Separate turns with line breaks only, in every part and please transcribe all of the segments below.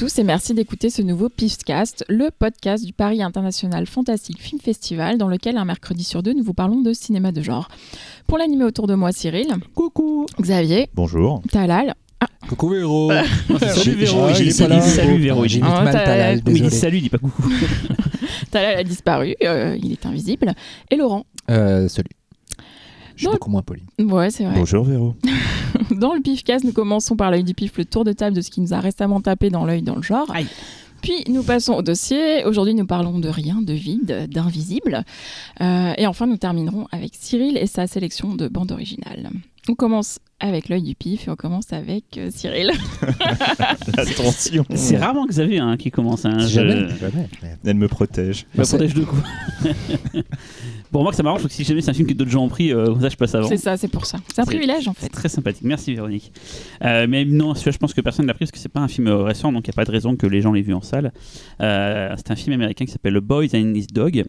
Tous et merci d'écouter ce nouveau PIFcast, le podcast du Paris International Fantastic Film Festival, dans lequel un mercredi sur deux nous vous parlons de cinéma de genre. Pour l'animer autour de moi, Cyril.
Coucou.
Xavier.
Bonjour.
Talal.
Ah. Coucou Véro.
salut Véro.
Ah,
il
pas là.
salut Véro.
J'ai
Ah,
mal Talal,
oui, il salut, il dit pas coucou.
Talal a disparu, euh, il est invisible. Et Laurent.
Euh, salut. Je suis
Non.
beaucoup moins poli.
Ouais, c'est vrai.
Bonjour Véro.
Dans le PIFcast, nous commençons par l'œil du pif, le tour de table de ce qui nous a récemment tapé dans l'œil dans le genre.
Aïe.
Puis nous passons au dossier. Aujourd'hui, nous parlons de rien, de vide, d'invisible. Euh, et enfin, nous terminerons avec Cyril et sa sélection de bandes originales. On commence avec l'œil du pif et on commence avec euh, Cyril.
Attention.
C'est rarement Xavier hein, qui commence. Hein, je-
Jamais. Jamais. Mais-
Elle me protège.
Je me protège de coups. Bon, moi, que ça m'arrange, parce que si jamais c'est un film que d'autres gens ont pris, euh, ça, je passe avant.
C'est ça, c'est pour ça. C'est un privilège en
C'est
fait.
très sympathique. Merci Véronique. Euh, mais non, je pense que personne ne l'a pris parce que c'est pas un film récent, donc il n'y a pas de raison que les gens l'aient vu en salle. Euh, c'est un film américain qui s'appelle The Boys and His Dog.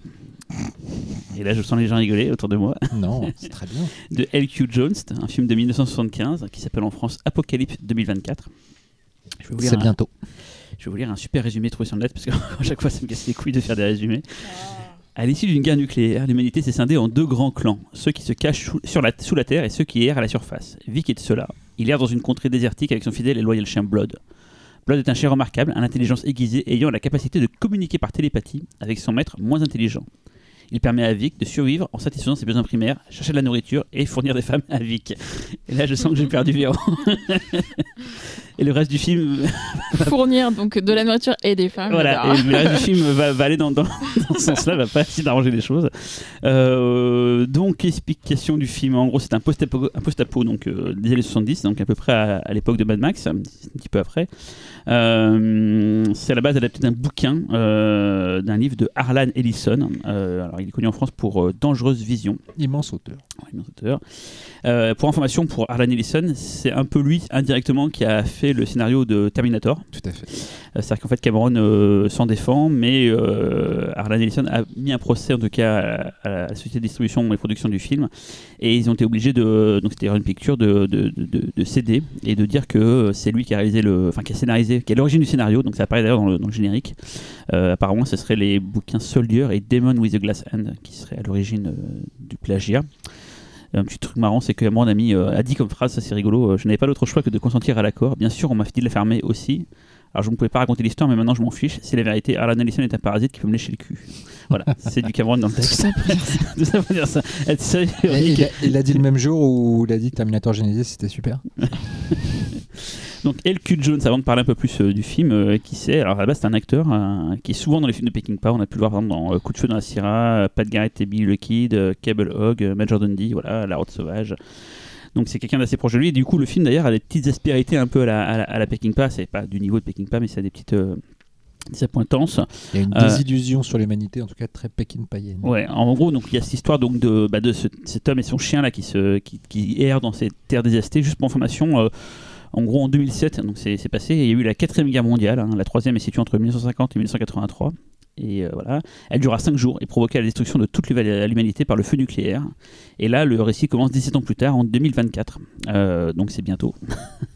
Et là, je sens les gens rigoler autour de moi.
Non, c'est très bien.
De L.Q. Jones, un film de 1975 qui s'appelle en France Apocalypse 2024. Je vais vous lire
C'est
un-
bientôt.
Je vais vous lire un super résumé trouvé sur le net parce qu'à chaque fois ça me casse les couilles de faire des résumés. À l'issue d'une guerre nucléaire, l'humanité s'est scindée en deux grands clans, ceux qui se cachent sous, sur la, sous la terre et ceux qui errent à la surface. Vic est de ceux-là. Il erre dans une contrée désertique avec son fidèle et loyal chien Blood. Blood est un chien remarquable, à l'intelligence aiguisée ayant la capacité de communiquer par télépathie avec son maître moins intelligent. Il permet à Vic de survivre en satisfaisant ses besoins primaires, chercher de la nourriture et fournir des femmes à Vic. Et là, je sens que j'ai perdu Véro. et le reste du film
Fournir donc de la nourriture et des femmes.
voilà, et le reste du film va, va aller dans, dans, dans ce sens-là, va pas essayer d'arranger les choses. Euh, donc, explication du film. En gros, c'est un post-apo, donc, euh, des années 70, donc à peu près à, à l'époque de Mad Max, un petit peu après. Euh, c'est à la base adapté d'un bouquin, euh, d'un livre de Harlan Ellison. Euh, alors, il est connu en France pour Dangereuse Vision.
Immense auteur.
Euh, pour information, pour Harlan Ellison, c'est un peu lui indirectement qui a fait le scénario de Terminator.
Tout à fait.
Euh, C'est-à-dire qu'en fait Cameron euh, s'en défend, mais Harlan Ellison a mis un procès en tout cas à, à la société de distribution et production du film, et ils ont été obligés de, donc c'était une picture de, de, de- de céder et de dire que c'est lui qui a réalisé le, enfin qui a scénarisé, qui est l'origine du scénario, donc ça apparaît d'ailleurs dans le, dans le générique. Apparemment, ce serait les bouquins Soldier et Demon with a Glass Hand qui seraient à l'origine du plagiat. Un petit truc marrant, c'est que Cameron a, mis, euh, a dit comme phrase, ça c'est rigolo, euh, je n'avais pas d'autre choix que de consentir à l'accord. Bien sûr, on m'a fait de la fermer aussi. Alors je ne pouvais pas raconter l'histoire, mais maintenant je m'en fiche. C'est la vérité. Harlan Ellison est un parasite qui peut me lécher le cul. Voilà, c'est du Cameron dans le texte. Tout ça pour dire ça.
A, il a dit le même jour où il a dit que Terminator Genesis c'était super.
Donc L.Q. Jones, avant de parler un peu plus euh, du film, euh, qui c'est Alors à la base, c'est un acteur euh, qui est souvent dans les films de Peckinpah. On a pu le voir par exemple dans Coup de feu dans la Syrah, euh, Pat Garrett et Billy le Kid, Cable Hog, Major Dundee, voilà, La Route Sauvage. Donc c'est quelqu'un d'assez proche de lui. Et du coup, le film d'ailleurs a des petites aspérités un peu à la, à la, à la Peckinpah. C'est pas du niveau de Peckinpah, mais c'est des petites des appointances.
Il y a une
Euh,
désillusion sur l'humanité, en tout cas très Pekin païenne.
Ouais, en gros, donc il y a cette histoire donc de, bah, de ce- cet homme et son chien là qui se qui, qui errent dans ces terres dévastées. Juste pour information, euh, en gros en 2007, donc c'est c'est passé. Il y a eu la quatrième guerre mondiale. hein. la troisième est située entre 1950 et 1983. Et euh, voilà, elle durera 5 jours et provoqua la destruction de toute l'humanité par le feu nucléaire. Et là, le récit commence 17 ans plus tard, en 2024. Euh, donc c'est bientôt.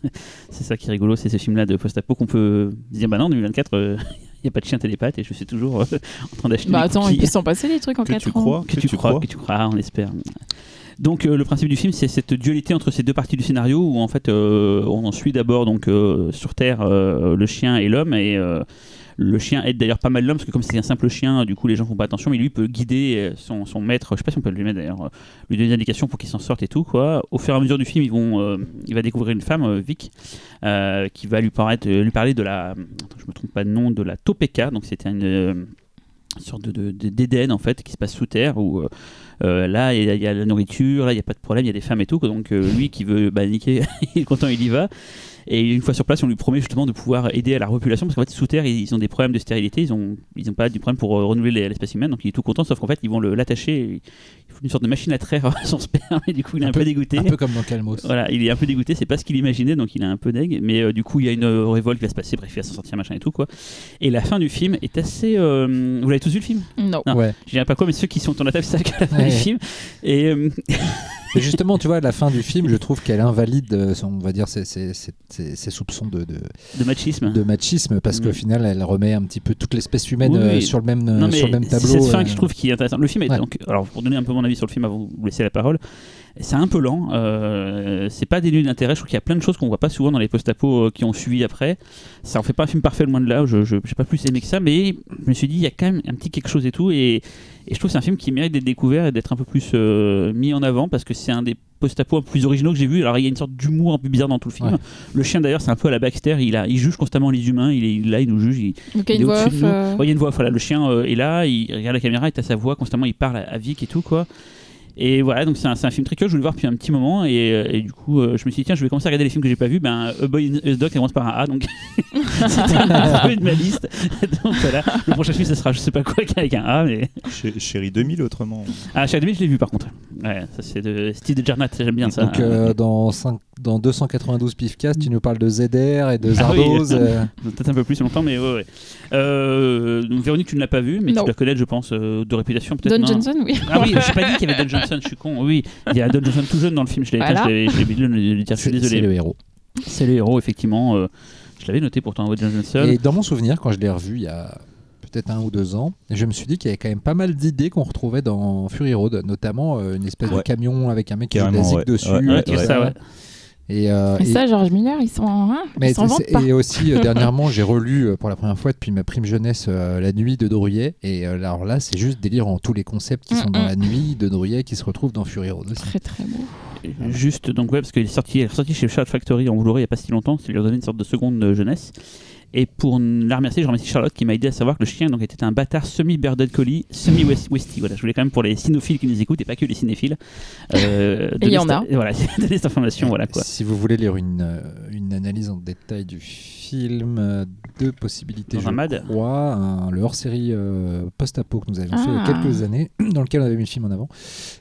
c'est ça qui est rigolo, c'est ce film-là de post-apo qu'on peut dire bah non, en 2024, il n'y a pas de chien télépathe et je suis toujours euh, en train d'acheter
Bah attends, il
cookies.
peut s'en passer des trucs en
Que
4
tu
ans.
crois
Que, tu, crois, que tu crois, ah, on espère. Donc euh, le principe du film, c'est cette dualité entre ces deux parties du scénario où en fait euh, on suit d'abord donc euh, sur Terre euh, le chien et l'homme et le chien aide d'ailleurs pas mal l'homme parce que comme c'est un simple chien, du coup les gens font pas attention, mais lui peut guider son, son maître. Je sais pas si on peut lui mettre d'ailleurs, lui donner des indications pour qu'il s'en sorte et tout quoi. Au fur et à mesure du film, il va découvrir une femme, Vic, qui va lui, paraître, lui parler de la, je me trompe pas de nom, de la Topeka. Donc c'était une sorte de- d'Éden en fait qui se passe sous terre où euh, là il y, a- la nourriture, là il n'y a pas de problème, il y a des femmes et tout. Donc euh, lui qui veut bah, niquer, il est content, il y va. Et une fois sur place, on lui promet justement de pouvoir aider à la repopulation parce qu'en fait sous terre ils ils ont des problèmes de stérilité, ils ont ils ont pas du problème pour euh, renouveler l'espèce humaine, donc il est tout content. Sauf qu'en fait ils vont le l'attacher, il faut une sorte de machine à traire son sperme et du coup il est un, peu, dégoûté.
Un peu comme dans Calmos.
Voilà, il est un peu dégoûté, c'est pas ce qu'il imaginait, donc il est un peu deg. Mais euh, du coup, il y a une euh, révolte qui va se passer, bref, il va s'en sortir, machin et tout, quoi. Et la fin du film est assez. euh, Vous l'avez tous vu le film?
Non.
Non.
Ouais.
Je dirais pas quoi, mais ceux qui sont en la table savent qu'à la fin
Ouais.
du film. Et.
Mais justement, tu vois, à la fin du film, je trouve qu'elle invalide, euh, son- on va dire, ses, ses- ses- ses- ses soupçons de, de,
De machisme.
de machisme, parce qu'au
Mm.
final, elle remet un petit peu toute l'espèce humaine
Oui,
euh,
oui.
sur le même, euh,
Non,
sur le même
c'est
tableau.
cette fin que je trouve qui est intéressante. Le film est
Ouais.
donc, alors pour donner un peu mon avis sur le film avant de vous laisser la parole, c'est un peu lent. euh, c'est pas dénué d'intérêt. Je trouve qu'il y a plein de choses qu'on voit pas souvent dans les post-apo euh, qui ont suivi après. Ça en fait pas un film parfait loin de là. Je je- j'ai pas plus aimé que ça, mais je me suis dit il y a quand même un petit quelque chose et tout. Et, et je trouve que c'est un film qui mérite d'être découvert et d'être un peu plus euh, mis en avant parce que c'est un des post-apo plus originaux que j'ai vu. Alors il y a une sorte d'humour un peu bizarre dans tout le film.
Ouais.
Le chien d'ailleurs c'est un peu à la Baxter. Il a, il juge constamment les humains. Il est là, il nous juge. il-
Donc il y a
il est
off.
de nous.
euh,
Ouais, il y a une voix voilà, le chien euh, est là, il regarde la caméra, il a sa voix, constamment il parle à, à Vic et tout quoi. Et voilà, donc c'est un, c'est un film très je voulais le voir depuis un petit moment et, euh, et du coup euh, je me suis dit tiens je vais commencer à regarder les films que j'ai pas vus, ben A Boy in a Dog ça commence par un A donc c'était un peu de ma liste. donc voilà, le prochain film ça sera je sais pas quoi avec un A mais...
Chez- Chérie 2000 autrement.
Ah chez je l'ai vu par contre. Ouais, ça c'est de Steve de Jarnat, j'aime bien ça.
Donc, euh, dans, cinq- dans 292 Pifcast, tu nous parles de ZR et de
Ah oui.
Zardoz. euh,
Peut-être un peu plus longtemps, mais ouais. ouais. Euh, donc, Véronique, tu ne l'as pas vu, mais
Non.
tu la connais, je pense, euh, de réputation peut-être.
Don
non
Johnson, oui.
Ah oui, j'ai pas dit qu'il y avait Don Johnson, je suis con. Oui, il y a Don Johnson tout jeune dans le film. Je l'ai
Voilà.
je suis
c'est c'est
désolé.
le héros.
C'est le héros, effectivement. euh, je l'avais noté pourtant, Don Johnson.
Et dans mon souvenir, quand je l'ai revu il y a peut-être un ou deux ans, je me suis dit qu'il y avait quand même pas mal d'idées qu'on retrouvait dans Fury Road, notamment euh, une espèce de camion avec un mec qui joue de la
ouais.
dessus.
Ouais,
Ouais,
ouais,
c'est
ouais.
ça, ouais.
Et, euh,
Et
et-
ça, George Miller, ils sont, hein,
mais
ils pas.
et aussi euh, dernièrement, j'ai relu euh, pour la première fois depuis ma prime jeunesse euh, La Nuit de Drouillet. Et euh, alors là, c'est juste délirant tous les concepts qui sont
Mm,
dans
mm.
La Nuit de Drouillet qui se retrouvent dans Fury Road aussi.
Très très beau.
Juste, donc, ouais, parce qu'il est sorti, il est sorti chez Charlotte Factory en Blu-ray il y a pas si longtemps. Ça lui a donné une sorte de seconde jeunesse. Et pour la remercier, je remercie Charlotte qui m'a aidé à savoir que le chien donc, était un bâtard semi-Berded Collie, semi-Westie. Voilà, je voulais quand même pour les cinophiles qui nous écoutent et pas que les cinéphiles. euh,
Et il y en
donner
a.
cette- Voilà, donner cette information, voilà quoi.
Si vous voulez lire une, euh, une analyse en détail du film, euh, deux possibilités,
Dans
je
un MAD.
crois. Un- le hors-série euh, post-apo que nous avions fait il y a
Ah.
quelques années, dans lequel on avait mis le film en avant.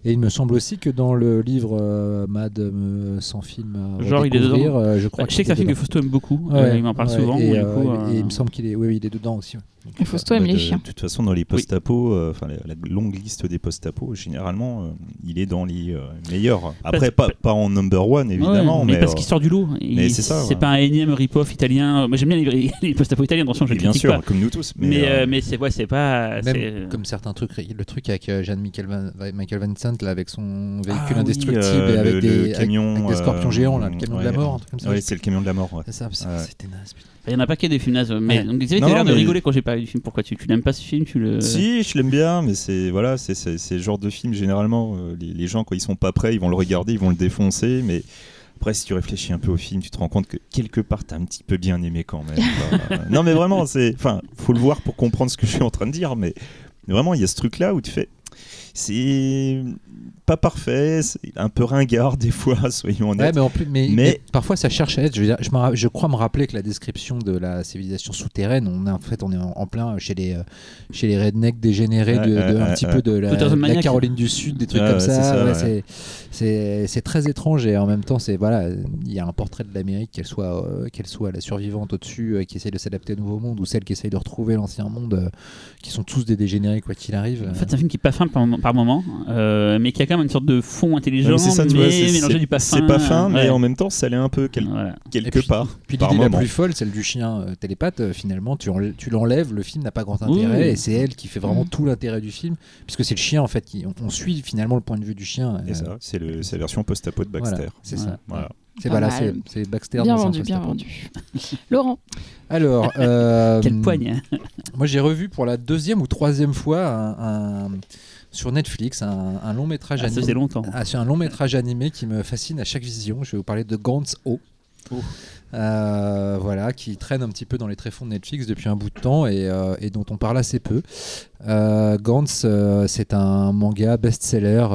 Et il me semble aussi que dans le livre euh, MAD sans film
Genre, il est dedans
euh, je crois
Bah, je sais que c'est un film que Fausto aime beaucoup. euh,
Ouais,
il m'en parle
ouais,
souvent.
Et, et
euh,
il me semble qu'il est, oui, oui, il est dedans aussi. ouais.
Et Fausto aime
Bah,
les
de,
chiens.
De toute façon, dans les post-apos, euh, enfin la, la longue liste des post-apos, généralement, euh, il est dans les euh, meilleurs. Après, pas, pas en number one, évidemment,
Ouais,
mais,
mais parce
euh,
qu'il sort du lot. Il-
mais c'est ça,
C'est
ouais.
pas un énième rip-off italien. Moi j'aime bien les, les post-apo italiens, attention, je
bien sûr,
pas.
comme nous tous.
Mais,
Mais,
euh,
euh,
mais c'est ouais, c'est pas.
Même comme certains trucs, le truc avec euh, Jeanne Michael, Van, Michael Vincent là, avec son véhicule
ah oui,
indestructible
euh,
et avec
le-
des,
le
avec-
camion,
avec des scorpions géants, là, le camion de la mort, un truc comme ça.
ouais, c'est le camion de la mort. ouais.
C'est ça, c'est-
Ouais.
c'était naze. putain.
Il y en a pas paquet des films nazes. Mais
Ouais.
donc,
Non,
t'as l'air de
mais-
rigoler quand j'ai parlé du film. Pourquoi tu, tu n'aimes pas ce film? Tu le...
Si, je l'aime bien, mais c'est voilà, c'est le genre de film généralement. euh, les, les gens quand ils sont pas prêts, ils vont le regarder, ils vont le défoncer, mais après si tu réfléchis un peu au film, tu te rends compte que quelque part t'as un petit peu bien aimé quand même. Non mais vraiment, c'est, enfin, faut le voir pour comprendre ce que je suis en train de dire, mais vraiment il y a ce truc là où tu fais, c'est pas parfait, c'est un peu ringard des fois, soyons
Ouais,
honnêtes.
mais, en plus, mais,
Mais-
mais parfois ça cherche à être. Je, veux dire, je, me ra- je crois me rappeler que la description de la civilisation souterraine, on est en fait on est en, en plein chez les euh, chez les rednecks dégénérés de, un petit peu de la. Caroline du Sud, des trucs comme ça.
c'est ça,
ouais, très étrange et en même temps c'est voilà il y a un portrait de l'Amérique qu'elle soit euh, qu'elle soit la survivante au-dessus euh, qui essaye de s'adapter au nouveau monde ou celle qui essaye de retrouver l'ancien monde euh, qui sont tous des dégénérés quoi qu'il arrive.
En fait, c'est un film qui est pas fin par, par moment, euh, mais qui a quand même une sorte de fond intelligent,
Ouais, mais c'est ça,
mais
vois,
mélangé du pas fin.
C'est pas fin, mais
ouais.
en même temps, ça l'est un peu quel-
Voilà.
quelque
puis-
part.
Puis
par
l'idée la
moment.
plus folle, celle du chien euh, télépathe, euh, finalement, tu, enlè- tu l'enlèves, le film n'a pas grand intérêt, et c'est elle qui fait vraiment
Mhm.
tout l'intérêt du film, puisque c'est le chien, en fait, qui, on, on suit finalement le point de vue du chien.
Et
euh,
ça, c'est la version post-apo de Baxter.
voilà, c'est
Ouais.
ça.
Voilà.
C'est voilà, c'est Baxter.
Bien vendu, bien vendu. Laurent,
Alors, euh,
Quelle poigne
moi j'ai revu pour la deuxième ou troisième fois un, un- sur Netflix un, un long métrage
Ah,
animé.
longtemps.
Ah, c'est un long métrage animé qui me fascine à chaque vision. Je vais vous parler de Gantz O. Euh, voilà, qui traîne un petit peu dans les tréfonds de Netflix depuis un bout de temps et, euh, et dont on parle assez peu. Euh, Gantz, c'est un manga best-seller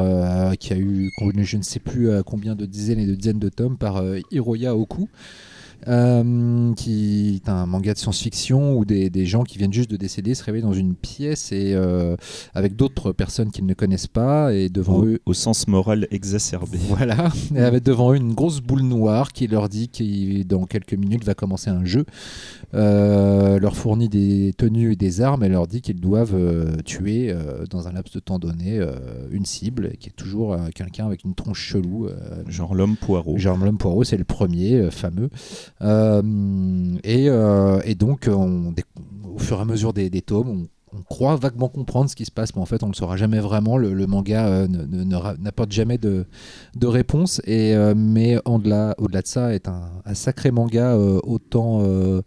qui a eu, je ne sais plus combien de dizaines et de dizaines de tomes par Hiroya Oku. Euh, qui est un manga de science-fiction où des, des gens qui viennent juste de décéder se réveillent dans une pièce et euh, avec d'autres personnes qu'ils ne connaissent pas et devant
Au,
eux
au sens moral exacerbé.
voilà, et avec devant eux une grosse boule noire qui leur dit que dans quelques minutes va commencer un jeu, euh, leur fournit des tenues et des armes et leur dit qu'ils doivent tuer dans un laps de temps donné une cible qui est toujours quelqu'un avec une tronche chelou.
Genre l'homme poireau.
Genre l'homme poireau, c'est le premier fameux. Euh, et, euh, et donc, on, dé- au fur et à mesure des, des tomes, on, on croit vaguement comprendre ce qui se passe, mais en fait, on ne le saura jamais vraiment. Le, le manga euh, n'apporte jamais de, de réponse. Et, euh, mais au-delà, de ça, est un, un sacré manga euh, autant, euh,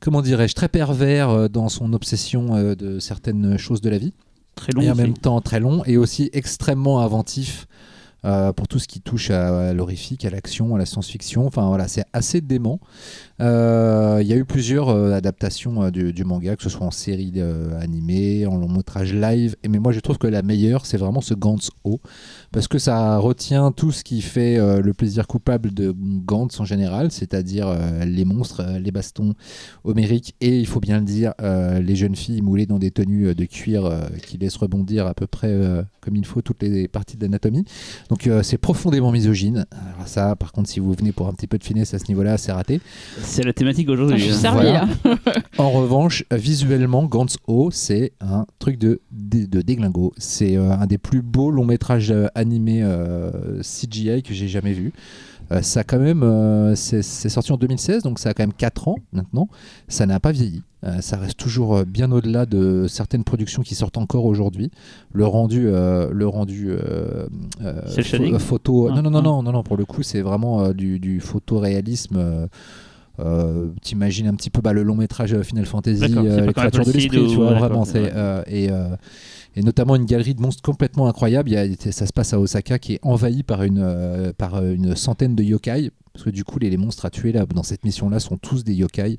comment dirais-je, très pervers euh, dans son obsession euh, de certaines choses de la vie
Très long.
et en
aussi.
même temps très long et aussi extrêmement inventif euh, pour tout ce qui touche à, l'horrifique, à l'action, à la science-fiction. Enfin voilà, c'est assez dément. Euh, Il y a eu plusieurs euh, adaptations du, du manga, que ce soit en série animée, en long métrage live. Et, mais moi, je trouve que la meilleure, c'est vraiment ce Gantz O, parce que ça retient tout ce qui fait le plaisir coupable de Gantz en général, c'est-à-dire les monstres, les bastons homériques et, il faut bien le dire, les jeunes filles moulées dans des tenues de cuir qui laissent rebondir à peu près comme il faut toutes les parties de l'anatomie. Donc euh, c'est profondément misogyne. Alors ça, par contre, si vous venez pour un petit peu de finesse à ce niveau-là, c'est raté.
C'est la thématique aujourd'hui.
je suis
hein.
servi
Voilà.
là.
En revanche, visuellement, Gantz O, c'est un truc de, de, de déglingo. C'est euh, un des plus beaux longs métrages euh, animés euh, CGI que j'ai jamais vu. Euh, ça a quand même, euh, c'est sorti en 2016, donc ça a quand même 4 ans maintenant. Ça n'a pas vieilli. Euh, ça reste toujours bien au-delà de certaines productions qui sortent encore aujourd'hui. Le rendu, euh, le rendu euh,
le
photo.
Ah,
non, non, non,
ah.
non, non, non, pour le coup, c'est vraiment du, du photoréalisme. euh, T'imagines un petit peu bah, le long métrage Final Fantasy, euh, les créatures de l'esprit, tu
ou-
vois,
ouais,
vraiment.
ouais.
euh, et, et notamment une galerie de monstres complètement incroyable. Il y a- ça se passe à Osaka qui est envahie par une, euh, par euh, une centaine de yokai. Parce que du coup, les, monstres à tuer là, dans cette mission-là sont tous des yokai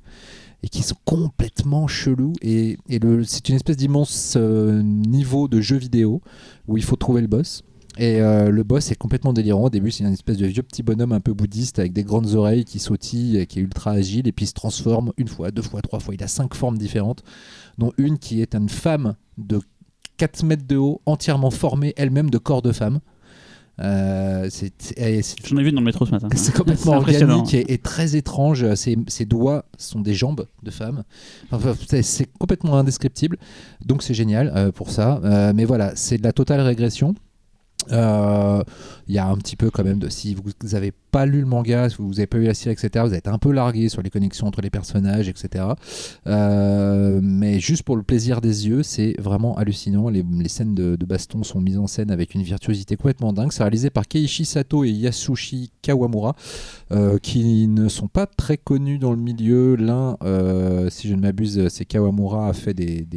et qui sont complètement chelous. Et, et c'est une espèce d'immense euh, niveau de jeu vidéo où il faut trouver le boss. Et le boss est complètement délirant. Au début, c'est une espèce de vieux petit bonhomme un peu bouddhiste avec des grandes oreilles qui sautille, qui est ultra agile, et puis il se transforme une fois, deux fois, trois fois. Il a cinq formes différentes, dont une qui est une femme de 4 mètres de haut, entièrement formée elle-même de corps de femme. Euh, c'est-
J'en ai vu dans le métro ce matin.
c'est complètement organique et, et très étrange. Ses, ses doigts sont des jambes de femme. Enfin, c'est complètement indescriptible. Donc c'est génial euh, pour ça. Euh, mais voilà, c'est de la totale régression. Euh, Il y a un petit peu quand même de si vous n'avez pas lu le manga, si vous n'avez pas eu la série, etc. Vous êtes un peu largué sur les connexions entre les personnages, etc. Euh, mais juste pour le plaisir des yeux, c'est vraiment hallucinant. Les, scènes de, baston sont mises en scène avec une virtuosité complètement dingue. C'est réalisé par Keiichi Sato et Yasushi Kawamura, euh, qui ne sont pas très connus dans le milieu. L'un, si je ne m'abuse, c'est Kawamura a fait des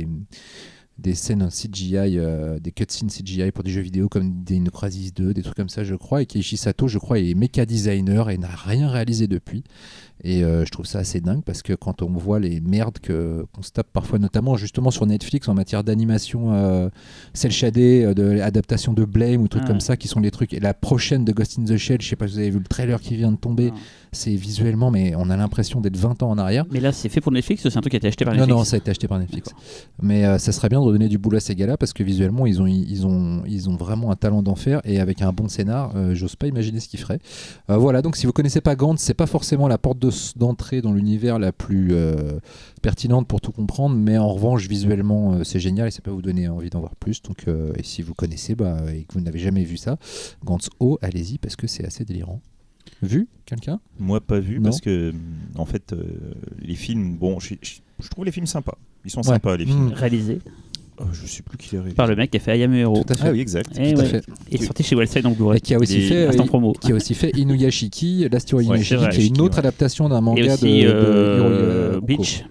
des scènes en CGI, euh, des cutscenes CGI pour des jeux vidéo comme Dino Crisis 2, des trucs comme ça, je crois. Et Keiichi Sato, je crois, est méca designer et n'a rien réalisé depuis. Et euh, je trouve ça assez dingue parce que quand on voit les merdes que qu'on se tape parfois, notamment justement sur Netflix en matière d'animation, euh, cel shadé, euh, de l'adaptation de Blame ou trucs
Ah
comme ça, qui sont les trucs. Et la prochaine de Ghost in the Shell, je sais pas si vous avez vu le trailer qui vient de tomber,
Non.
c'est visuellement, mais on a l'impression d'être 20 ans en arrière.
Mais là, c'est fait pour Netflix c'est un truc qui a été acheté par
Non,
Netflix
non, ça a été acheté par Netflix. Mais euh, ça serait bien de redonner du boulot à ces gars-là parce que visuellement, ils ont, ils ont, ils ont vraiment un talent d'enfer et avec un bon scénar, j'ose pas imaginer ce qu'ils feraient. Voilà, donc si vous connaissez pas Gantz, c'est pas forcément la porte de- d'entrée dans l'univers la plus euh, pertinente pour tout comprendre, mais en revanche, visuellement, euh, c'est génial et ça peut vous donner envie d'en voir plus. Donc, euh, et si vous connaissez bah, et que vous n'avez jamais vu ça, Gantz O, allez-y parce que c'est assez délirant. Vu quelqu'un?
Moi, pas vu,
Non.
parce que, en fait, euh, les films, bon, je, je- je trouve les films sympas. Ils sont
Ouais.
sympas, les films.
Mm.
Réalisé
Oh, je sais plus qui les réalise.
par le mec qui a fait Ayame Hero.
Tout à fait.
Ah oui, exact.
Eh
Tout à
ouais.
fait.
Et sorti chez Wellside en Blu-ray.
Et qui a aussi fait
Instant promo.
qui a aussi fait Inuyashiki, l'Astro
Ouais,
Inuyashiki,
vrai,
qui est une autre
ouais.
adaptation d'un manga
Et
de,
aussi
de
euh,
euh.
Beach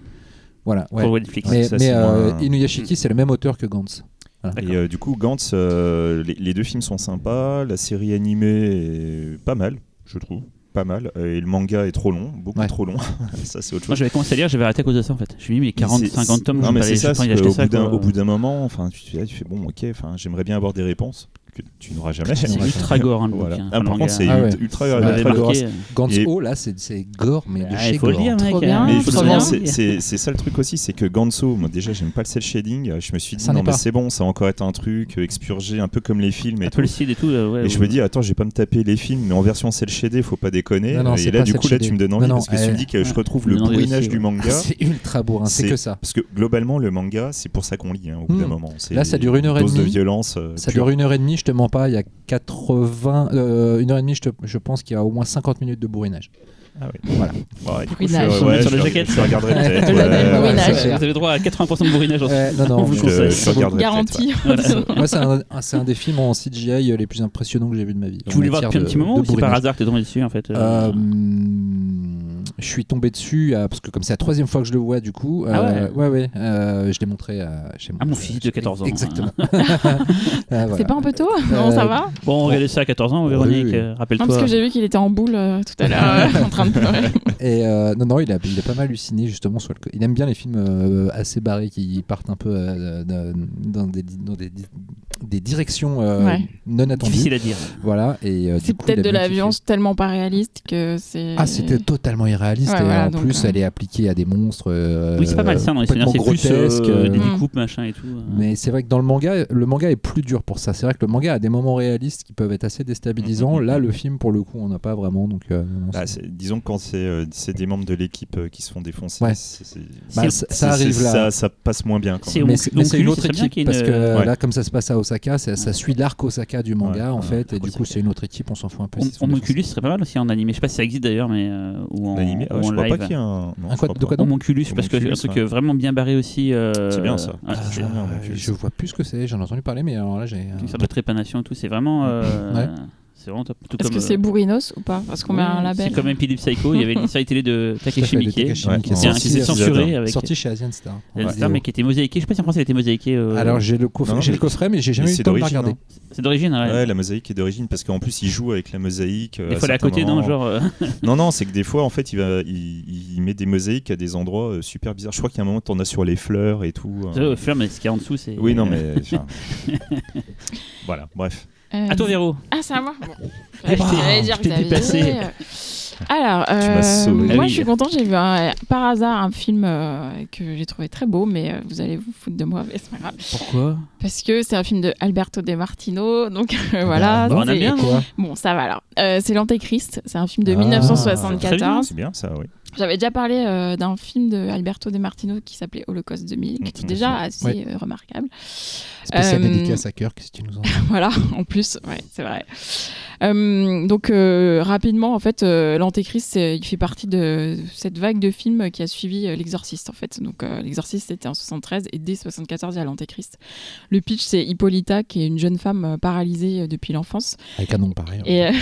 Voilà, ouais.
pour Netflix.
Mais,
Ça,
mais,
c'est
euh, Inuyashiki, c'est le même auteur que Gantz.
Et euh, du coup, Gantz, euh, les, les deux films sont sympas. La série animée est pas mal, je trouve. Pas mal. Et le manga est trop long, beaucoup
Ouais.
trop long. ça, c'est autre
Moi,
chose.
j'avais commencé à lire, j'avais arrêté à cause de ça en fait. Je me suis dit, mais 40,
Mais c'est-
50 tomes,
Non,
je
mais c'est ça,
ça.
au bout d'un moment, enfin, tu, tu, tu fais bon, ok, enfin, j'aimerais bien avoir des réponses. Que tu n'auras jamais.
C'est ultra gore, hein, le
Voilà.
bouquin.
Ah, par contre, c'est.
Ah ouais.
ultra,
Ça
ultra, ultra gore.
Gantz
Et-
O, là, c'est gore, mais de
Ah,
chez
il faut le
gore.
dire, mec.
Trop bien.
hein,
Mais justement, c'est- ça le truc aussi, c'est que Ganso, moi déjà j'aime pas le cel shading. Je me suis dit
Ça
non mais c'est bon, ça va encore être un truc euh, expurgé, un peu comme les films et tout.
peu le style et tout. euh, ouais,
Et je
ouais.
me dis attends, je vais pas me taper les films, mais en version cel shadé, faut pas déconner.
Non, non,
et
c'est
là du coup là tu me donnes
Non,
envie parce que
eh,
me dis que je retrouve
Ça
le bourrinage du manga.
C'est ultra bourrin, c'est que ça.
Parce que globalement le manga, c'est pour ça qu'on lit hein, au bout
Hmm.
d'un moment. C'est
Là, ça dure une heure et
dose de
demie.
violence. euh,
Ça dure une heure et demie, je te mens pas. Il y a 80, euh, une heure et demie, je, te- je pense qu'il y a au moins 50 minutes de bourrinage.
Ah oui.
Voilà.
Ouais, coup, je, ouais,
sur la jaquette.
je regarderai peut-être.
Le
ouais,
label
ouais,
bourrinage.
ouais,
Vous avez droit à 80% de bourrinage.
Ouais, non, non,
On vous
je,
le conseille.
Garantie.
Moi, c'est un, un- c'est un des films en CGI les plus impressionnants que j'ai vu de ma vie.
Tu
en
voulais voir depuis un petit moment
de
ou c'est par hasard que t'es tombé dessus en fait euh,
Euh, je suis tombé dessus euh, parce que comme c'est la troisième fois que je le vois du coup.
Ah
euh, ouais ouais. euh, je l'ai montré à, chez
À mon fils de 14 ans.
Exactement. Ah, voilà.
C'est pas un peu tôt? Non, ça
Euh,
va?
Bon, regardez ça à 14 ans, Véronique,
Oui, oui.
euh,
Non,
rappelle-toi.
parce que j'ai vu qu'il était en boule euh, tout à l'heure, euh, en train de pleurer.
Et euh, non, non, il a, il a pas mal halluciné justement sur le. co- Il aime bien les films euh, assez barrés qui partent un peu euh, dans, des, dans des, des directions euh,
Ouais.
non attendues.
Difficile à dire.
Voilà. Et euh,
C'est peut-être de la violence tellement pas réaliste que c'est.
Ah, c'était totalement irréaliste
Ouais,
et
voilà,
en
donc,
plus,
euh,
elle est appliquée à des monstres. euh,
oui, c'est pas mal ça dans les c'est plus
grotesques,
euh, des
euh,
découpes, machin et tout. euh.
Mais c'est vrai que dans le manga, le manga est plus dur pour ça. C'est vrai que le manga a des moments réalistes qui peuvent être assez déstabilisants.
Mhm.
Là, le film, pour le coup, on n'a pas vraiment. Donc, euh, non,
Bah, disons que quand c'est euh, des membres de l'équipe euh, qui se font défoncer,
Ouais. Bah, ça- arrive là.
Ça, ça passe moins bien. Quand même.
mais c'est une autre
c'est très bien
équipe
qu'il y ait
parce que
Ouais.
là, comme ça se passe à Osaka, ça, ça suit l'arc Osaka du manga en fait, et du coup, c'est une autre équipe. On s'en fout un peu. Défoncer.
Homunculus serait pas mal aussi en animé. Je sais pas si ça existe d'ailleurs, mais euh, ou en, Ou en
je crois
live.
pas qu'il y a un. Non,
Un quoi- de quoi donc
Homunculus, parce que c'est un truc euh, vraiment bien barré aussi. euh,
C'est bien, ça.
ah,
Ah, je, vois plus ce que c'est. J'en ai entendu parler, mais alors là, j'ai. euh,
Une sorte de trépanation et tout. C'est vraiment. Euh,
Ouais.
C'est vraiment top. Tout
Est-ce que c'est
euh,
Bourrinos ou pas Parce qu'on met un label.
C'est comme Empire Psycho. Il y avait une série télé de Takeshi Miike.
Qui est
C'est un
sorti
qui s'est censuré avec.
sorti chez Asian Star.
Asian Star, mais qui était mosaïqué. Je sais pas si en France elle était mosaïquée. euh,
Alors j'ai le coffret,
mais-
le coffret, mais j'ai
Mais
jamais eu
c'est
le temps de regarder.
hein.
c'est d'origine. ouais.
Ouais, la mosaïque est d'origine parce qu'en plus il joue avec la mosaïque. euh,
Des fois, elle est à côté, non. Genre. euh,
Non, non, c'est que des fois, en fait, il, va, il, il met des mosaïques à des endroits euh, super bizarres. Je crois qu'il y a un moment, t'en as sur les fleurs et tout. euh.
euh, Fleur, mais ce qu'il y a en dessous, c'est.
Oui, non, mais. voilà, bref.
Euh,
À toi, Véro.
Ah, c'est à moi Bon.
Eh ben,
J'allais dire
je
que
dépassé.
Alors, euh.
Ah
moi
oui.
je suis contente, j'ai vu un- par hasard un film euh, que j'ai trouvé très beau, mais euh, vous allez vous foutre de moi, mais c'est pas grave.
Pourquoi?
Parce que c'est un film de Alberto De Martino, donc euh, voilà.
Bah,
on
c'est-
bien.
Quoi
Bon, ça va alors. Euh, c'est L'Antéchrist, c'est un film de
Ah,
très bien.
1974.
C'est bien ça, oui.
J'avais déjà parlé euh, d'un film de Alberto De Martino qui s'appelait Holocauste 2000, qui était déjà assez
Ouais.
euh, remarquable.
Spécial
Euh,
dédicace à Kirk, si tu nous en
voilà, en plus, ouais, c'est vrai. Euh, donc euh, rapidement, en fait, euh, l'Antéchrist, il fait partie de cette vague de films qui a suivi euh, l'Exorciste, en fait. Donc euh, l'Exorciste, c'était en 73 et dès 74, il y a l'Antéchrist. Le pitch, c'est Hippolyta, qui est une jeune femme paralysée depuis l'enfance.
Avec un nom pareil.
Et, euh,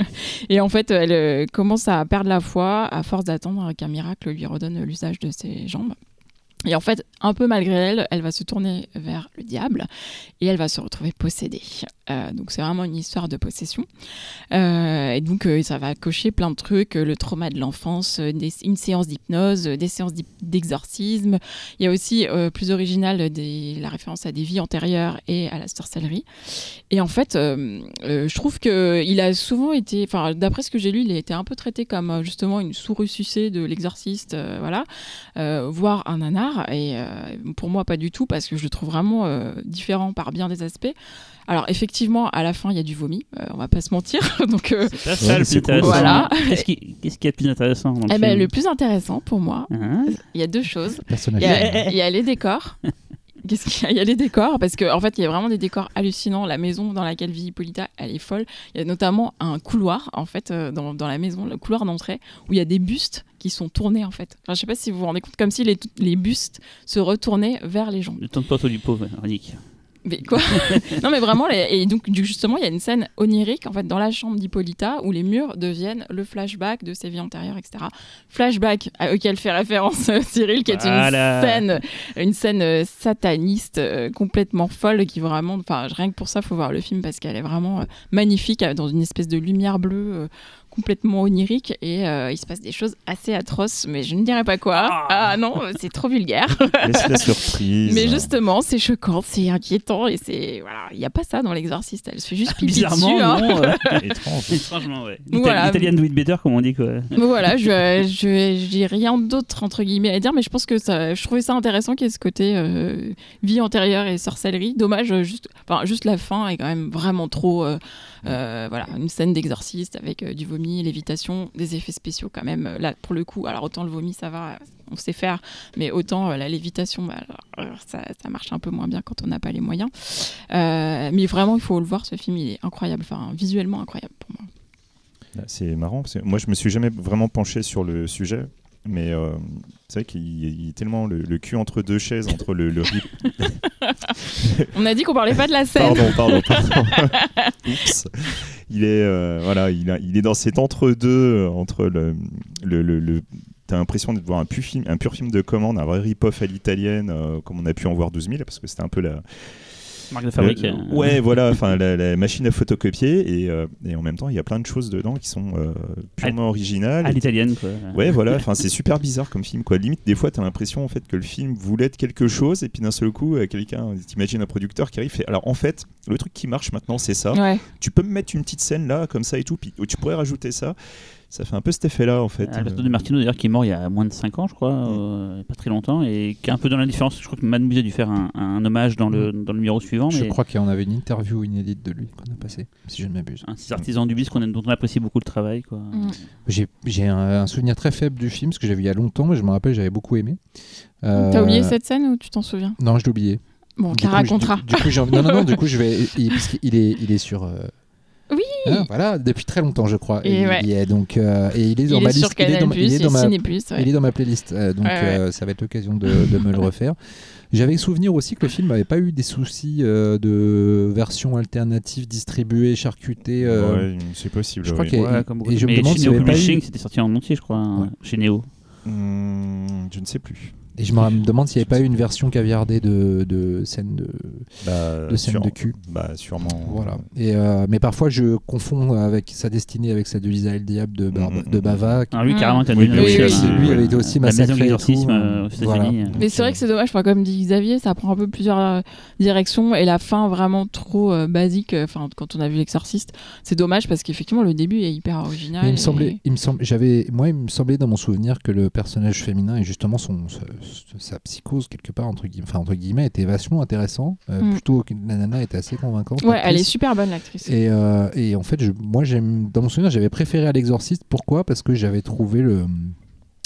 et en fait, elle euh, commence à perdre la foi à force d'attendre qu'un miracle lui redonne l'usage de ses jambes. Et en fait, un peu malgré elle, elle va se tourner vers le diable et elle va se retrouver possédée. Euh, donc c'est vraiment une histoire de possession. Euh, et donc euh, ça va cocher plein de trucs, le trauma de l'enfance, une séance d'hypnose, des séances d'exorcisme. Il y a aussi plus original la référence à des vies antérieures et à la sorcellerie. Et en fait, je trouve que il a souvent été, enfin d'après ce que j'ai lu, il a été un peu traité comme justement une sous-ressucée de l'exorciste, voilà, voire un nanar. Et euh, pour moi, pas du tout, parce que je le trouve vraiment euh, différent par bien des aspects. Alors effectivement, à la fin, il y a du vomi, euh, on va pas se mentir. Donc euh,
C'est ça
Ouais,
le plus
cool.
intéressant.
Voilà.
Qu'est-ce qui- qu'est-ce qu'il y a de plus intéressant dans le
eh ben, le plus intéressant pour moi,
Hein?
il y a deux choses. Y il y a les décors. Qu'est-ce qu'il y a? Il y a les décors parce qu'en en fait il y a vraiment des décors hallucinants. La maison dans laquelle vit Hippolyta, elle est folle. Il y a notamment un couloir en fait euh, dans, la maison, le couloir d'entrée où il y a des bustes qui sont tournés en fait. Sais pas si vous vous rendez compte, comme si les, les bustes se retournaient vers les gens.
Le temps de du pauvre, Nick.
Mais quoi Non mais vraiment, les- et donc justement il y a une scène onirique en fait dans la chambre d'Hippolyta où les murs deviennent le flashback de ses vies antérieures, etc. Flashback à- auquel fait référence euh, Cyril, qui est
Voilà.
une scène, une scène euh, sataniste euh, complètement folle qui vraiment, enfin rien que pour ça faut voir le film parce qu'elle est vraiment magnifique dans une espèce de lumière bleue. Euh, complètement onirique et euh, il se passe des choses assez atroces, mais je ne dirais pas quoi. Ah, non, c'est trop vulgaire.
Laisse la surprise.
mais justement, c'est choquant, c'est inquiétant et c'est voilà, il n'y a pas ça dans l'exorciste. Elle se fait juste pipi
Bizarrement,
dessus. hein.
non. euh,
Étrange.
Étrangement, ouais.
Voilà.
Italian do it better, comme on dit, quoi.
Voilà, je je j'ai rien d'autre entre guillemets à dire, mais je pense que ça, je trouvais ça intéressant qu'il y ait ce côté euh, vie antérieure et sorcellerie. Dommage, euh, juste, enfin juste la fin est quand même vraiment trop, euh, euh, voilà, une scène d'exorciste avec euh, du vomi, lévitation, des effets spéciaux quand même. Là pour le coup, alors autant le vomi ça va, on sait faire, mais autant euh, la lévitation, bah, euh, ça, marche un peu moins bien quand on n'a pas les moyens. Euh, mais vraiment, il faut le voir, ce film, il est incroyable, enfin visuellement incroyable pour moi.
Là, C'est marrant moi je me suis jamais vraiment penché sur le sujet, mais euh, c'est vrai qu'il il est tellement le, le cul entre deux chaises entre le, le rip-
On a dit qu'on parlait pas de la scène.
Pardon, pardon, pardon. Oups. Il est euh, voilà, il, a- il est dans cet entre-deux entre le le, le, le- T'as l'impression de voir un pur film, un pur film de commande, un vrai rip-off à l'italienne, euh, comme on a pu en voir 12 000, parce que c'était un peu la,
Marque de fabrique.
le-
euh,
ouais, voilà, enfin la, la machine à photocopier, et, euh, et en même temps, il y a plein de choses dedans qui sont euh, purement originales.
À
et
l'italienne, quoi.
Ouais, voilà, enfin c'est super bizarre comme film quoi. Limite des fois tu as l'impression en fait que le film voulait être quelque chose et puis d'un seul coup euh, quelqu'un t'imagines un producteur qui arrive fait alors en fait, le truc qui marche maintenant c'est ça.
Ouais.
Tu peux me mettre une petite scène là comme ça et tout puis tu pourrais rajouter ça. Ça fait un peu cet effet là en fait.
Alberto
Euh,
de Martino, d'ailleurs, qui est mort il y a moins de 5 ans, je crois,
Mm.
euh, pas très longtemps, et qui est un peu dans l'indifférence. Je crois que Mad Movies a dû faire un, un hommage dans le, dans le numéro suivant.
Je
mais
crois qu'on avait une interview inédite de lui qu'on a passée, si je ne m'abuse.
Un ces artisans du bis qu'on aime- dont on apprécie beaucoup le travail. Quoi.
Mm.
J'ai j'ai un, un souvenir très faible du film, parce que j'ai vu il y a longtemps, mais je me rappelle, j'avais beaucoup aimé. Euh,
T'as oublié cette scène ou tu t'en souviens?
Non, je l'ai oublié.
Bon,
je-
racontera.
Du, du coup, j'ai envie- non, non, non, du coup, je vais. Il, est, il est sur. euh,
Oui.
hein, Voilà, depuis très longtemps, je crois.
Et
il
ouais.
est donc, euh, et il est dans
il
ma
est
liste. Il est dans, ma- il est
et
dans ma,
Ciné+, ouais.
il est dans ma playlist, euh, donc
Ouais, ouais.
euh, ça va être l'occasion de, de me le refaire. J'avais souvenir aussi que le film n'avait pas eu des soucis euh, de version alternative distribuée, charcutée. euh,
ouais, c'est possible.
je crois
ouais.
qu'il y a-
Ouais,
et-
comme
et
de-
je me
mais
demande pas
Publishing,
eu-
c'était sorti en entier, je crois, hein,
Ouais.
chez Neo.
Hmm, je ne sais plus.
Et je me demande s'il n'y avait pas eu une version caviardée de, de scènes de,
Bah,
de, scènes
sûre-
de cul.
Bah sûrement.
Voilà. Et, euh, mais parfois, je confonds avec sa destinée avec celle de Lisa El Diable de, Bar-
Mm, mm,
de
mm.
Bava.
Ah, lui, carrément, t'as
Oui, oui,
aussi,
oui,
euh,
lui
avait été aussi
La maison d'exorcisme euh, aux
voilà.
États-Unis.
Mais c'est vrai que c'est dommage, enfin, comme dit Xavier, ça prend un peu plusieurs euh, directions et la fin vraiment trop euh, basique. euh, Enfin, quand on a vu l'exorciste, c'est dommage parce qu'effectivement le début est hyper original.
Mais il me
et-
semblait, il me semble, j'avais, moi, il me semblait dans mon souvenir que le personnage féminin et justement son, sa psychose quelque part entre guillemets, enfin, entre guillemets, était vachement intéressant. Euh,
Mm.
Plutôt que la nana était assez convaincante.
Ouais, elle est super bonne l'actrice.
Et, euh, et en fait, je, moi, j'aime, dans mon souvenir, j'avais préféré à l'exorciste. Pourquoi? Parce que j'avais trouvé le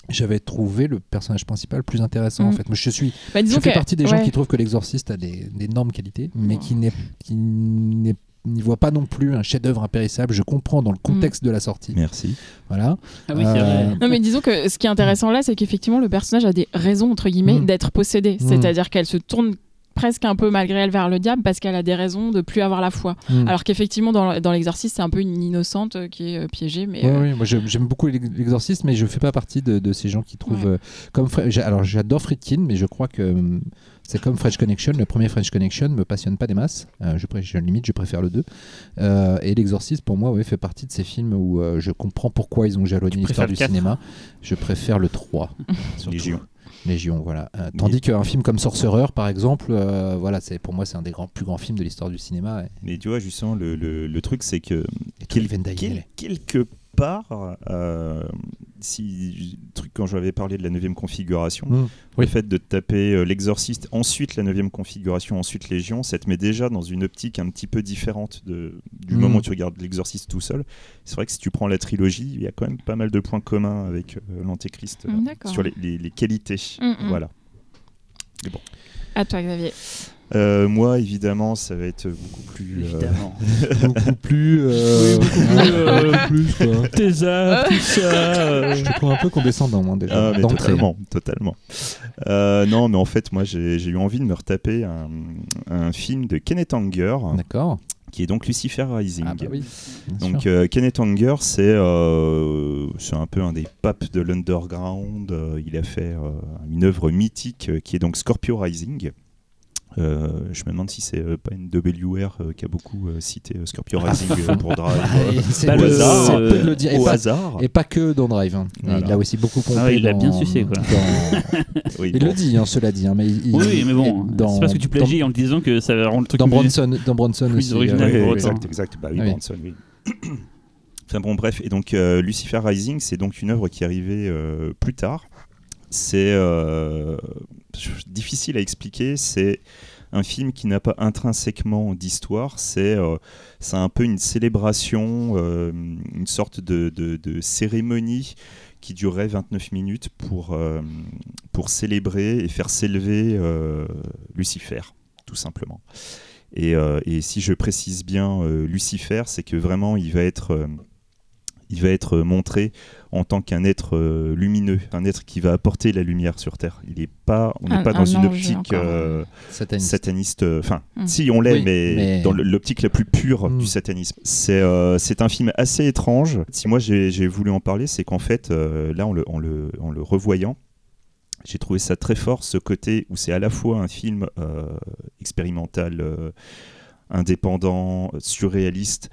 j'avais trouvé le personnage principal plus intéressant en fait. Moi, je suis,
Bah,
je fais
que-
partie des gens qui trouvent que l'exorciste a des d'énormes qualités, mais
Ouais.
qui n'est qui n'est n'y voit pas non plus un chef-d'œuvre impérissable. Je comprends dans le contexte de la sortie.
Merci.
Voilà.
Ah oui, c'est
Euh,
vrai.
Non mais disons que ce qui est intéressant là, c'est qu'effectivement le personnage a des raisons entre guillemets
Mm.
d'être possédé.
Mm.
C'est-à-dire qu'elle se tourne presque un peu malgré elle vers le diable parce qu'elle a des raisons de plus avoir la foi.
Mm.
Alors qu'effectivement dans, dans l'exercice c'est un peu une innocente euh, qui est euh, piégée mais
Ouais,
euh,
moi j'aime beaucoup l'ex- l'exorciste, mais je fais pas partie de, de ces gens qui trouvent.
Ouais.
euh, comme alors j'adore Friedkin, mais je crois que c'est comme French Connection. Le premier French Connection me passionne pas des masses. Euh, je, je- limite, je préfère le 2. Euh, et l'exorciste, pour moi, ouais, fait partie de ces films où euh, je comprends pourquoi ils ont jalonné l'histoire du cinéma. Je préfère le 3. surtout.
Légion.
Légion, voilà. Euh, tandis qu'un film comme Sorcerer, par exemple, euh, voilà, c'est pour moi c'est un des grands, plus grands films de l'histoire du cinéma.
Mais tu vois, justement, le, le, le truc, c'est que quel- quel- quelque part, euh, si truc quand j'avais parlé de la 9 configuration,
Mm.
le
Oui.
fait de taper euh, l'exorciste, ensuite la 9 configuration, ensuite Légion, ça te met déjà dans une optique un petit peu différente de, du
Mm.
moment où tu regardes l'exorciste tout seul. C'est vrai que si tu prends la trilogie, il y a quand même pas mal de points communs avec euh, l'Antéchrist euh,
Mm, d'accord.
sur les, les- les qualités.
Mm, mm.
Voilà.
à toi Xavier.
Euh, moi, évidemment, ça va être beaucoup plus. euh,
Évidemment.
beaucoup plus. euh,
euh,
beaucoup plus quoi.
Tes arts, tout ça. euh.
Je te trouve un peu condescendant moi, déjà.
Ah, mais totalement, totalement. Euh, non, mais en fait, moi, j'ai eu envie de me retaper un, un film de Kenneth Anger,
D'accord.
qui est donc Lucifer Rising.
Ah bah oui.
Donc euh, Kenneth Anger, c'est euh, un peu un des papes de l'underground. Euh, il a fait euh, une œuvre mythique euh, qui est donc Scorpio Rising. Euh, je me demande si c'est euh, pas une WR euh, qui a beaucoup euh, cité euh, Scorpio Rising euh, pour Drive.
Et
euh,
c'est
au
le-
hasard.
peu de le dire. Et
au
pas-
hasard.
Et pas que dans Drive. hein.
Voilà.
Il a aussi beaucoup pompé.
Ah il a
dans-
bien sucé, quoi.
dans-
Oui,
Il
bon.
le dit, hein, cela dit. hein, mais il-
Oui, mais bon,
dans-
c'est parce que tu plagies en le disant que ça rend le truc
Dans, dans
plus-
Bronson, dans Bronson
plus
aussi.
original.
euh,
Oui, exact, exact. Bah oui,
Ah oui.
Bronson, oui. enfin bon, bref. Et donc, euh, Lucifer Rising, c'est donc une œuvre qui est arrivée euh, plus tard. C'est euh, difficile à expliquer. C'est un film qui n'a pas intrinsèquement d'histoire. C'est euh, un peu une célébration, euh, une sorte de, cérémonie qui durerait 29 minutes pour, euh, pour célébrer et faire s'élever Lucifer, tout simplement. Et, si je précise bien Lucifer, c'est que vraiment il va être, il va être montré en tant qu'un être euh, lumineux, un être qui va apporter la lumière sur Terre. Il est pas, on n'est
Un-
pas dans
un
une optique euh,
sataniste.
euh, Enfin,
Mm.
si on l'est,
Oui,
mais,
mais-
dans l'optique la plus pure
Mm.
du satanisme. C'est euh, c'est un film assez étrange. Si moi j'ai voulu en parler, c'est qu'en fait, euh, là, en le, en le, en le revoyant, j'ai trouvé ça très fort, ce côté où c'est à la fois un film euh, expérimental, euh, indépendant, surréaliste,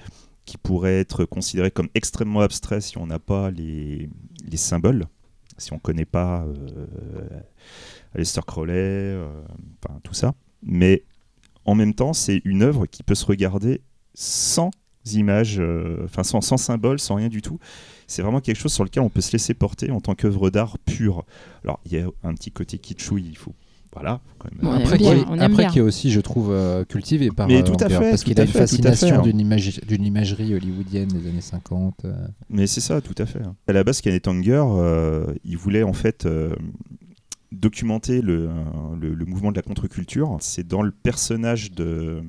qui pourrait être considéré comme extrêmement abstrait si on n'a pas les, les symboles, si on ne connaît pas euh, Aleister Crowley, euh, tout ça. Mais en même temps, c'est une œuvre qui peut se regarder sans images, euh, enfin sans, sans symboles, sans rien du tout. C'est vraiment quelque chose sur lequel on peut se laisser porter en tant qu'œuvre d'art pure. Alors, il y a un petit côté kitschouille, il faut. Voilà, quand même.
Ouais, on
Après, qui, après est aussi, je trouve, euh, cultivé par
Mais
euh,
tout à fait,
parce qu'il a une
fait,
fascination
hein.
d'une imagi- d'une imagerie hollywoodienne des années 50. euh.
Mais c'est ça, tout à fait. À la base, Kenneth Anger, euh, il voulait en fait euh, documenter le, le, le mouvement de la contre-culture. C'est dans le personnage de,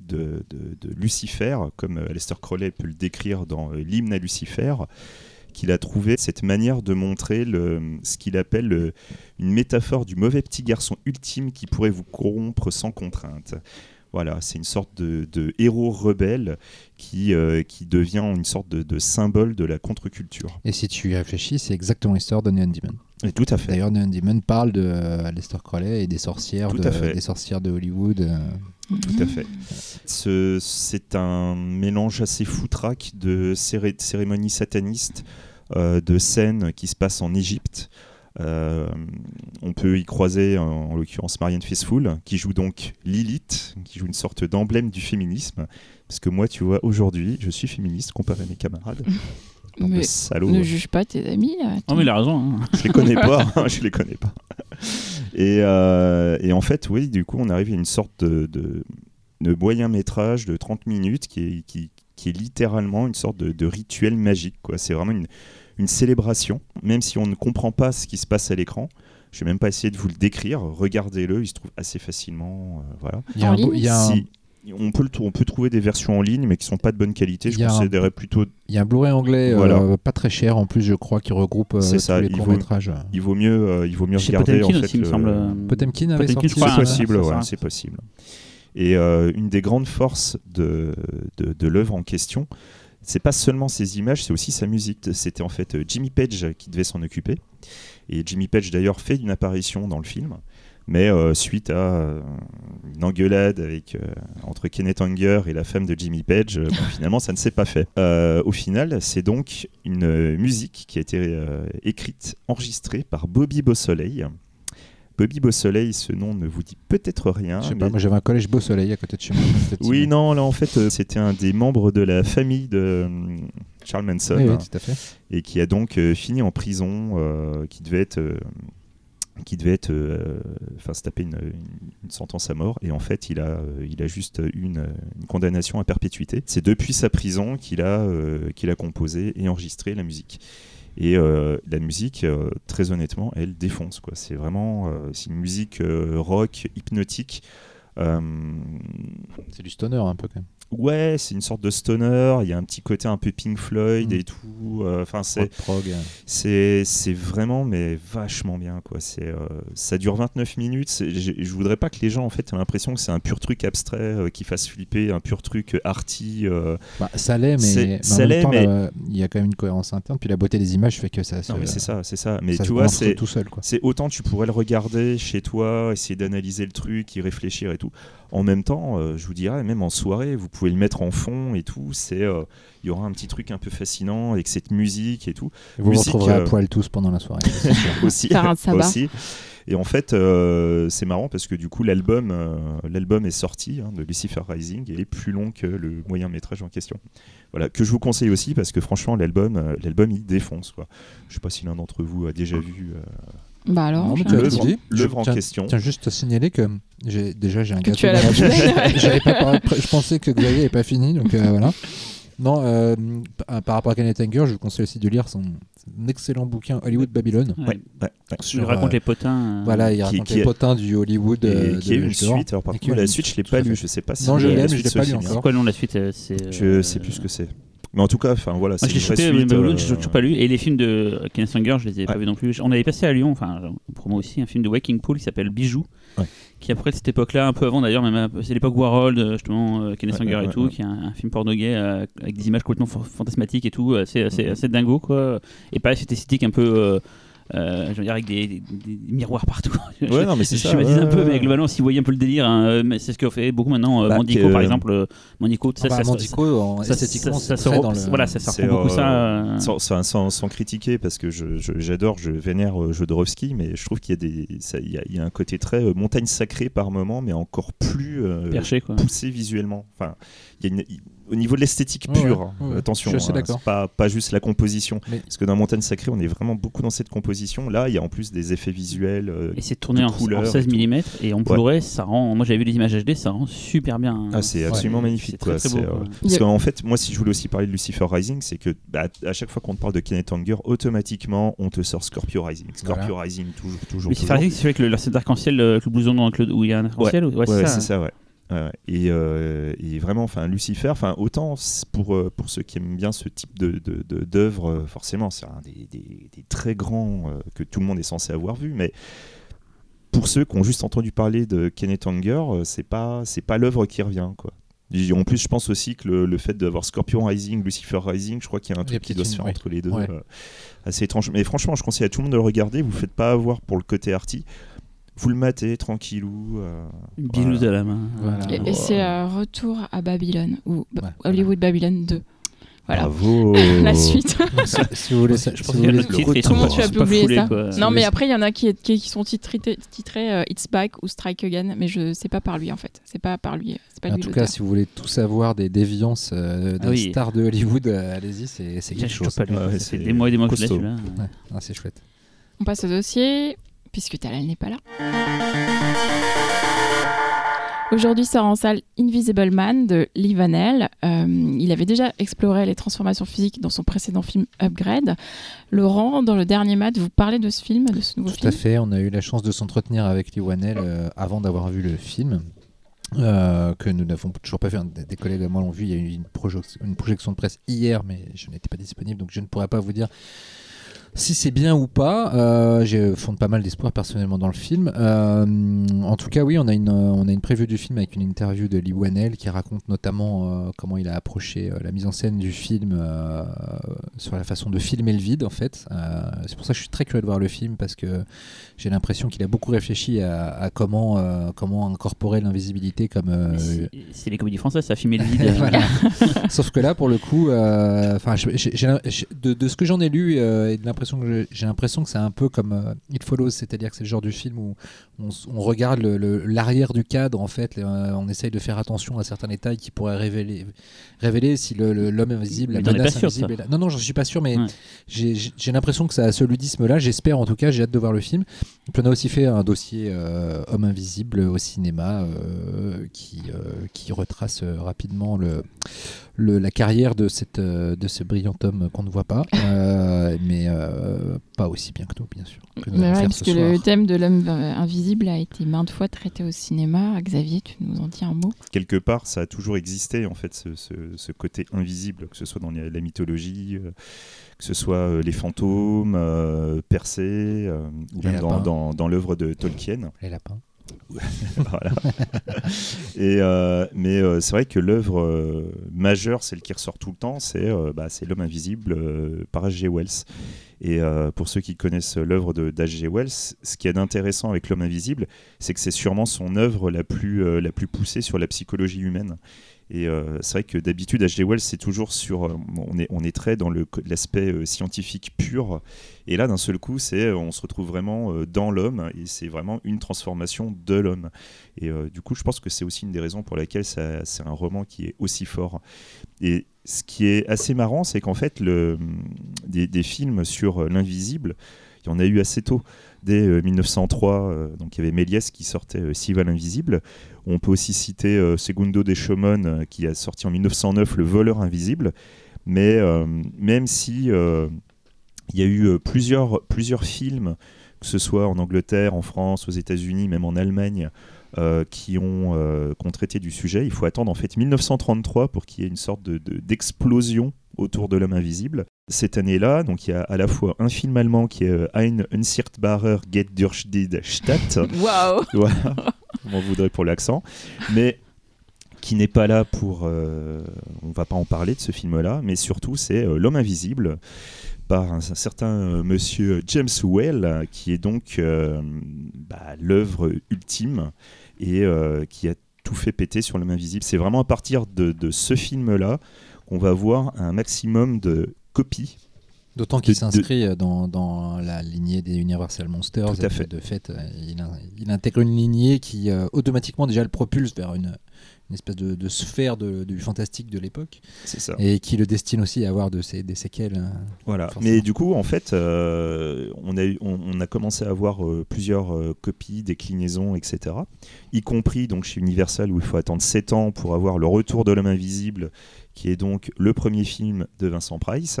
de, de- de Lucifer, comme Aleister Crowley peut le décrire dans l'hymne à Lucifer, qu'il a trouvé cette manière de montrer le, ce qu'il appelle le- une métaphore du mauvais petit garçon ultime qui pourrait vous corrompre sans contrainte. Voilà, c'est une sorte de, de héros rebelle qui, euh, qui devient une sorte de, de symbole de la contre-culture.
Et si tu y réfléchis, c'est exactement l'histoire de Neon Demon.
Et tout à fait.
D'ailleurs, Neon Demon parle de euh, Aleister Crowley et des sorcières,
Tout
de,
à fait.
des sorcières de Hollywood. euh.
Tout à fait. Ce- C'est un mélange assez foutraque de céré- cérémonies satanistes, euh, de scènes qui se passent en Égypte. Euh, on peut y croiser en, en l'occurrence Marianne Faithfull qui joue donc Lilith, qui joue une sorte d'emblème du féminisme. Parce que moi, tu vois, aujourd'hui, je suis féministe comparé à mes camarades.
Mais
salauds.
ne juge pas tes amis. là.
Oh, mais il a raison. hein.
Je les connais pas, je les connais pas. Et, euh, et en fait, oui, du coup, on arrive à une sorte de, de, de moyen métrage de 30 minutes qui est, qui, qui est littéralement une sorte de, de rituel magique. quoi. C'est vraiment une, une célébration, même si on ne comprend pas ce qui se passe à l'écran. Je vais même pas essayer de vous le décrire. Regardez-le, il se trouve assez facilement. euh, voilà.
Il y a un beau-
ligne
il y a un-
Si- on, peut le trou- on peut trouver des versions en ligne, mais qui sont pas de bonne qualité. Je
Il y a un-
considérerais plutôt
il y a un Blu-ray anglais euh, pas très cher en plus, je crois, qui regroupe euh,
C'est
tous
ça,
les
il vaut-
courts-métrages.
il vaut mieux, euh, il vaut mieux
Chez
regarder en
Potemkin
fait.
aussi,
le-
semble. euh,
Potemkin avait
Potemkin,
sorti ça,
C'est possible,
c'est
ouais,
ça.
c'est possible. Et euh, une des grandes forces de, de, de l'œuvre en question, c'est pas seulement ses images, c'est aussi sa musique. C'était en fait Jimmy Page qui devait s'en occuper. Et Jimmy Page d'ailleurs fait une apparition dans le film. Mais euh, suite à euh, une engueulade avec, euh, entre Kenneth Anger et la femme de Jimmy Page, euh, bon, finalement ça ne s'est pas fait. Euh, au final, c'est donc une musique qui a été euh, écrite, enregistrée par Bobby Beausoleil. Bobby Beausoleil, ce nom ne vous dit peut-être rien.
Je sais
mais-
pas, moi j'avais un collège Beau Soleil à côté de chez moi.
Oui, non, là en fait, euh, c'était un des membres de la famille de euh, Charles Manson
Oui, oui,
hein,
tout à fait.
et qui a donc euh, fini en prison, euh, qui devait être, euh, qui devait être, euh, se taper une, sentence à mort. Et en fait, il a, euh, il a juste une, une condamnation à perpétuité. C'est depuis sa prison qu'il a, euh, qu'il a composé et enregistré la musique. Et la musique, très honnêtement, elle défonce. Quoi. C'est vraiment, c'est une musique rock hypnotique.
C'est du stoner un peu quand même.
Ouais, c'est une sorte de stoner. Il y a un petit côté un peu Pink Floyd
Mm.
et tout. euh, Enfin, c'est c'est c'est vraiment mais vachement bien quoi. C'est euh, ça dure 29 minutes. Je voudrais pas que les gens en fait aient l'impression que c'est un pur truc abstrait euh, qui fasse flipper, un pur truc arty.
Bah, ça l'est, mais,
ça l'est, mais-
il y a quand même une cohérence interne. Puis la beauté des images fait que ça se,
Non mais c'est ça, c'est ça. Mais
ça
tu vois, c'est
tout seul.
C'est autant tu pourrais le regarder chez toi, essayer d'analyser le truc, y réfléchir et tout. En même temps, je vous dirais, même en soirée, vous pouvez le mettre en fond et tout. C'est, euh, il y aura un petit truc un peu fascinant avec cette musique et tout
Vous vous
musique,
retrouverez
euh,
à poil tous pendant la soirée.
aussi. Aussi. Et en fait, euh, c'est marrant parce que du coup, l'album, euh, l'album est sorti hein, de Lucifer Rising et est plus long que le moyen métrage en question. Voilà, que je vous conseille aussi parce que franchement, l'album, euh, l'album, il défonce quoi. Je sais pas si l'un d'entre vous a déjà vu euh,
Bah alors,
Non, dit.
l'œuvre en
Tiens-
question.
Tiens, juste te signaler que j'ai déjà j'ai un
Que
gâteau.
tu as la
dans
bouche
pas je pensais que Xavier n'avait pas fini, donc euh, voilà. Non, euh, par rapport à Kenneth Anger, je vous conseille aussi de lire son, son excellent bouquin Hollywood Babylone.
Ouais.
Ouais, ouais, ouais.
Il raconte
euh,
les potins. euh,
Voilà, il raconte
qui
les
est-
potins du Hollywood.
Et
euh,
qui
de
une suite. Alors par contre, la suite, je l'ai
tout
pas
à
lu. Je sais pas si
Non, je
la
l'ai, mais je l'ai
se
pas lu encore.
C'est quoi le nom de la suite c'est,
Je
euh,
sais plus ce que c'est. Mais en tout cas, enfin voilà, c'est
l'ai
une vraie
shooté,
suite. Euh,
j'ai toujours pas lu. Et les films de Kenneth Anger, je les ai pas vus non plus. On avait passé à Lyon, enfin, pour moi aussi, un film de Waking Pool qui s'appelle Bijou.
Ouais.
Qui après cette époque-là, un peu avant d'ailleurs, même c'est l'époque Warhol, euh, justement, euh, Kenneth
Ouais,
Anger
ouais,
et tout, qui est un, un film porno gay euh, avec des images complètement fa- fantasmatiques et tout, assez, assez,
Mhm.
assez dingo quoi. Et pareil, cette esthétique un peu. Euh, je veux dire avec des, des- des miroirs partout. Je-
Ouais, non, mais c'est
je
ça,
schématise
ouais,
un peu,
ouais,
mais globalement, si vous voyez un peu le délire, hein, euh, mais c'est ce qu'on fait beaucoup maintenant. euh,
Bah,
Mandico,
que-
par exemple, Mandico, ça, ça, ça-
Mandico, en-
ça-
esthétiquement,
ça-
c'est
ça
très
se
dans
re-
le.
Voilà, ça, reprend beaucoup
euh,
ça. euh,
Sans, sans, sans- sans critiquer, parce que je- je- j'adore, je, vénère euh, Jodorowsky, mais je trouve qu'il y a, des, ça- il y a, il y a un côté très euh, montagne sacrée par moment, mais encore plus euh,
perché quoi.
poussé visuellement. Enfin, il y a une- il- au niveau de l'esthétique pure,
ouais,
hein,
ouais,
attention, hein, c'est pas, pas juste la composition.
Mais-
Parce que dans Montagne Sacrée, on est vraiment beaucoup dans cette composition. Là, il y a en plus des effets visuels. euh,
Et c'est tourné
de
en, en
et
16
tout.
mm et en Blu-ray, ça rend. Moi j'avais vu les images HD, ça rend super bien.
Ah, c'est absolument magnifique.
Très,
quoi.
très beau,
euh, Parce qu'en fait, moi, si je voulais aussi parler de Lucifer Rising, c'est que bah, à chaque fois qu'on te parle de Kenneth Anger, automatiquement, on te sort Scorpio Rising. Scorpio
Voilà.
Rising, toujours, toujours. Toujours.
Farsi, c'est avec le, le- arc-en-ciel, euh, avec le blouson dans le, où il y a un arc-en-ciel ou- ouais,
Ouais,
c'est ça.
ça, ouais. Et, euh, et vraiment, enfin, Lucifer, enfin, autant pour, euh, pour ceux qui aiment bien ce type de, de, de- d'œuvre, euh, forcément, c'est un des, des- des très grands euh, que tout le monde est censé avoir vu, mais pour ceux qui ont juste entendu parler de Kenneth Anger, c'est pas, c'est pas l'œuvre qui revient, quoi. Et En plus, je pense aussi que le, le fait d'avoir Scorpion Rising, Lucifer Rising, je crois qu'il y a un truc qui doit se faire
ouais.
entre les deux.
Ouais.
assez étrange. Mais franchement, je conseille à tout le monde de le regarder. Vous ne faites pas avoir pour le côté arty. Vous le matez tranquillou. euh,
Une
Voilà.
à la main.
Voilà.
Et, et c'est euh, Retour à Babylone, ou Ba-
Ouais,
Hollywood Babylone 2. Voilà,
Bravo.
la suite.
si, vous voulez, ça-
Je pense
voulez-
le titre,
Tout le monde, tu as ça.
quoi.
Non, mais après, il y en a qui, qui, qui sont titrés, titrés euh, It's Back ou Strike Again, mais je sais pas par lui en fait. C'est pas par lui. Pas
En
lui
tout cas, si vous voulez tout savoir des déviances euh, des
Ah oui.
stars de Hollywood, euh, allez-y, c'est quelque chose.
Ouais, c'est
des mois et des mois que je
ah, c'est chouette.
On passe au dossier, puisque Talal n'est pas là. Aujourd'hui sort en salle Invisible Man de Lee Vanel. Euh, il avait déjà exploré les transformations physiques dans son précédent film Upgrade. Laurent, dans le dernier mat, vous parlez de ce film, de ce nouveau
Tout
film?
à fait. On a eu la chance de s'entretenir avec Lee Wanell euh, avant d'avoir vu le film. euh, que nous n'avons toujours pas vu. Des collègues à moi l'ont vu. Il y a eu une projection de presse hier, mais je n'étais pas disponible, donc je ne pourrais pas vous dire si c'est bien ou pas. Euh, je fonde pas mal d'espoir personnellement dans le film. Euh, en tout cas, oui, on a une euh, on a une preview du film avec une interview de Lee Wanell qui raconte notamment euh, comment il a approché la mise en scène du film sur la façon de filmer le vide en fait. C'est pour ça que je suis très curieux de voir le film parce que j'ai l'impression qu'il a beaucoup réfléchi à, à comment comment incorporer l'invisibilité comme
c'est- les comédies françaises, ça a filmé le vide.
Voilà. Sauf que là, pour le coup, enfin, de, de ce que j'en ai lu et de l'impression que j'ai- l'impression que c'est un peu comme euh, It Follows, c'est-à-dire que c'est le genre du film où on, regarde l'arrière du cadre, en fait, euh, on essaye de faire attention à certains détails qui pourraient révéler, révéler si l'homme invisible, la menace
sûr,
invisible. est là. Non, non, j'en suis pas sûr, mais
Ouais.
j'ai- l'impression que ça a ce ludisme-là. J'espère, en tout cas, j'ai hâte de voir le film. Puis on a aussi fait un dossier euh, Homme invisible au cinéma qui, qui retrace rapidement le, le, la carrière de, cette, euh, de ce brillant homme qu'on ne voit pas, euh, mais euh, pas aussi bien que nous, bien sûr. que nous
Mais
allons
ouais,
faire
parce
ce
que
soir.
le thème de l'homme invisible a été maintes fois traité au cinéma. Xavier, tu nous en dis un mot?
Quelque part, ça a toujours existé en fait, ce, ce- ce côté invisible, que ce soit dans les- la mythologie, que ce soit les fantômes, euh, Persée, euh, ou
Les
même dans, dans, dans l'œuvre de Tolkien.
Les lapins.
Et, euh, mais euh, c'est vrai que l'œuvre euh, majeure, celle qui ressort tout le temps, c'est euh, bah, L'homme invisible par H.G. Wells. Et pour ceux qui connaissent l'œuvre d'H.G. Wells, ce qui est d'intéressant avec L'homme invisible, c'est que c'est sûrement son œuvre la plus, la plus poussée sur la psychologie humaine. Et euh, c'est vrai que d'habitude, H.G. Wells, c'est toujours sur. euh, on, est, très dans l'aspect euh, scientifique pur. Et là, d'un seul coup, on se retrouve vraiment dans l'homme et c'est vraiment une transformation de l'homme. Et du coup, je pense que c'est aussi une des raisons pour laquelle c'est un roman qui est aussi fort. Et ce qui est assez marrant, c'est qu'en fait, le, des, films sur l'invisible, il y en a eu assez tôt. Dès euh, 1903, euh, donc il y avait Méliès qui sortait euh, Siva l'invisible. On peut aussi citer euh, Segundo de euh, qui a sorti en 1909 Le voleur invisible. Mais euh, même si euh, il y a eu euh, plusieurs, plusieurs films, que ce soit en Angleterre, en France, aux États-Unis, même en Allemagne, euh, qui, ont, euh, qui ont traité du sujet. Il faut attendre en fait 1933 pour qu'il y ait une sorte de- de- d'explosion autour de l'homme invisible. Cette année-là, donc il y a à la fois un film allemand qui est euh, Ein unsichtbarer geht durch die Stadt,
Waouh
voilà, on m'en voudrait pour l'accent, mais qui n'est pas là pour. euh, on va pas en parler de ce film-là, mais surtout c'est L'homme invisible par un, un certain euh, monsieur James euh, qui est donc euh, bah, l'œuvre ultime et euh, qui a tout fait péter sur L'homme invisible. C'est vraiment à partir de, de ce film-là qu'on va voir un maximum de copies
D'autant qu'il
de-
s'inscrit dans, dans la lignée des Universal Monsters.
Tout à fait.
De fait, il, in- il intègre une lignée qui euh, automatiquement déjà le propulse vers une, une espèce de, de sphère de- du fantastique de l'époque
C'est ça.
et qui le destine aussi à avoir de ces, des séquelles. euh,
Voilà.
Forcément.
Mais du coup, en fait, euh, on, a on a commencé à avoir euh, plusieurs euh, copies, déclinaisons, etc. Y compris donc chez Universal où il faut attendre 7 ans pour avoir le retour de l'homme invisible, qui est donc le premier film de Vincent Price.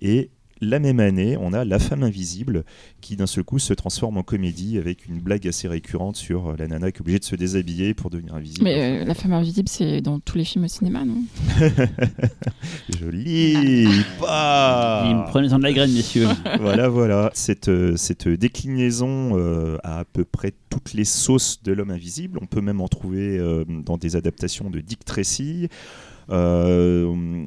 Et la même année, on a La femme invisible, qui d'un seul coup se transforme en comédie avec une blague assez récurrente sur euh, la nana qui est obligée de se déshabiller pour devenir invisible.
Mais euh, La femme invisible, c'est dans tous les films au cinéma, non?
Joli pas
Il me Prenez-en de la graine, messieurs.
voilà, voilà. Cette, euh, cette déclinaison euh, a à peu près toutes les sauces de l'homme invisible. On peut même en trouver euh, dans des adaptations de Dick Tracy. Euh,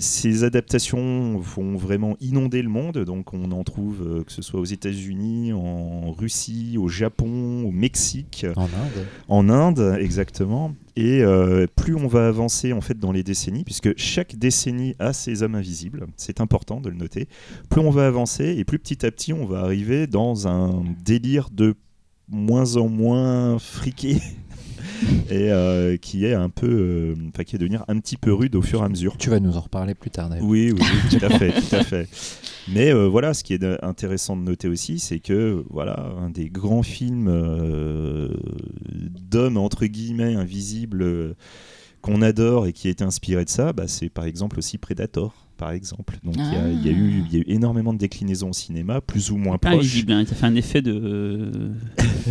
ces adaptations vont vraiment inonder le monde, donc on en trouve euh, que ce soit aux États-Unis, en Russie, au Japon, au Mexique,
en Inde.
en Inde exactement. Et euh, plus on va avancer en fait dans les décennies, puisque chaque décennie a ses hommes invisibles, c'est important de le noter. Plus on va avancer et plus petit à petit on va arriver dans un délire de moins en moins friqué et euh, qui est un peu, euh, enfin qui est devenir un petit peu rude au fur et à mesure.
Tu vas nous en reparler plus tard d'ailleurs.
Oui, oui, oui, tout à fait, tout à fait. Mais euh, voilà, ce qui est intéressant de noter aussi, c'est que voilà, un des grands films d'hommes entre guillemets invisibles qu'on adore et qui a été inspiré de ça, bah, c'est par exemple aussi Predator, par exemple. Donc il y a- il y, a eu- il y a eu énormément de déclinaisons au cinéma, plus ou moins
Pas
proches.
invisible, hein, ça fait un effet de,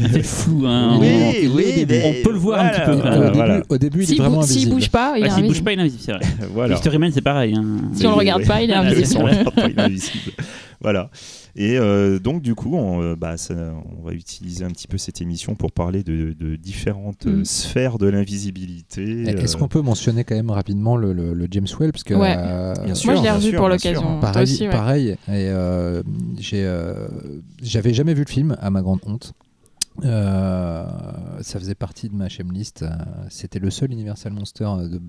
un effet flou. Hein,
Oui,
on-
oui, mais
on peut le voir un
voilà,
petit peu.
Au,
voilà.
début,
voilà.
au début, il est vraiment
bou- s'il
invisible.
bouge pas, il
Ah,
est
S'il bouge
invisible.
pas, il est invisible, c'est vrai.
voilà.
C'est pareil. hein.
Si on le regarde pas, il est
Ah,
invisible.
Voilà. Et euh, donc, du coup, on, euh, bah, ça- on va utiliser un petit peu cette émission pour parler de, de différentes euh,
Mm.
sphères de l'invisibilité.
Est-ce
euh,
qu'on peut mentionner quand même rapidement le, le- le James Whale? Parce que
Ouais.
euh,
Bien
Moi,
sûr,
je l'ai revu pour l'occasion.
Pareil,
aussi, ouais.
pareil. Et euh, euh, j'avais jamais vu le film, à ma grande honte. Euh, ça faisait partie de ma list. C'était le seul Universal Monster de,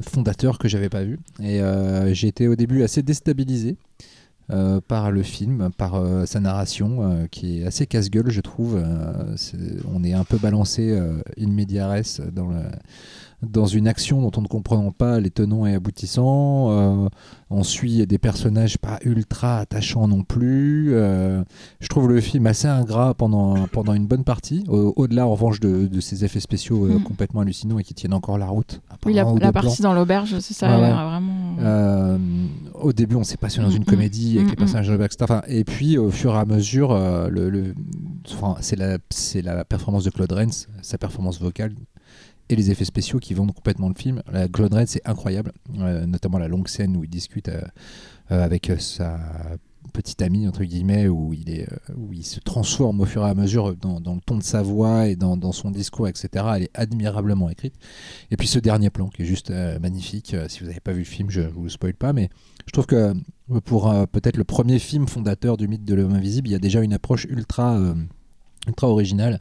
fondateur que j'avais pas vu. Et euh, j'ai été au début assez déstabilisé. Euh, par le film, par euh, sa narration euh, qui est assez casse-gueule, je trouve. On est un peu balancé in media res dans le, dans une action dont on ne comprend pas les tenants et aboutissants. Euh, on suit des personnages pas ultra attachants non plus. Euh, je trouve le film assez ingrat pendant, pendant une bonne partie, au-delà en revanche de, de ces effets spéciaux euh,
Mm.
complètement hallucinants et qui tiennent encore la route.
Oui, la, la partie
plans.
dans l'auberge, c'est ça,
Ouais, ouais.
vraiment.
Au début, on s'est passé dans
Mm,
une
mm,
comédie avec les personnages de Baxter. Enfin, et puis, au fur et à mesure, le, le- c'est la, performance de Claude Rains, sa performance vocale et les effets spéciaux qui vendent complètement le film. La Claude Rains, c'est incroyable, euh, notamment la longue scène où il discute euh, euh, avec sa petite amie entre guillemets où il se transforme au fur et à mesure dans, le ton de sa voix et dans, son discours etc elle est admirablement écrite. Et puis ce dernier plan qui est juste magnifique. Si vous n'avez pas vu le film je vous le spoil pas mais je trouve que pour peut-être le premier film fondateur du mythe de l'homme invisible il y a déjà une approche ultra ultra originale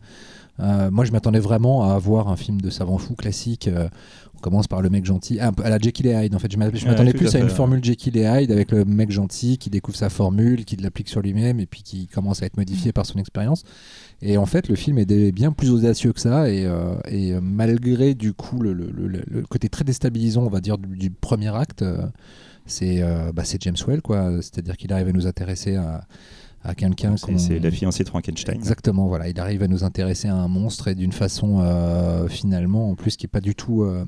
Euh, moi je m'attendais vraiment à avoir un film de savant fou classique euh, on commence par le mec gentil peu à la Jekyll et Hyde en fait. Je
Ouais,
m'attendais plus
à
à une formule Jekyll et Hyde avec le mec gentil qui découvre sa formule qui l'applique sur lui-même et puis qui commence à être modifié par son expérience. Et en fait le film est bien plus audacieux que ça et, euh, et, malgré du coup le, le- le- le côté très déstabilisant on va dire du, du premier acte c'est bah, c'est James Well quoi. C'est-à-dire qu'il arrive à nous intéresser à, à quelqu'un
C'est la fiancée de Frankenstein.
Exactement, voilà, il arrive à nous intéresser à un monstre et d'une façon euh, finalement en plus qui est pas du tout, euh,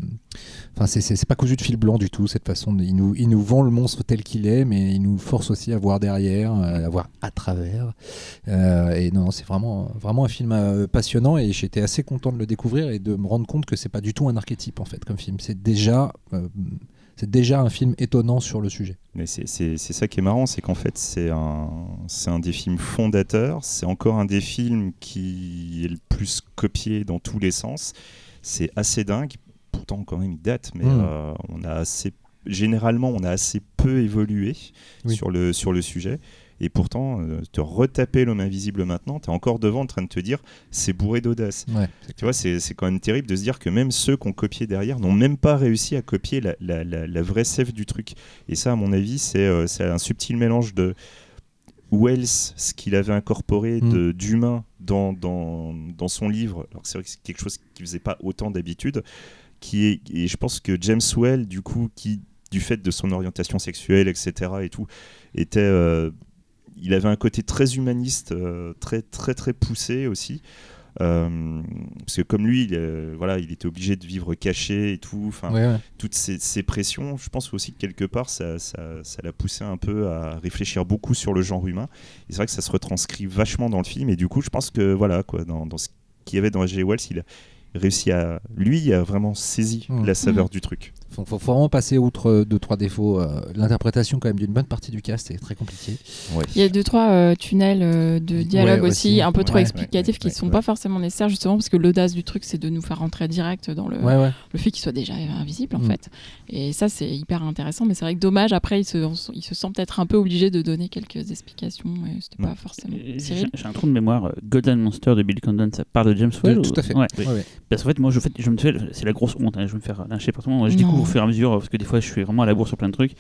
enfin c'est- c'est pas cousu de fil blanc du tout cette façon. de- il nous il nous vend le monstre tel qu'il est, mais il nous force aussi à voir derrière, euh, à voir à travers. Euh, et non, c'est vraiment vraiment un film euh, passionnant et j'étais assez content de le découvrir et de me rendre compte que c'est pas du tout un archétype en fait comme film. C'est déjà euh, c'est déjà un film étonnant sur le sujet.
Mais c'est ça qui est marrant, c'est qu'en fait, c'est un, un des films fondateurs, c'est encore un des films qui est le plus copié dans tous les sens. C'est assez dingue, pourtant quand même il date, mais
Mm.
euh, on a assez, généralement on a assez peu évolué
Oui.
sur, le, sur le sujet. Et pourtant, euh, te retaper l'homme invisible maintenant, tu es encore devant en train de te dire c'est bourré d'audace.
Ouais.
Tu vois, c'est quand même terrible de se dire que même ceux qui ont copié derrière n'ont même pas réussi à copier la, la- la- la vraie sève du truc. Et ça, à mon avis, c'est euh, un subtil mélange de Wells, ce qu'il avait incorporé
Mm.
de- d'humain dans, dans, dans son livre. Alors c'est vrai que c'est quelque chose qu'il faisait pas autant d'habitude. Qui est, et je pense que James Well, du coup, qui du fait de son orientation sexuelle, etc. et tout, était euh, il avait un côté très humaniste, euh, très très très poussé aussi. Euh, parce que comme lui, il, euh, voilà, il était obligé de vivre caché et tout. Enfin,
Ouais, ouais.
toutes ces, ces pressions, je pense aussi que quelque part, ça, ça, ça l'a poussé un peu à réfléchir beaucoup sur le genre humain. Et c'est vrai que ça se retranscrit vachement dans le film. Et du coup, je pense que voilà, quoi, dans, dans ce qu'il y avait dans H.G. Wells, il a réussi à, lui, a vraiment saisi
Mm.
la saveur
Mm.
du truc.
Faut, faut- faut vraiment passer outre euh, deux trois défauts. euh, L'interprétation quand même d'une bonne partie du cast est très compliquée.
Ouais.
Il y a deux, trois euh, tunnels euh, de dialogue
Ouais,
aussi,
aussi.
un peu trop
Ouais,
explicatifs
ouais,
qui
ouais,
sont
ouais.
pas forcément nécessaires, justement, parce que l'audace du truc, c'est de nous faire rentrer direct dans le,
Ouais ouais.
le fait qu'il soit déjà invisible, en
Mm.
fait. Et ça, c'est hyper intéressant, mais c'est vrai que dommage, après, il se, il se sent peut-être un peu obligé de donner quelques explications, c'était pas forcément.
J'ai
Cyril
j'ai un trou de mémoire. Golden Monster de Bill Condon, ça parle de James Well
tout
ou-
à fait.
Ouais.
Ouais, ouais.
Parce qu'en fait, moi, je, fais- je me fais, c'est la grosse honte. hein, je vais me faire lyncher par tout le monde. Je
Non.
découvre fur et à mesure parce que des fois, je suis vraiment à la bourre sur plein de trucs.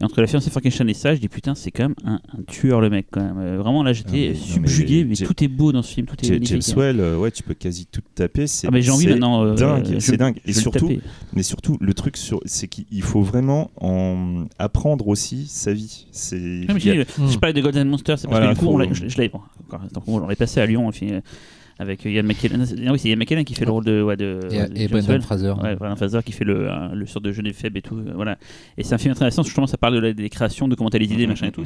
Et entre la fiancée Frankenstein et ça, je dis putain, c'est quand même un, un tueur le mec quand même. Euh, vraiment là, j'étais
Ah,
subjugué,
mais
tout est beau dans ce film, tout est magnifique.
James Well, euh, ouais, tu peux quasi tout taper. C'est
Ah mais j'ai envie
c'est
maintenant. euh,
dingue, c'est dingue. Et surtout. Mais surtout, le truc, sur, c'est qu'il faut vraiment en apprendre aussi sa vie. C'est,
Ah, je, je parlais de Golden Monster, c'est parce
Voilà,
que du coup,
faut-
on je, je l'avais bon, on l'aurait passé à Lyon, avec Ian McKellen. Ah oui, c'est Ian McKellen qui fait le rôle de. Ouais, de
Et,
de
et Brendan. Fraser.
Ouais, Brendan Fraser qui fait le, le sort de jeune et faible et tout. euh, voilà. Et c'est un film intéressant, justement, ça parle de la, des créations, de comment t'as les idées, machin et tout.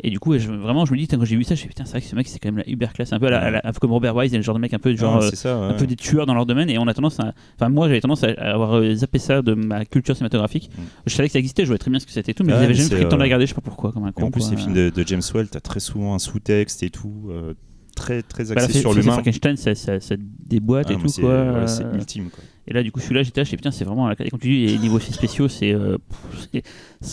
Et du coup, je, vraiment, je me dis, quand j'ai vu ça, je me putain, c'est vrai que ce mec, c'est quand même la uber classe. Un peu, à la- à la- un peu comme Robert Wise, il y a le genre de mec un peu, genre,
Ah,
euh,
ça,
un peu des tueurs dans leur domaine. Et on a tendance à. Enfin, moi, j'avais tendance à avoir euh, zappé ça de ma culture cinématographique.
Mhm.
Je savais que ça existait, je voyais très bien ce que c'était et tout, mais
Ouais,
j'avais
mais
jamais pris le temps de
euh,
la regarder, je sais pas pourquoi, comme un
Et
con.
en plus,
quoi.
les films de, de James Well, t'as très souvent un sous-texte et tout, euh, très, très
Bah,
axé sur l'humain.
Frankenstein, ça, ça, ça déboîte
Ah,
et tout,
c'est,
quoi.
voilà, c'est
Euh,
ultime. Quoi.
Et là, du coup, celui-là, j'étais là, je putain, c'est vraiment. Et quand tu dis les niveaux spéciaux, c'est. euh,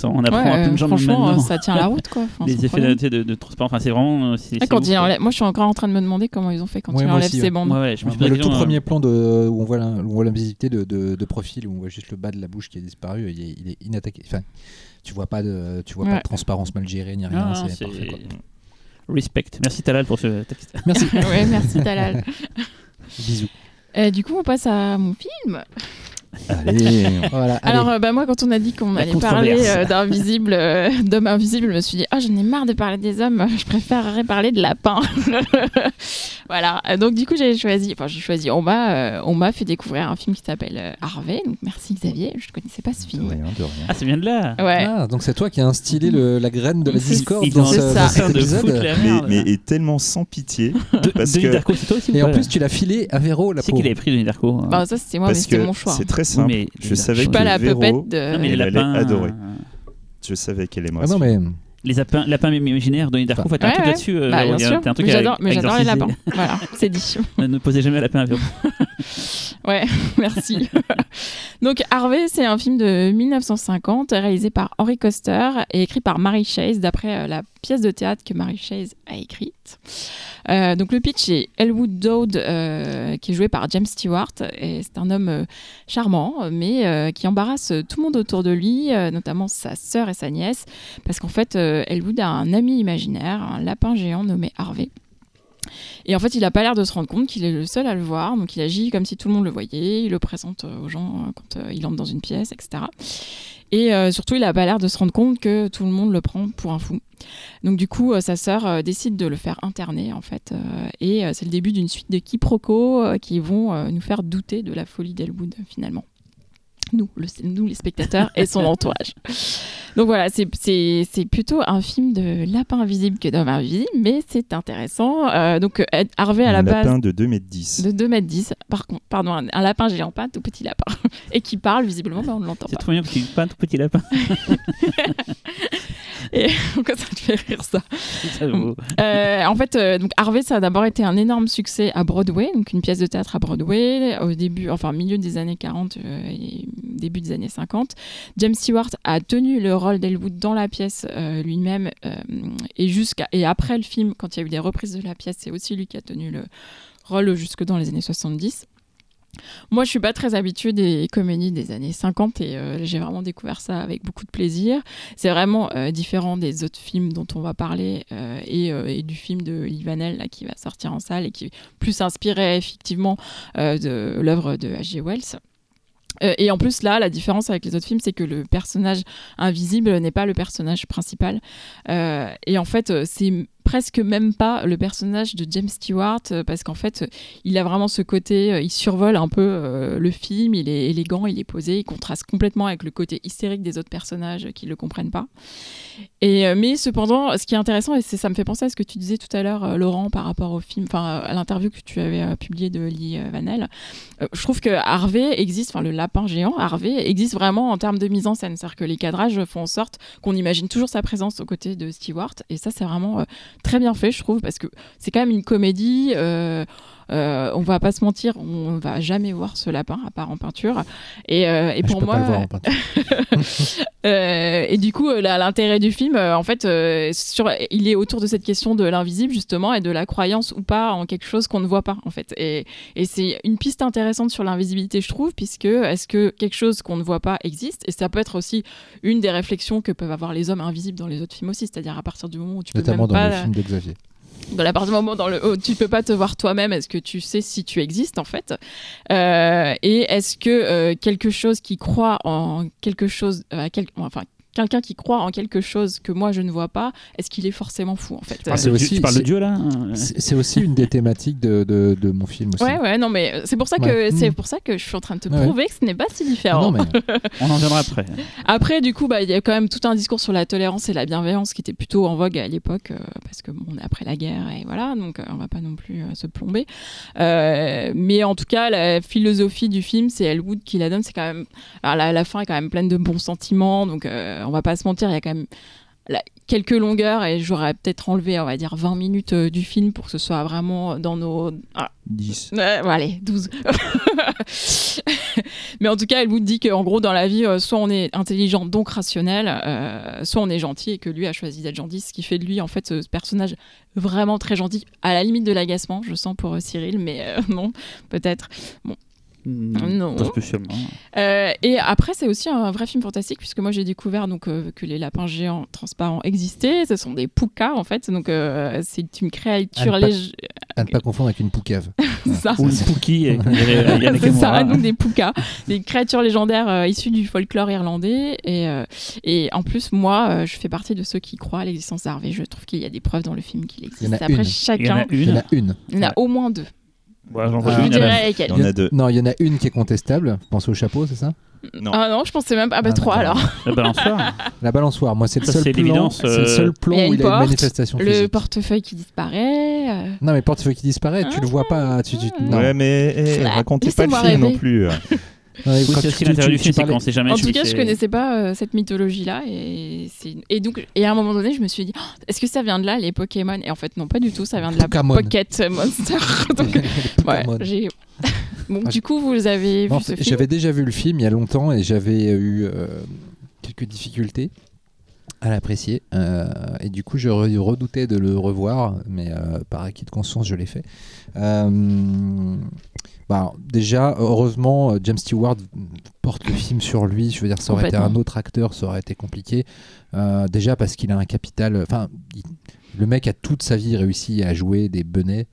on apprend
Ouais,
à plein de
euh,
gens
franchement,
maintenant.
euh, ça tient la route, quoi. Enfin,
les effets de, de, de transparence, enfin, c'est vraiment. euh,
Ah, quand il enlève- Moi, je suis encore en train de me demander comment ils ont fait quand
Ouais,
il
moi
enlève
aussi,
ses
ouais.
bandes.
Ouais, ouais, je me
le tout premier
euh,
plan de, où on voit la- où on voit l'invisibilité de, de, de profil, où on voit juste le bas de la bouche qui est disparu, il est, il est inattaqué. Enfin, tu vois pas de, tu vois pas de transparence mal gérée ni rien.
Ah,
c'est
c'est-
parfait. quoi.
Respect. Merci Talal pour ce texte.
Merci.
ouais, merci Talal.
Bisous.
Euh, du coup, on passe à mon film.
Allez.
Voilà, allez.
Alors, euh, bah, moi, quand on a dit qu'on
La
allait parler euh, d'invisible, euh, d'hommes invisibles, je me suis dit, ah, j'en ai marre de parler des hommes, je préférerais parler de lapins. voilà. Euh, Donc, du coup, j'ai choisi, enfin, j'ai choisi, on m'a, euh, on m'a fait découvrir un film qui s'appelle Harvey. Donc, merci Xavier, je ne connaissais pas ce
De
film.
rien, de rien.
Ah, ça vient de là.
Ouais.
Ah, donc c'est toi qui as instillé le- la graine de la
C'est-
discorde dans, ce-
c'est
dans cet
de
épisode.
Mais, mais est tellement sans pitié.
De-
parce que-
Darko, c'est toi aussi
Et en plus, tu l'as filé à Véro, la
c'est
peau.
qu'il avait pris Denis Darko. hein.
Bah, ça, c'était moi, mais c'était mon choix.
c'est très simple.
mais
je savais
Je suis
que
pas la
Véro,
pupette de.
Non, mais les lapins.
adorer.
euh,
je savais qu'elle aimerait.
Ah non, mais
Les lapins, lapins imaginaires, Denis Darko,
Enfin,
un
Ouais,
truc
ouais.
là-dessus. euh,
Bah, bien
il y a-
sûr.
t'as un truc
Mais j'adore, les lapins. voilà, c'est dit.
Ne posez jamais un lapin à Véro.
Ouais, merci. Donc Harvey, c'est un film de 1950 réalisé par Henry Coster et écrit par Mary Chase d'après euh, la pièce de théâtre que Mary Chase a écrite. Euh, donc le pitch est Elwood Dowd euh, qui est joué par James Stewart et c'est un homme euh, charmant mais qui embarrasse tout le monde autour de lui, notamment sa sœur et sa nièce parce qu'en fait Elwood a un ami imaginaire, un lapin géant nommé Harvey. Et en fait, il n'a pas l'air de se rendre compte qu'il est le seul à le voir, donc il agit comme si tout le monde le voyait, il le présente euh, aux gens euh, quand euh, il entre dans une pièce, etc. Et surtout, il n'a pas l'air de se rendre compte que tout le monde le prend pour un fou. Donc du coup, sa sœur décide de le faire interner, en fait. et c'est le début d'une suite de quiproquos qui vont nous faire douter de la folie d'Elwood, finalement. Nous, le- nous, les spectateurs et son entourage. Donc voilà, c'est- c'est c'est plutôt un film de lapin invisible que d'homme invisible, mais c'est intéressant. Euh, donc euh, Harvey à la
un
base
lapin de 2 mètres 10.
de 2 mètres 10, par contre, pardon, un, un lapin géant, pas un tout petit lapin, et qui parle visiblement, mais on ne l'entend
C'est
pas.
trop bien parce qu'il est pas un tout petit lapin.
Pourquoi ça te fait rire ça Euh, En fait, euh, donc Harvey, ça a d'abord été un énorme succès à Broadway, donc une pièce de théâtre à Broadway, au début, enfin milieu des années 40 euh, et début des années 50. James Stewart a tenu le rôle d'Elwood dans la pièce lui-même, et jusqu'à et après le film, quand il y a eu des reprises de la pièce, c'est aussi lui qui a tenu le rôle jusque dans les années 70. Moi, je suis pas très habituée des comédies des années 50 et euh, j'ai vraiment découvert ça avec beaucoup de plaisir. C'est vraiment euh, différent des autres films dont on va parler euh, et, du film de Livanel qui va sortir en salle et qui plus inspiré effectivement de l'œuvre de H.G. Wells. Et en plus, là, la différence avec les autres films, c'est que le personnage invisible n'est pas le personnage principal. Et en fait, c'est presque même pas le personnage de James Stewart, euh, parce qu'en fait, euh, il a vraiment ce côté, euh, il survole un peu le film, il est élégant, il est posé, il contraste complètement avec le côté hystérique des autres personnages qui le comprennent pas. Et, mais cependant, ce qui est intéressant, et ça me fait penser à ce que tu disais tout à l'heure, Laurent, par rapport au film, enfin à l'interview que tu avais euh, publiée de Lee Vanel, je trouve que Harvey existe, enfin le lapin géant, Harvey, existe vraiment en termes de mise en scène. C'est-à-dire que les cadrages font en sorte qu'on imagine toujours sa présence aux côtés de Stewart. Et ça, c'est vraiment très bien fait, je trouve, parce que c'est quand même une comédie. euh, euh, on va pas se mentir, on va jamais voir ce lapin à part en peinture. Et, euh, et
Ah, je
pour
peux
moi,
pas le voir en peinture.
euh, et du coup, euh, l'intérêt du film, euh, en fait, euh, sur, il est autour de cette question de l'invisible justement et de la croyance ou pas en quelque chose qu'on ne voit pas, en fait. Et, et c'est une piste intéressante sur l'invisibilité, je trouve, puisque est-ce que quelque chose qu'on ne voit pas existe? Et ça peut être aussi une des réflexions que peuvent avoir les hommes invisibles dans les autres films aussi, c'est-à-dire à partir du moment où tu peux
Notamment
même
dans
pas
le film de Xavier.
Dans la partie du moment dans le où tu peux pas te voir toi-même. Est-ce que tu sais si tu existes en fait? Euh, et est-ce que euh, quelque chose qui croit en quelque chose euh, enfin quelqu'un qui croit en quelque chose que moi je ne vois pas est-ce qu'il est forcément fou en fait?
Ah, c'est
Tu-
aussi-
tu parles de Dieu là
C'est c'est aussi une des thématiques de, de, de mon film aussi.
Ouais, ouais, non, mais c'est pour ça que
Ouais.
c'est
Mm.
pour ça que je suis en train de te
Ouais,
prouver que ce n'est pas si différent.
non, mais
On en viendra après.
Après, du coup, bah, il y a quand même tout un discours sur la tolérance et la bienveillance qui était plutôt en vogue à l'époque, euh, parce que bon, on est après la guerre et voilà, donc euh, on va pas non plus euh, se plomber. Euh, mais en tout cas, la philosophie du film, c'est Elwood qui la donne. C'est quand même, alors, la, la fin est quand même pleine de bons sentiments, donc euh, on va pas se mentir, il y a quand même quelques longueurs et j'aurais peut-être enlevé, on va dire, 20 minutes euh, du film pour que ce soit vraiment dans nos. Ah,
10.
Ouais, bon, allez, 12. Mais en tout cas, elle vous dit qu'en gros, dans la vie, euh, soit on est intelligent, donc rationnel, euh, soit on est gentil et que lui a choisi d'être gentil, ce qui fait de lui, en fait, ce personnage vraiment très gentil, à la limite de l'agacement, je sens pour euh, Cyril, mais euh, non, peut-être. Non.
Pas spécialement.
Euh, et après, c'est aussi un vrai film fantastique, puisque moi j'ai découvert donc, euh, que les lapins géants transparents existaient. Ce sont des pukas, en fait. Donc, euh, c'est une créature
Alpaca.
lég-
À ne pas confondre avec une poucave.
C'est ça.
Ou une Yann
C'est ça, donc des pukas, des créatures légendaires euh, issues du folklore irlandais. Et, euh, et en plus, moi, euh, je fais partie de ceux qui croient à l'existence d'Harvey. Je trouve qu'il y a des preuves dans le film qu'il
Il y en
existe.
a
Après,
une.
Il y en
chacun,
a
Il y en
une.
a une.
il y en a au moins deux.
Ouais, j'en
Ah,
vois
Je vous
une, il y en a-
dirai lesquelles.
Il y en a deux.
Non, il y en a une qui est contestable. Pensez au chapeau, c'est ça
Non.
Ah non, je pensais même. Ah bah
Ah,
trois
d'accord.
alors.
La balançoire.
La balançoire. Moi, c'est le
Ça,
seul
c'est
plan.
l'évidence,
C'est le
euh,
seul plan
Il y a
où
une
il a une
porte,
manifestation
Le
physique.
portefeuille qui disparaît. euh,
Non, mais portefeuille qui disparaît, tu le vois pas. Tu, tu- non.
Ouais, mais eh,
Ah,
racontez pas le
laissez-moi
film
rêver.
non plus.
Ouais,
Oui,
quand
c'est aussi l'intérêt du film, c'est qu'on sait jamais
En tout cas, je connaissais pas euh, cette mythologie-là et donc et à un moment donné, je me suis dit, Oh, est-ce que ça vient de là les Pokémon? Et en fait, non, pas du tout. Ça vient de la
Pokémon.
Pocket Monster. Donc,
Les
ouais,
Pokémon.
j'ai. Bon,
Ah,
du coup, vous avez
Non,
vu ce film?
J'avais déjà vu le film il y a longtemps et j'avais eu euh, quelques difficultés à l'apprécier. Euh, et du coup, je re- redoutais de le revoir, mais euh, par acquis de conscience, je l'ai fait. Euh, bah, déjà, heureusement, euh, James Stewart porte le film sur lui. Je veux dire, ça aurait été un autre acteur, ça aurait été compliqué. Euh, déjà parce qu'il a un capital. Enfin, il- le mec a toute sa vie réussi à jouer des benets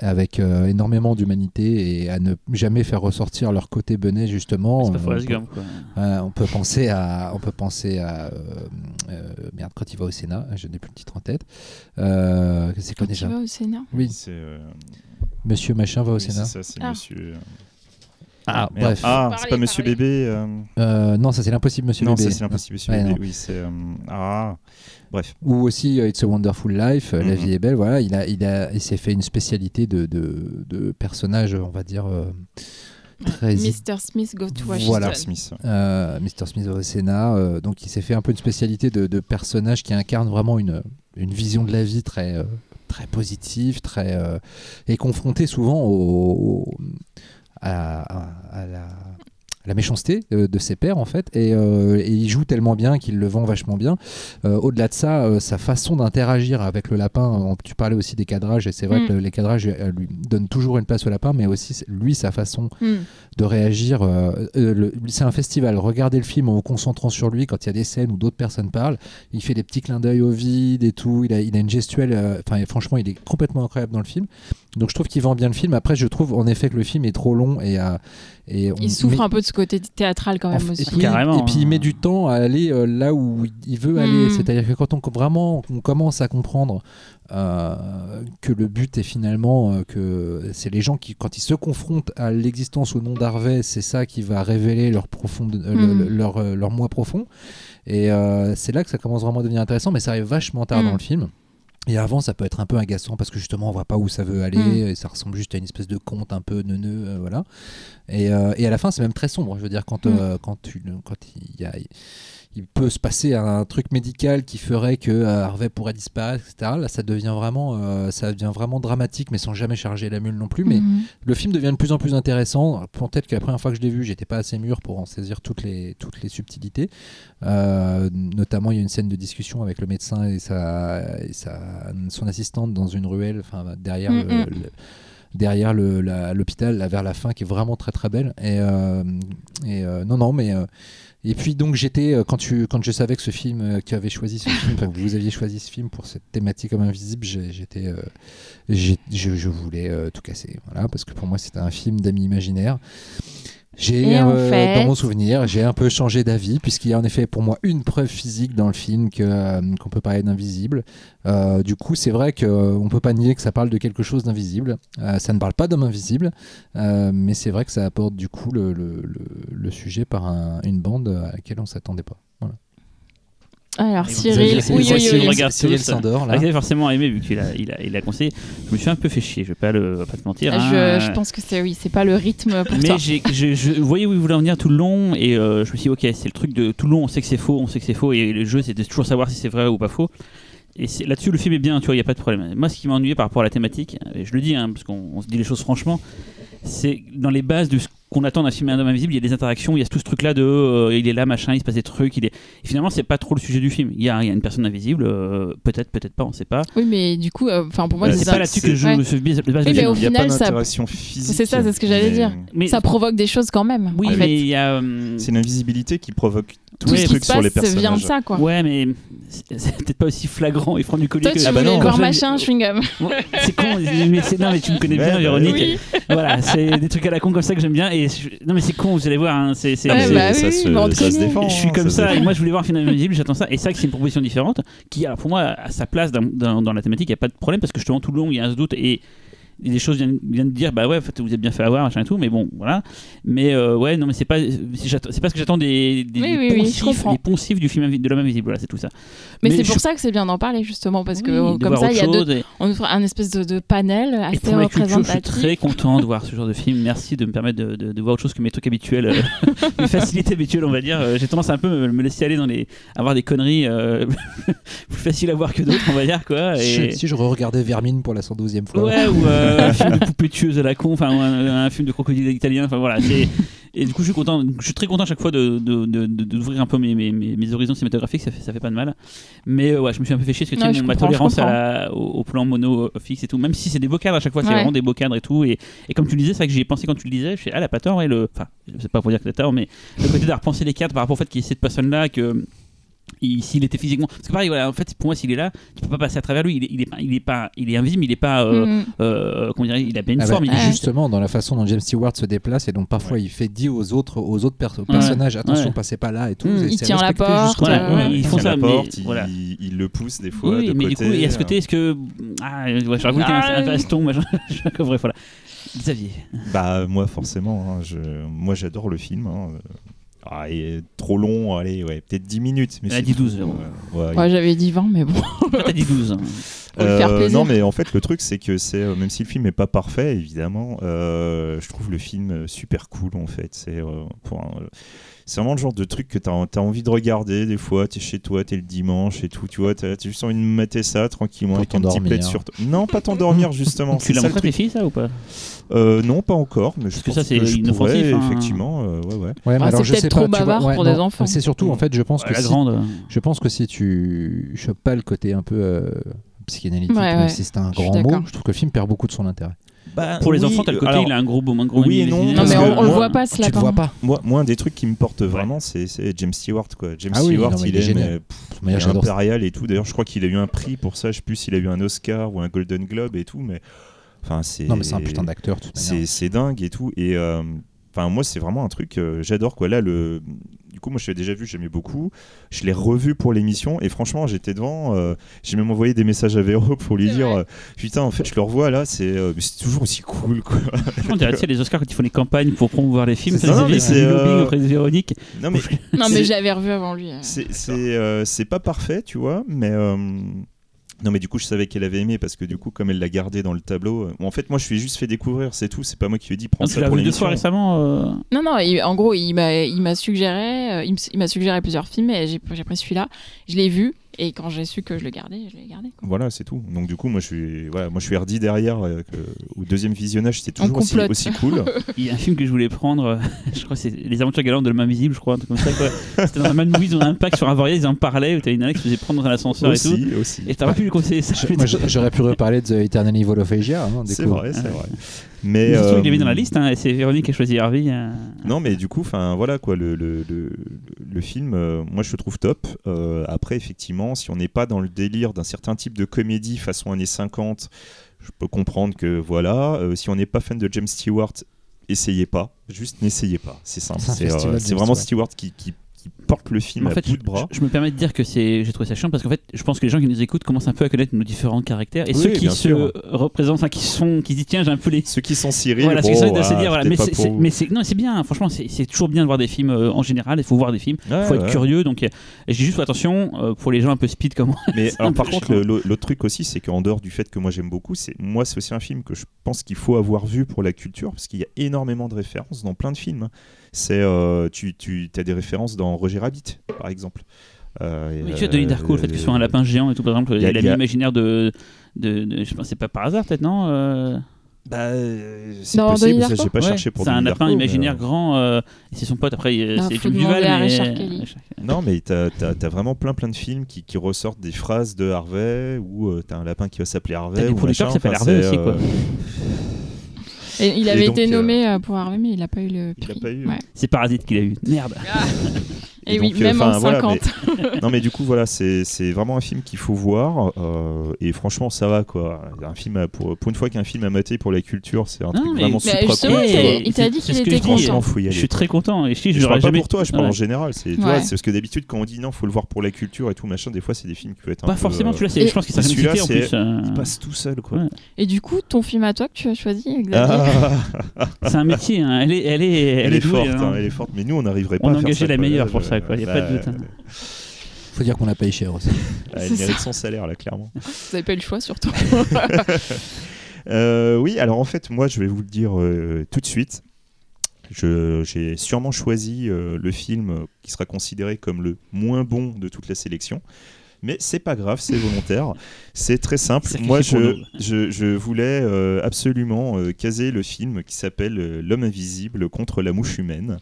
avec euh, énormément d'humanité et à ne jamais faire ressortir leur côté benet justement.
C'est pas
Euh,
Forrest
on, peut,
Gump, quoi.
euh, on peut penser à, on peut penser à euh, euh, merde quand il va au Sénat, je n'ai plus le titre en tête. Euh, c'est quoi
Quand
déjà
vas au Sénat
Oui,
C'est euh,
Monsieur machin va au
oui,
Sénat.
c'est ça, c'est
Ah.
monsieur.
Ah,
Merde.
bref.
Ah, c'est pas monsieur bébé. euh,
Euh, non, ça c'est l'impossible Monsieur
Non,
Bébé.
ça c'est l'impossible monsieur
Ouais,
bébé.
non.
Oui, c'est. euh, Ah, bref.
Ou aussi euh, It's a Wonderful Life, euh, La
Mhm.
vie est belle. Voilà, il a, il a, il s'est fait une spécialité de, de, de personnage, on va dire. euh, très
Mr. Smith Go to Washington.
Voilà.
Mr. Smith.
euh, Mr. Smith au Sénat. euh, donc il s'est fait un peu une spécialité de, de personnage qui incarne vraiment une, une vision de la vie très, euh, très positive, très, euh, et confronté souvent au, au- à, à- à la, à la méchanceté de, de ses pairs en fait et, euh, et il joue tellement bien qu'il le vend vachement bien Euh, au-delà de ça euh, sa façon d'interagir avec le lapin euh, tu parlais aussi des cadrages et c'est vrai
Mm.
que le- les cadrages euh, lui donnent toujours une place au lapin mais aussi lui sa façon
Hmm.
De réagir. euh, euh, c'est un festival. Regardez le film en vous concentrant sur lui quand il y a des scènes où d'autres personnes parlent. Il fait des petits clins d'œil au vide et tout. Il a, il a une gestuelle. euh, Enfin, franchement, il est complètement incroyable dans le film. Donc, je trouve qu'il vend bien le film. Après, je trouve en effet que le film est trop long et, euh, et on
Il souffre
met-
un peu de ce côté théâtral quand même
fait-
aussi.
Et puis,
Carrément,
et puis il
hein.
met du temps à aller euh, là où il veut aller.
Mm.
C'est-à-dire que quand on vraiment on commence à comprendre que le but est finalement euh, que c'est les gens qui, quand ils se confrontent à l'existence au nom d'Harvey, c'est ça qui va révéler leur, profond, euh, le-
Mm.
le- leur, euh, leur moi profond. Et euh, c'est là que ça commence vraiment à devenir intéressant, mais ça arrive vachement tard
Mm.
dans le film. Et avant, ça peut être un peu agaçant parce que justement, on voit pas où ça veut aller
Mm.
et ça ressemble juste à une espèce de conte un peu neuneux, euh, voilà. Et, euh, et à la fin, c'est même très sombre. Je veux dire, quand,
Mm.
euh, quand, tu, quand il y a, il peut se passer un truc médical qui ferait que euh, Harvey pourrait disparaître, etc. Là, ça devient vraiment, euh, ça devient vraiment dramatique, mais sans jamais charger la mule non plus. Mais
Mhm.
le film devient de plus en plus intéressant. Peut-être que la première fois que je l'ai vu, j'étais pas assez mûr pour en saisir toutes les, toutes les subtilités. Euh, notamment, il y a une scène de discussion avec le médecin et, sa, et sa- son assistante dans une ruelle, enfin derrière
Mm,
le- le- derrière l'hôpital, vers la fin, qui est vraiment très très belle. Et, euh, et euh, non, non, mais. euh, et puis donc j'étais euh, quand tu quand je savais que ce film euh, que tu avais choisi ce film, que vous aviez choisi ce film pour cette thématique comme invisible, j'étais euh, je, je voulais euh, tout casser, voilà, parce que pour moi c'était un film d'amis imaginaires. J'ai euh,
fait-
dans mon souvenir, j'ai un peu changé d'avis puisqu'il y a en effet pour moi une preuve physique dans le film que euh, qu'on peut parler d'invisible. Euh, du coup, c'est vrai qu'on peut pas nier que ça parle de quelque chose d'invisible. Euh, ça ne parle pas d'homme invisible, euh, mais c'est vrai que ça apporte du coup le, le- le- le sujet par un- une bande à laquelle on s'attendait pas. Voilà.
Alors, Cyril, oui, oui, oui, oui.
regardez
Cyril s'endort là.
Ah, il a forcément aimé vu qu'il a, il a, il a conseillé. Je me suis un peu fait chier, je vais pas, le, pas te mentir.
Je,
hein.
je pense que c'est oui, c'est pas le rythme pour
Mais
toi.
j'ai, je, voyais où il voulait en venir tout le long et euh, je me suis dit ok c'est le truc de tout le long on sait que c'est faux, on sait que c'est faux et le jeu c'était toujours savoir si c'est vrai ou pas faux. Et c'est- là-dessus le film est bien, tu vois, il y a pas de problème. Moi ce qui m'a ennuyé par rapport à la thématique, et je le dis hein, parce qu'on on se dit les choses franchement, c'est dans les bases de ce qu'on attend d'un film Un homme invisible, il y a des interactions, il y a tout ce truc là de euh, il est là machin, il se passe des trucs, il est. Et finalement c'est pas trop le sujet du film. Il y a, il y a une personne invisible, euh, peut-être, peut-être pas, on sait pas.
Oui, mais du coup, euh, enfin pour moi, c'est
pas là-dessus que je
Ouais.
se base le base
Oui,
du
mais au
Il n'y a pas
ça-
physique.
C'est ça, c'est ce que j'allais
mais
dire.
Mais
Ça provoque des choses quand même.
oui,
en
mais il y a.
C'est une invisibilité qui provoque
tout
les
ce qui
trucs
se
sur les
passe vient de
personnages.
ça, quoi.
Ouais, mais c'est peut-être pas aussi flagrant et franc du collier
Toi,
que
tu
Ah bah
voulais voir machin, chewing-gum.
C'est con, mais c'est- non mais tu me connais bien,
bah
Véronique.
oui.
Voilà, c'est des trucs à la con comme ça que j'aime bien. Et je- non mais c'est con, vous allez voir. hein, c'est c'est-
Ah, mais
Ouais,
c'est-
bah
ça,
oui,
se,
mais
ça se défend.
je suis
hein,
comme
se
ça, et
défend.
moi je voulais voir un film invisible, j'attends ça, et c'est vrai que c'est une proposition différente, qui alors, pour moi a sa place dans, dans- dans la thématique, il n'y a pas de problème, parce que justement tout le long il y a un doute, et des choses viennent, viennent de dire, bah ouais, en fait, vous êtes bien fait avoir, machin et tout, mais bon, voilà. Mais euh, ouais, non, mais c'est pas, c'est pas ce que j'attends des, des,
Oui,
des
oui, oui, je
poncifs,
comprends.
des poncifs du film de l'homme invisible, voilà, c'est tout ça.
Mais,
Mais
c'est
je-
pour ça que c'est bien d'en parler, justement, parce que comme ça, il y a deux,
et-
on fera un espèce de, de panel
Et
assez
culture, je suis
représentatif.
très content de voir ce genre de film. Merci de me permettre de, de- de voir autre chose que mes trucs habituels, euh, mes facilités habituelles, on va dire. Euh, J'ai tendance à un peu me, me laisser aller dans les, avoir des conneries euh, plus faciles à voir que d'autres, on va dire quoi. Et...
Si je regardais Vermine pour la 112e fois.
Ouais, ou euh, un film de poupée tueuse à la con, enfin, un, un film de crocodile italien, enfin voilà. Et du coup, je suis content, je suis très content à chaque fois de, de, de- de- d'ouvrir un peu mes, mes, mes, horizons cinématographiques, ça fait, ça fait pas de mal. Mais ouais, je me suis un peu fait chier parce que tu sais, ma tolérance à
comprends.
la- au, au plan mono euh, fixe et tout, même si c'est des beaux cadres à chaque fois, c'est
Ouais.
vraiment des beaux cadres et tout. Et, et comme tu le disais, c'est vrai que j'y ai pensé quand tu le disais, je fais, ah, elle a pas tort, ouais, le. Enfin, c'est pas pour dire que t'as tort, mais le côté d'avoir pensé les cadres par rapport au fait qu'il y ait cette personne-là, que. Il- S'il était physiquement, parce que pareil, voilà, en fait, pour moi, s'il est là, tu peux pas passer à travers lui. Il est, il est, pas, il est pas, il est invisible, il est pas, euh,
Mm.
euh, comment dire, il a pas une
Ah bah,
forme. il est
Ouais.
juste
Justement, dans la façon dont James Stewart se déplace, et donc parfois il fait dire aux autres, aux autres perso- personnages attention,
Ouais.
passez pas là et tout.
Mm.
Il tient la porte.
Voilà, ouais,
ouais.
ils font ça,
la
mais
porte, il,
voilà.
il le pousse des fois
Oui,
de
mais
côté.
du coup, et à ce côté,
euh,
est-ce que. Ah, ouais, je raconte
Ah,
un, un
oui.
baston, machin. je- voilà. Xavier.
Bah moi forcément, hein, je, moi j'adore le film. Ah, il est trop long, allez, ouais, peut-être 10 minutes. Mais
Elle a
c'est
dit
tout.
12, Véro.
Ouais, ouais.
Ouais, j'avais dit 20, mais bon.
T'as dit 12. hein.
Plaisir.
non mais en fait le truc c'est que c'est euh, même si le film est pas parfait évidemment, euh, je trouve le film euh, super cool en fait. C'est euh, pour un- c'est vraiment le genre de truc que tu as, envie de regarder des fois, tu es chez toi, tu es le dimanche et tout, tu vois, tu as juste envie de mater ça tranquillement
Pour
avec un petit sur toi. Non, pas t'endormir justement,
Tu
c'est
l'as montré tes filles, ça, ou pas?
Euh, non, pas encore, mais je
Parce que
pense
ça, c'est
que je
inoffensif,
pourrais,
hein.
effectivement, euh, ouais ouais.
Ah, c'est
je
peut-être trop
pas, tu vois,
bavard
ouais,
pour
non,
des enfants.
C'est surtout, en fait, je pense que
La
si,
grande.
je pense que si tu chopes pas le côté un peu euh, psychanalytique,
Ouais,
même si c'est un grand mot, je trouve que le film perd beaucoup de son intérêt.
Pour les
oui,
enfants, t'as le côté,
alors,
il a un gros beau, un gros
oui et non,
Non, mais on, on le
moi-
voit pas, ce
Tu le
lapin.
vois pas.
Moi, moi, un des trucs qui me porte vraiment, c'est c'est James Stewart. Quoi. James
Ah oui,
Stewart,
non,
il,
il est
est,
génial.
mais, pff, il est impérial et tout. D'ailleurs, je crois qu'il a eu un prix pour ça. Je sais plus s'il a eu un Oscar ou un Golden Globe et tout, mais enfin, c'est.
Non, mais c'est un putain d'acteur,
c'est dingue et tout. Et euh, enfin, moi, c'est vraiment un truc. euh, J'adore quoi. Là, le. Du coup, moi, je l'ai déjà vu, j'aimais beaucoup. Je l'ai revu pour l'émission et franchement, j'étais devant. euh, J'ai même envoyé des messages à Véro pour lui dire euh, Putain, en fait, je le revois là, c'est euh, c'est toujours aussi cool quoi.
Franchement, on dirait, tu sais, les Oscars quand ils font les campagnes pour promouvoir les films,
C'est
ça,
mais
c'est lobbying
euh,
auprès de Véronique.
Non, mais
Non, mais
c'est-
j'avais revu avant lui. euh.
C'est euh, pas parfait, tu vois, mais euh, non, mais du coup, je savais qu'elle avait aimé parce que du coup, comme elle l'a gardé dans le tableau, euh, en fait, moi, je lui ai juste fait découvrir, c'est tout. C'est pas moi qui lui ai dit prends
tu
ça
l'as
pour
vu deux
l'émission.
fois récemment euh,
Non, non, il- en gros, il m'a, il m'a suggéré, euh, il, m'a suggéré plusieurs films et j'ai, j'ai pris celui-là. Je l'ai vu et quand j'ai su que je le gardais, je l'ai gardé. quoi.
Voilà, c'est tout. Donc du coup, moi, je suis, voilà, moi, je suis hardi derrière. euh, au deuxième visionnage, c'était
On
toujours aussi, aussi cool.
Il y a un film que je voulais prendre, euh, je crois que c'est Les Aventures galantes de l'homme invisible, je crois, un truc comme ça. C'était dans un Mad Movies, on a un pack sur Avoria, ils en parlaient, où t'avais une nana qui se faisait prendre dans l'ascenseur et tout.
aussi, aussi.
Et t'as pas pu lui conseiller ça.
J'aurais pu reparler de The Eternal Evil of Asia. hein,
C'est vrai, c'est
Ah.
vrai.
Mais
Mais
surtout,
euh,
il est mis dans la liste, hein, et c'est Véronique qui a choisi Harvey. euh.
Non, mais du coup, enfin voilà quoi, le, le, le, le film, euh, moi je le trouve top. Euh, après, effectivement, si on n'est pas dans le délire d'un certain type de comédie façon années 50, je peux comprendre que voilà. Euh, si on n'est pas fan de James Stewart, essayez pas. Juste n'essayez pas. C'est simple.
C'est
euh, vraiment
Stewart.
Stewart qui, qui, qui porte le film
en
à
fait,
bout de bras.
je- je me permets de dire que c'est, j'ai trouvé ça chiant parce qu'en fait, je pense que les gens qui nous écoutent commencent un peu à connaître nos différents caractères et
Oui,
ceux qui se
sûr.
représentent, enfin qui sont, qui se disent tiens, j'ai un peu les.
Ceux qui sont Cyril,
Voilà,
bon,
c'est ça de se
ah,
dire. Voilà. Mais c'est, mais non, c'est bien. Franchement, c'est, toujours bien de voir des films euh, en général. Il faut voir des films. Il faut être curieux. Donc, euh, dis juste attention euh, pour les gens un peu speed comme moi.
Mais alors, par contre, l'autre truc aussi, c'est qu'en dehors du fait que moi j'aime beaucoup, c'est moi c'est aussi un film que je pense qu'il faut avoir vu pour la culture, parce qu'il y a énormément de références dans plein de films. C'est euh, tu, tu as des références dans Roger Rabbit, par exemple. Euh, et,
tu as Denis Darko, le fait que ce soit un lapin géant et tout, par exemple,
il y a-
imaginaire de, de, de- je pense, c'est pas par hasard peut-être non. euh,
Bah, euh, c'est possible, ça, j'ai pas
ouais,
cherché pour
C'est un lapin
Darko,
imaginaire
euh,
grand. euh, et c'est son pote après, il- c'est Jim Duval. mais-.
Non, mais t'as as, vraiment plein plein de films qui, qui ressortent des phrases de Harvey, ou euh, t'as un lapin qui va s'appeler Harvey.
T'as des producteurs qui s'appellent
enfin,
Harvey aussi, quoi.
Et il
Et
avait
donc,
été
euh,
nommé euh, pour Harvey, mais il n'a pas eu le
il
prix.
l'a pas eu.
Ouais.
C'est Parasite qu'il a eu. Merde.
Et, oui,
donc, euh,
même en
voilà,
50.
mais- non mais du coup voilà, c'est c'est vraiment un film qu'il faut voir euh, et franchement ça va quoi. Un film à- pour pour une fois qu'un film à mater pour la culture, c'est un
Ah,
truc
mais-
vraiment
Mais
supra
justement,
cool,
il t'a- dit qu'il
ce que
était
je
content.
Franchement, faut y
Je suis très content. Et je, dis,
Je
j'aurais
parle pas
jamais.
pour toi, je parle
Ouais.
en général. C'est
Ouais.
parce que d'habitude quand on dit non, faut le voir pour la culture et tout machin, des fois c'est des films qui peuvent être un
Pas
peu,
forcément,
euh,
tu
Et-
je pense que ça
Mais celui-là,
en plus.
c'est-
euh,
il passe tout seul quoi.
Et du coup, ton film à toi que tu as choisi,
Ah,
C'est un métier, hein. elle est, elle est,
forte, elle est forte. Mais nous, on n'arriverait pas
On
à
a
faire
engagé
ça,
la meilleure pour
je-
ça, quoi. Y a pas de doute, hein.
Faut dire qu'on l'a payé cher aussi.
Elle
C'est
mérite
ça.
son salaire là, clairement.
Vous n'avez pas eu le choix, surtout.
Euh, oui, alors en fait, moi, je vais vous le dire euh, tout de suite. Je- J'ai sûrement choisi euh, le film qui sera considéré comme le moins bon de toute la sélection. Mais c'est pas grave, c'est volontaire. C'est très simple. Moi, je, je, je voulais euh, absolument euh, caser le film qui s'appelle L'homme invisible contre la mouche humaine.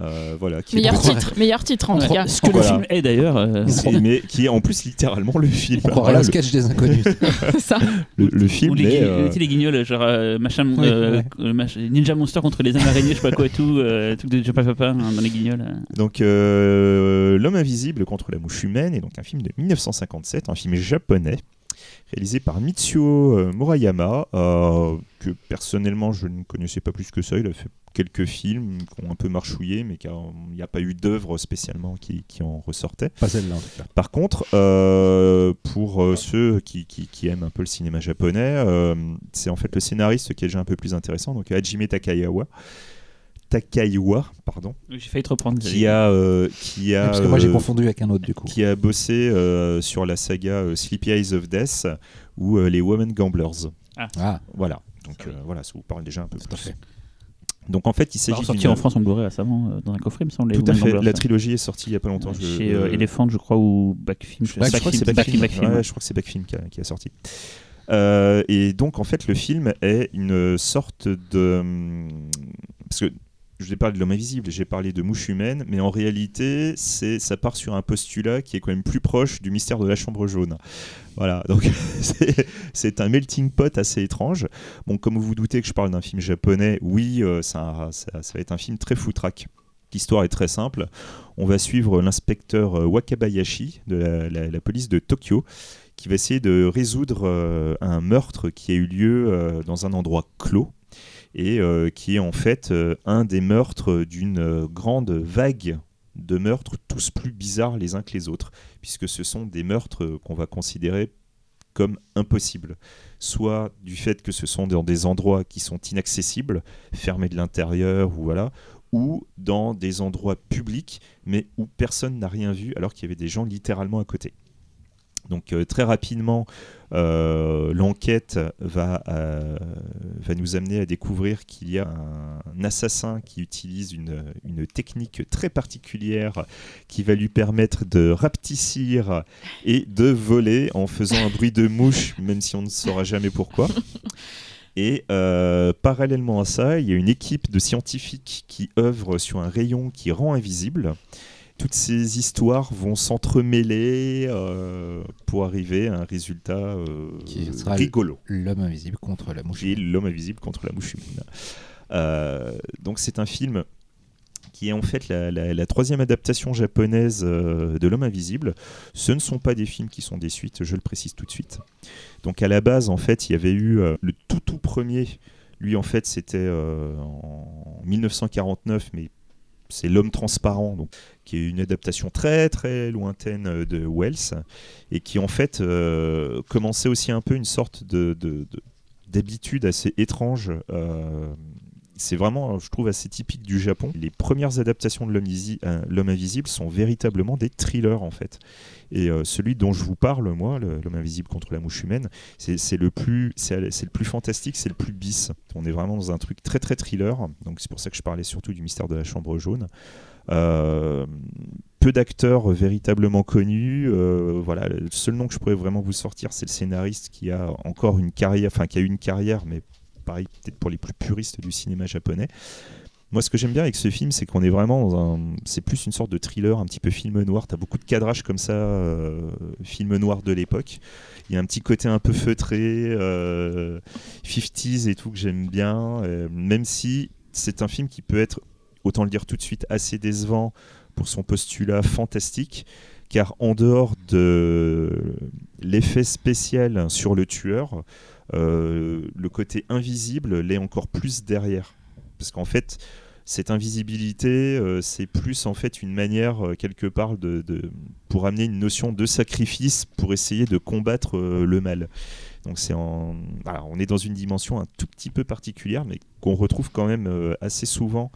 Euh, voilà, qui est
meilleur
donc-
titre, meilleur titre en tout cas.
Ce que
Voilà.
le film est d'ailleurs. euh,
mais qui est en plus littéralement le film.
On
Voilà,
un sketch des inconnus.
Ça.
le, le
Ou
film
les,
est,
gui-
euh,
les guignols, genre euh, machin,
Oui,
euh,
ouais.
euh, mach- Ninja Monster contre les âmes araignées, je sais pas quoi et tout, euh, truc de Papa Papa hein, dans les guignols. euh.
Donc, euh, L'homme invisible contre la mouche humaine est donc un film de 1957, un film japonais, réalisé par Mitsuo euh, Murayama, euh, que personnellement je ne connaissais pas plus que ça. Il a fait quelques films qui ont un peu marchouillé, mais il n'y a pas eu d'œuvre spécialement qui, qui en ressortait.
Pas celle-là en tout cas.
Par contre, euh, pour euh, ceux qui, qui- qui aiment un peu le cinéma japonais, euh, c'est en fait le scénariste qui est déjà un peu plus intéressant, donc Hajime Takayawa. Takaiwa, pardon,
J'ai failli te reprendre.
qui a, euh, qui a,
parce que moi j'ai
euh,
confondu avec un autre du coup.
qui a bossé euh, sur la saga euh, Sleepy Eyes of Death ou euh, les Women Gamblers.
Ah,
Voilà. Donc euh, voilà, ça vous parle déjà un peu
tout à
plus.
fait.
Donc en fait, il s'agit
sorti en France en Blu-ray récemment euh, dans un coffret, il me semble.
Tout à fait.
Gamblers,
La
ça.
trilogie est sortie il y a pas longtemps. je-
Chez Elephant, je crois, ou Backfilm.
je crois que c'est Backfilm.
Backfilm.
Ouais, je crois que c'est Backfilm qui a, qui a sorti. Euh, et donc en fait, le film est une sorte de hum, parce que je ai parlé de l'homme invisible, j'ai parlé de mouche humaine, mais en réalité, c'est ça part sur un postulat qui est quand même plus proche du mystère de la chambre jaune. Voilà, donc c'est- un melting pot assez étrange. Bon, comme vous vous doutez que je parle d'un film japonais, oui, euh, ça, va être un film très foutraque. L'histoire est très simple. On va suivre l'inspecteur euh, Wakabayashi de la, police de Tokyo qui va essayer de résoudre euh, un meurtre qui a eu lieu dans un endroit clos et euh, qui est en fait euh, un des meurtres d'une euh, grande vague de meurtres tous plus bizarres les uns que les autres, puisque ce sont des meurtres qu'on va considérer comme impossibles, soit du fait que ce sont dans des endroits qui sont inaccessibles, fermés de l'intérieur ou voilà, ou dans des endroits publics, mais où personne n'a rien vu alors qu'il y avait des gens littéralement à côté. Donc euh, très rapidement, euh, l'enquête va, euh, va nous amener à découvrir qu'il y a un, assassin qui utilise une, une technique très particulière qui va lui permettre de rapetissir et de voler en faisant un bruit de mouche, même si on ne saura jamais pourquoi. Et parallèlement à ça, il y a une équipe de scientifiques qui œuvrent sur un rayon qui rend invisible. Toutes ces histoires vont s'entremêler euh, pour arriver à un résultat euh,
Qui sera
rigolo.
L'homme invisible contre la mouche.
L'homme invisible contre la mouche humaine. Euh, donc c'est un film qui est en fait la, la- la troisième adaptation japonaise de l'homme invisible. Ce ne sont pas des films qui sont des suites, je le précise tout de suite. Donc à la base, en fait, il y avait eu le tout tout premier. Lui, en fait, c'était en 1949, mais c'est L'homme transparent, qui est une adaptation très très lointaine euh, de Wells, et qui en fait euh, commençait aussi un peu une sorte de- de- de, d'habitude assez étrange. euh, c'est vraiment, je trouve, assez typique du Japon. Les premières adaptations de L'Homme invisible sont véritablement des thrillers, en fait. Et euh, celui dont je vous parle, moi, L'homme invisible contre la mouche humaine, c'est le, plus- c'est le plus fantastique, c'est le plus bis. On est vraiment dans un truc très, très thriller. Donc c'est pour ça que je parlais surtout du mystère de la chambre jaune. Euh, peu d'acteurs véritablement connus. euh, voilà, le seul nom que je pourrais vraiment vous sortir, c'est le scénariste qui a encore une carrière, enfin qui a eu une carrière, mais pareil, peut-être pour les plus puristes du cinéma japonais. Moi, ce que j'aime bien avec ce film, c'est qu'on est vraiment dans un. C'est plus une sorte de thriller, un petit peu film noir. T'as beaucoup de cadrage comme ça, euh, film noir de l'époque. Il y a un petit côté un peu feutré, euh, 50s et tout, que j'aime bien. euh, même si c'est un film qui peut être, autant le dire tout de suite, assez décevant pour son postulat fantastique, car en dehors de l'effet spécial sur le tueur, euh, le côté invisible l'est encore plus derrière. Parce qu'en fait, cette invisibilité, euh, c'est plus en fait une manière euh, quelque part de, pour amener une notion de sacrifice pour essayer de combattre euh, le mal. Donc c'est en, voilà, on est dans une dimension un tout petit peu particulière, mais qu'on retrouve quand même assez souvent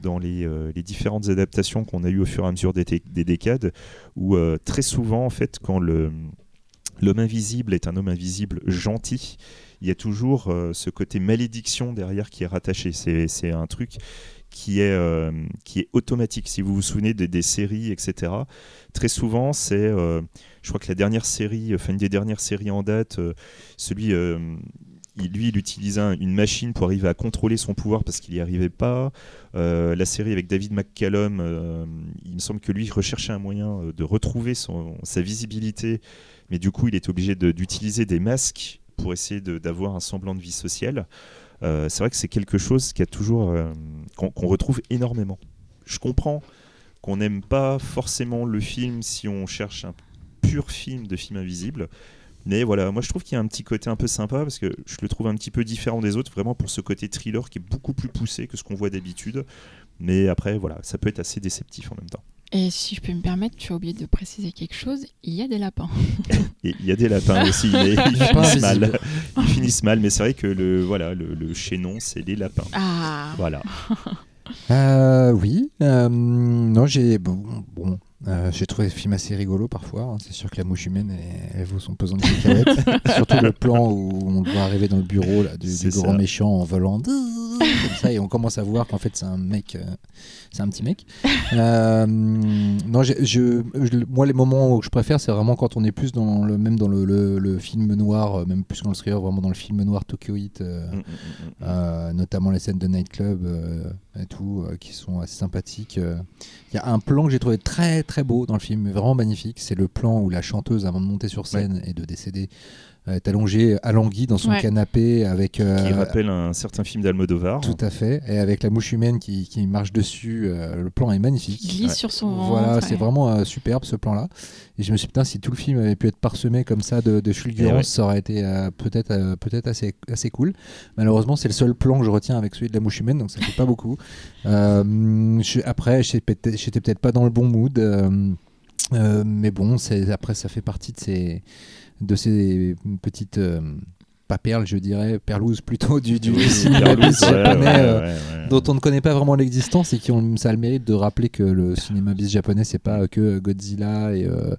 dans les, les différentes adaptations qu'on a eues au fur et à mesure des, des décades, où très souvent en fait quand l'homme invisible est un homme invisible gentil, il y a toujours euh, ce côté malédiction derrière qui est rattaché. C'est un truc qui est, euh, qui est automatique. Si vous vous souvenez des, séries, etc., très souvent, c'est, euh, je crois que la dernière série, enfin une des dernières séries en date, celui, lui, il utilisait un- une machine pour arriver à contrôler son pouvoir parce qu'il n'y arrivait pas. La série avec David McCallum, il me semble que lui recherchait un moyen de retrouver son, sa visibilité, mais du coup, il était obligé d'utiliser des masques pour essayer d'avoir un semblant de vie sociale. Euh, c'est vrai que c'est quelque chose qui a toujours euh, qu'on qu'on retrouve énormément. Je comprends qu'on n'aime pas forcément le film si on cherche un pur film de film invisible. Mais voilà, moi je trouve qu'il y a un petit côté un peu sympa parce que je le trouve un petit peu différent des autres, vraiment pour ce côté thriller qui est beaucoup plus poussé que ce qu'on voit d'habitude. Mais après, voilà, ça peut être assez déceptif en même temps.
Et si je peux me permettre, tu as oublié de préciser quelque chose, il y a des lapins.
Il y a des lapins aussi, mais ils finissent mal. Ils finissent mal, mais c'est vrai que le, voilà, le, le chaînon, c'est les lapins.
Ah
Voilà.
Euh, oui. euh, non, j'ai bon, bon, euh, j'ai trouvé le film assez rigolo parfois. hein. C'est sûr que la mouche humaine, elle, elle vaut son pesant de cacahuètes. Surtout le plan où on doit arriver dans le bureau là, du, du grand méchant en volant comme ça et on commence à voir qu'en fait c'est un mec, euh, c'est un petit mec. Euh, non, j'ai- je, je- moi les moments où je préfère, c'est vraiment quand on est plus dans le même dans le, le- le film noir, euh, même plus dans le thriller, vraiment dans le film noir tokyoïte. euh,
Mm, mm, mm,
euh, notamment les scènes de nightclub euh, et tout, euh, qui sont assez sympathiques. euh. Il y a un plan que j'ai trouvé très très beau dans le film, mais vraiment magnifique. C'est le plan où la chanteuse, avant de monter sur scène et de décéder, est allongée, alanguie dans son
Ouais.
canapé avec. euh,
Qui rappelle un certain film d'Almodovar.
tout à fait, et avec la mouche humaine qui, qui marche dessus. euh, le plan est
Il
magnifique.
glisse
Ouais.
sur son ventre.
Voilà,
ouais.
c'est vraiment euh, superbe ce plan-là. Et je me suis dit, putain, si tout le film avait pu être parsemé comme ça de, de fulgurances,
ouais.
ça aurait été euh, peut-être euh, peut-être assez, assez cool. Malheureusement, c'est le seul plan que je retiens avec celui de la mouche humaine, donc ça fait pas beaucoup. Euh, je- après, j'étais peut-être j'étais peut-être pas dans le bon mood. euh, euh, mais bon, c'est après, ça fait partie de ces, de ces petites. Euh, pas perles, je dirais, perlouses plutôt du, du
Oui, ouais,
japonais.
ouais,
euh,
ouais, ouais.
dont on ne connaît pas vraiment l'existence et qui ont ça a le mérite de rappeler que le cinéma bis japonais c'est pas que Godzilla et, euh,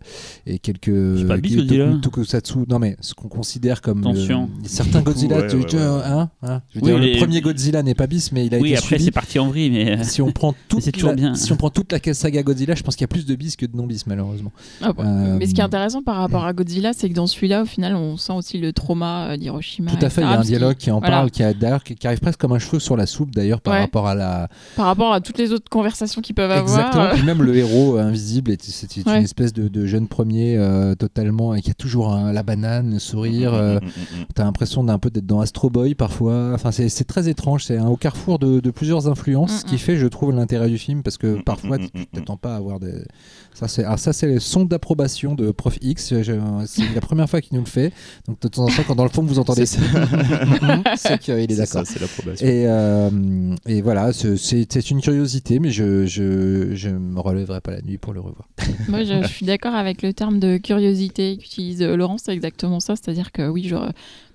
et quelques
C'est pas bis, Godzilla
Toku- Tokusatsu non mais ce qu'on considère comme le-
Attention.
certains
Beaucoup,
Godzilla
ouais,
tu-
ouais,
tu-
ouais.
hein, hein, je veux
Oui,
dire,
les-
le premier Godzilla n'est pas bis mais il a
Oui,
été
après
suivi
c'est parti en vrille, mais.
si on prend toute
c'est toujours
la,
bien.
si on prend toute la saga Godzilla je pense qu'il y a plus de bis que de non bis malheureusement
Ah
Euh,
Mais ce qui est intéressant par rapport à Godzilla, c'est que dans celui-là, au final, on sent aussi le trauma euh,
tout à fait il y a un dialogue qui en
voilà.
parle qui, a, d'ailleurs, qui, qui arrive presque comme un cheveu sur la soupe d'ailleurs par
Ouais.
rapport à la
Par rapport à toutes les autres conversations qu'ils peuvent
Exactement.
avoir. euh,
Puis même le héros euh, invisible, est- c'est une
Ouais.
espèce de, de jeune premier euh, totalement et qui a toujours un- la banane, le sourire. euh,
Mm, mm, mm, mm.
T'as l'impression d'un peu d'être dans Astro Boy parfois. Enfin, c'est c'est très étrange. C'est un au carrefour de, de plusieurs influences, ce qui fait, je trouve, l'intérêt du film parce que parfois, tu t'attends pas à avoir des. Ça, c'est alors ça, c'est le son d'approbation de Prof X. Je- C'est la première fois qu'il nous le fait. Donc de temps en temps, quand dans le fond vous entendez,
C'est
c'est qu'il est
C'est
d'accord.
ça, c'est l'approbation.
Et, euh, et voilà, ce- c'est c'est une curiosité, mais je je, je me relèverai pas la nuit pour le revoir.
Moi, je, je suis d'accord avec le terme de curiosité qu'utilise Laurent, c'est exactement ça. C'est-à-dire que oui, je,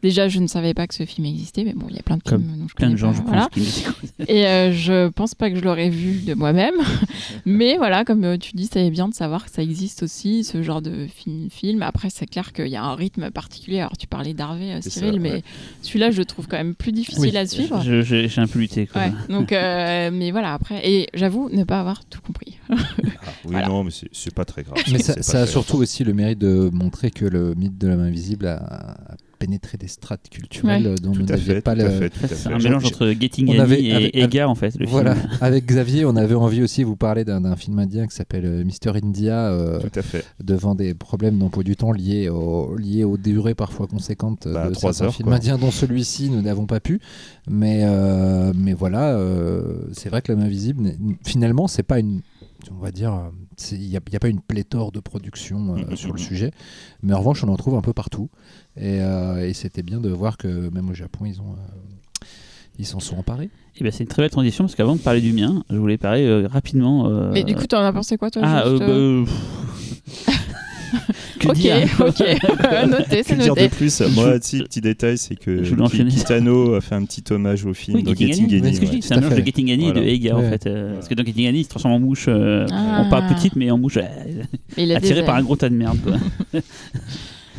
déjà, je ne savais pas que ce film existait, mais bon, il y a plein de
Comme
films dont je
Plein de
connais
gens,
pas,
je
voilà.
pense.
Et euh, je pense pas que je l'aurais vu de moi-même. Mais voilà, comme euh, tu dis, c'est bien de savoir que ça existe aussi, ce genre de fi- film. Après, c'est clair qu'il y a un rythme particulier. Alors, tu parlais d'Harvey, euh, Cyril,
ça,
mais
ouais.
celui-là, je le trouve quand même plus difficile
Oui.
à suivre.
J'ai un peu lutté. Quoi.
Ouais, donc, euh, mais voilà, après. Et j'avoue ne pas avoir tout compris.
Ah, oui,
Voilà.
non, mais c'est- pas très grave.
Mais ça, a surtout aussi le mérite de montrer que le mythe de la main invisible a, a pénétré des strates culturelles
Ouais.
dont
Tout
n'avions
fait,
pas
tout
le.
fait, tout fait.
un mélange entre Getting
on avait-
et
avec-
Ega en fait. Le
Voilà,
film.
avec Xavier, on avait envie aussi de vous parler d'un film indien qui s'appelle euh, Mister India, euh,
Tout à fait.
devant des problèmes d'emploi du temps liés, au, liés aux durées parfois conséquentes
Bah,
de
trois
certains
heures,
films
quoi.
indiens, dont celui-ci, nous n'avons pas pu. Mais, euh, mais voilà, euh, c'est vrai que la main invisible, finalement, c'est pas une on va dire, il n'y a, il y a pas une pléthore de productions euh,
Mhm,
sur le
mhm.
sujet, mais en revanche, on en trouve un peu partout. Et, euh, et c'était bien de voir que même au Japon, ils ont, euh, ils s'en sont emparés.
Et ben, c'est une très belle transition parce qu'avant de parler du mien, je voulais parler euh, rapidement. euh,
Mais du coup, t'en as pensé quoi, toi
ah,
juste,
bah, euh, que
Ok,
dire
ok. noté,
Que
c'est
dire de
noté.
plus Moi, petit, petit détail, c'est que
Je voulais enchaîner.
Ki- Kitano a fait un petit hommage au film
Oui,
dans
Getting Annie. C'est ce que je
ouais.
dis, c'est un mélange de. Getting Annie et de
Voilà.
Eiga en
Ouais.
fait. euh, Parce que dans Getting Annie, il se transforme en mouche, euh,
Ah.
en pas petite, mais en mouche euh, attirée par un gros tas de merde. Quoi.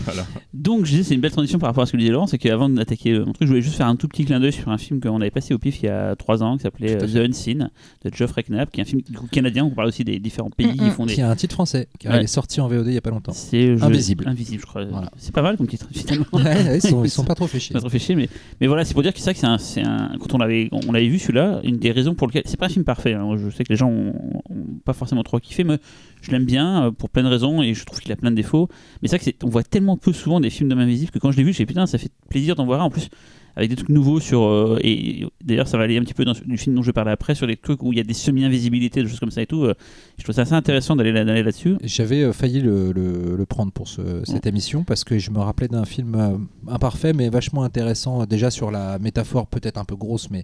Voilà.
Donc, je disais, c'est une belle transition par rapport à ce que disait Laurent, c'est qu'avant d'attaquer euh, mon truc, je voulais juste faire un tout petit clin d'œil sur un film qu'on avait passé au pif il y a 3 ans, qui s'appelait euh, The Unseen, de Geoffrey Knapp, qui est un film canadien, on parle aussi des différents pays qui
Mm, mm.
font des...
Qui a un titre français, qui
Ouais.
est sorti en VOD il n'y a pas longtemps.
C'est je-
Invisible.
Invisible, je crois.
Voilà.
C'est pas mal comme titre, finalement.
Ouais, ouais, ils, sont, ils sont pas trop chier.
pas trop chier, mais, mais voilà, c'est pour dire que c'est ça que c'est un, c'est un- quand on l'avait, on l'avait vu celui-là, une des raisons pour lesquelles c'est pas un film parfait. hein. Je sais que les gens ont, ont pas forcément trop kiffé, mais je l'aime bien euh, pour plein de raisons et je trouve qu'il a plein de défauts. Mais c'est vrai que c'est, on voit tellement peu souvent des films d'hommes invisibles que quand je l'ai vu, j'ai putain, ça fait plaisir d'en voir un. En plus, avec des trucs nouveaux sur euh, et d'ailleurs ça va aller un petit peu dans du film dont je vais parler après sur des trucs où il y a des semi-invisibilités, des choses comme ça et tout. euh, je trouve ça assez intéressant d'aller, là- d'aller là-dessus.
J'avais euh, failli le, le- le prendre pour ce- cette émission parce que je me rappelais d'un film imparfait mais vachement intéressant déjà sur la métaphore peut-être un peu grosse mais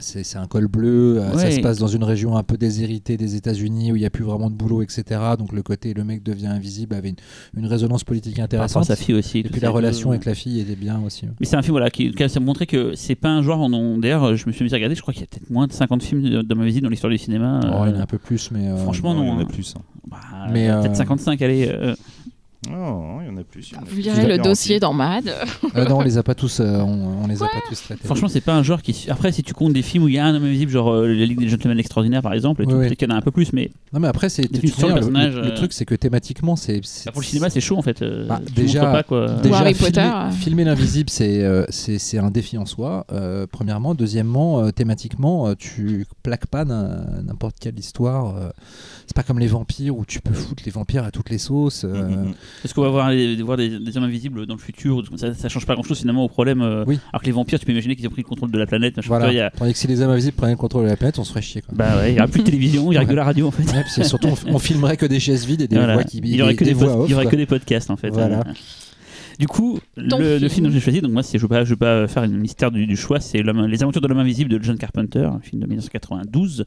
c'est un col bleu, ça se passe dans une région un peu déshéritée des États-Unis où il n'y a plus vraiment de boulot etc. Donc le côté le mec devient invisible avait une, une résonance politique intéressante.
sa fille aussi.
Et puis la relation avec la fille était bien aussi.
Mais c'est un film voilà, qui, qui a montré que c'est pas un genre. On, d'ailleurs, je me suis mis à regarder, je crois qu'il y a peut-être moins de 50 films d'hommes invisibles dans l'histoire du cinéma.
Oh, il y en a
euh,
un peu plus mais euh,
franchement,
Non,
non,
Il y en
hein.
a plus. hein.
bah,
Mais,
peut-être
euh,
55, allez.
Non, il y en a plus. il y en a
Vous
plus.
lirez
Je
le dossier dans Mad.
euh, non on les a pas tous euh, on, on les a pas tous traités.
franchement, c'est pas un genre qui. Après, si tu comptes des films où il y a un homme invisible, genre euh, La Ligue des Gentlemen Extraordinaires par exemple, et
Oui,
tout,
oui.
peut-être qu'il y en a un peu plus, mais
non mais après c'est
le
le, le
euh,
truc c'est que thématiquement c'est
bah, pour le cinéma, c'est chaud en fait.
Bah, déjà-
pas quoi.
Harry
filmer,
Potter,
filmer l'invisible, c'est euh, c'est un défi en soi. euh, premièrement, deuxièmement, euh, thématiquement, euh, tu plaques pas n'im- n'importe quelle histoire. euh, c'est pas comme les vampires où tu peux foutre les vampires à toutes les sauces. euh,
Mm, mm, mm.
Est-ce qu'on va voir, les- voir des, des hommes invisibles dans le futur ça, ça change pas grand chose finalement au problème. euh,
Oui.
Alors que les vampires, tu peux imaginer qu'ils ont pris le contrôle de la planète. machin.
Voilà.
Y a-
Tandis que si les hommes invisibles prenaient le contrôle de la planète, on se ferait chier. Quoi.
Bah ouais, il y aura plus de télévision, il y aura que de la radio en fait.
Ouais, puis surtout, on, on filmerait que des chaises vides et des
Voilà.
voix qui
il y aurait
des-
que des,
des voix off,
il y aurait que des podcasts en fait.
Voilà.
Du coup, le, le
film.
dont j'ai choisi, donc moi, je ne vais, pas- je vais pas faire une mystère du, du choix, c'est Les Aventures de l'Homme Invisible de John Carpenter, un film de 1992,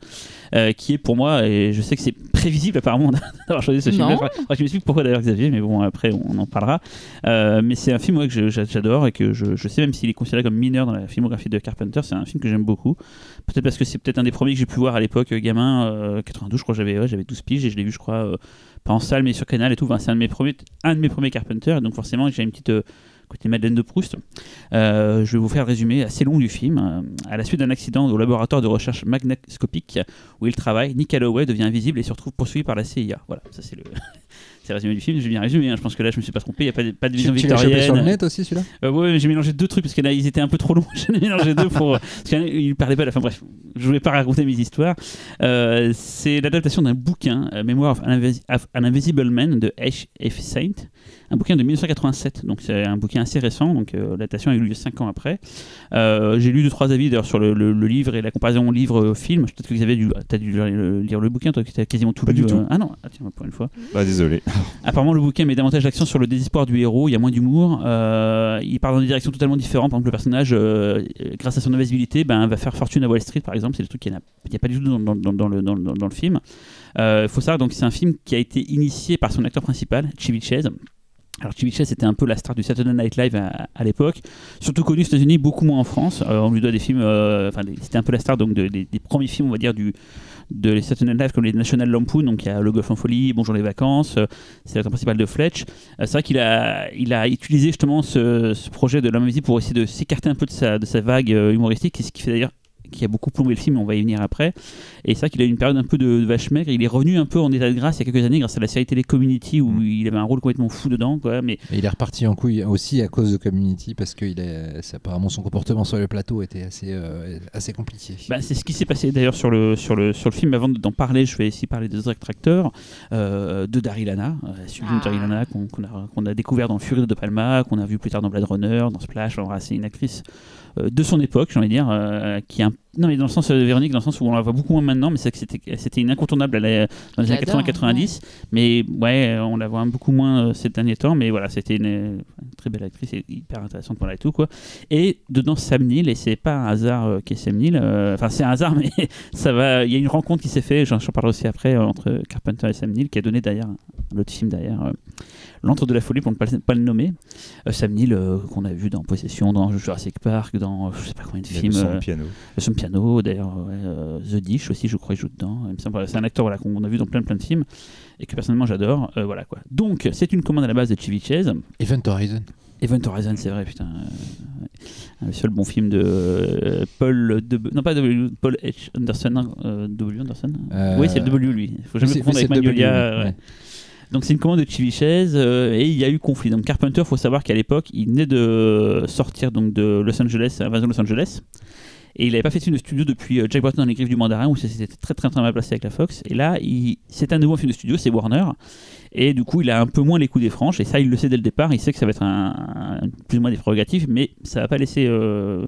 euh, qui est pour moi, et je sais que c'est prévisible apparemment d'avoir choisi ce film.
Non.
Je m'explique pourquoi d'ailleurs, Xavier, mais bon, après on en parlera. Euh, mais c'est un film ouais, que j'adore et que je, je sais même s'il est considéré comme mineur dans la filmographie de Carpenter, c'est un film que j'aime beaucoup. Peut-être parce que c'est peut-être un des premiers que j'ai pu voir à l'époque, euh, gamin, euh, 92, je crois j'avais ouais, j'avais 12 piges et je l'ai vu, je crois, euh, pas en salle, mais sur Canal et tout. C'est un de mes premiers, un de mes premiers Carpenter, donc forcément j'ai une petite euh, côté Madeleine de Proust. Euh, je vais vous faire le résumé assez long du film. Euh, à la suite d'un accident au laboratoire de recherche magnoscopique où il travaille, Nick Calloway devient invisible et se retrouve poursuivi par la CIA. Voilà, ça c'est le. C'est le résumé du film, j'ai bien résumé, hein. je pense que là je me suis pas trompé, il n'y a pas de, pas de
Tu,
vision
tu l'as chopé sur le
victorienne.
net aussi celui-là?
Euh, ouais, mais j'ai mélangé deux trucs parce qu'ils étaient un peu trop longs. J'en ai mélangé deux pour. Parce qu'ils parlaient pas à la fin. Bref, je voulais pas raconter mes histoires. Euh, c'est l'adaptation d'un bouquin, euh, Memoir of an, Invis- of an Invisible Man de H. F. Saint, un bouquin de 1987. Donc c'est un bouquin assez récent. Donc euh, l'adaptation a eu lieu 5 ans après. Euh, j'ai lu deux trois avis d'ailleurs sur le, le- le livre et la comparaison livre-film. Peut-être que vous avez dû, as dû lire le, lire le bouquin, toi qui as quasiment tout
Pas
lu.
du tout.
euh, Ah non, ah, tiens, pour une fois.
Bah, désolé.
Apparemment, le bouquin met davantage l'accent sur le désespoir du héros, il y a moins d'humour, euh, il part dans des directions totalement différentes. Par exemple, le personnage, euh, euh, grâce à son invisibilité, ben, va faire fortune à Wall Street, par exemple. C'est le truc qu'il n'y a, pas du tout dans, le, film. Il faut savoir, donc, c'est un film qui a été initié par son acteur principal, Chevy Chase. Alors Chevy Chase était un peu la star du Saturday Night Live à, l'époque, surtout connu aux États-Unis, beaucoup moins en France. Euh, on lui doit des films, euh, c'était un peu la star des, des premiers films, on va dire du de les Saturday Night Live comme les National Lampoon, donc il y a Le Golf en folie, Bonjour les vacances, euh, c'est l'acteur principal de Fletch. Euh, c'est vrai qu'il a, il a utilisé justement ce, ce projet de l'homme invisible pour essayer de s'écarter un peu de sa, de sa vague euh, humoristique, ce qui fait d'ailleurs qui a beaucoup plombé le film, on va y venir après. Et c'est vrai qu'il a eu une période un peu de, de vache maigre. Il est revenu un peu en état de grâce il y a quelques années grâce à la série télé Community où il avait un rôle complètement fou dedans. Quoi. Mais
Et il est reparti en couille aussi à cause de Community parce que il est, apparemment son comportement sur le plateau était assez, euh, assez compliqué.
Bah, c'est ce qui s'est passé d'ailleurs sur le, sur, le, sur le film. Avant d'en parler, je vais ici parler des autres acteurs. Euh, de Daryl Hannah, euh, sublime
Ah.
Daryl Hannah, qu'on a, découvert dans Fury de De Palma, qu'on a vu plus tard dans Blade Runner, dans Splash. C'est une actrice euh, de son époque, j'ai envie de dire, euh, qui est un non, mais dans le sens de Véronique, dans le sens où on la voit beaucoup moins maintenant, mais c'est que c'était, c'était une incontournable elle est dans les années
J'adore,
80-90. Mais ouais, on la voit beaucoup moins euh, ces derniers temps. Mais voilà, c'était une, une très belle actrice et hyper intéressante voilà, et tout quoi. Et dedans Sam Neill, et c'est pas un hasard euh, qui est Sam Neill. euh, Enfin, c'est un hasard, mais ça va. Il y a une rencontre qui s'est faite. J'en, parlerai aussi après euh, entre Carpenter et Sam Neill, qui a donné d'ailleurs l'autre film derrière. euh, L'antre de la folie, pour ne pas, le- pas le nommer. Euh, Sam Neill, euh, qu'on a vu dans Possession, dans Jurassic Park, dans euh, je sais pas combien de films.
le son
euh,
piano.
son piano, d'ailleurs, ouais, euh, The Dish aussi, je crois, il joue dedans. C'est un acteur voilà, qu'on a vu dans plein plein de films et que personnellement j'adore. Euh, voilà quoi. Donc, c'est une commande à la base de Chevy.
Event Horizon.
Event Horizon, c'est vrai, putain. euh, le seul bon film de euh, Paul W. Non, pas W, Paul H. Anderson. euh, w. Anderson? Oui, c'est le W, lui. Il faut jamais confondre avec Magnolia.
W,
ouais.
ouais.
Donc c'est une commande de euh, et il y a eu conflit. Donc Carpenter, faut savoir qu'à l'époque, il venait de sortir donc de Los Angeles, Invasion de Los Angeles. Et il n'avait pas fait de film de studio depuis euh, Jack Burton dans les griffes du mandarin où ça s'était très très très mal placé avec la Fox. Et là, c'est un nouveau film de studio, c'est Warner. Et du coup, il a un peu moins les coups des franches. Et ça, il le sait dès le départ. Il sait que ça va être un, plus ou moins des prérogatives, mais ça va pas laisser. euh,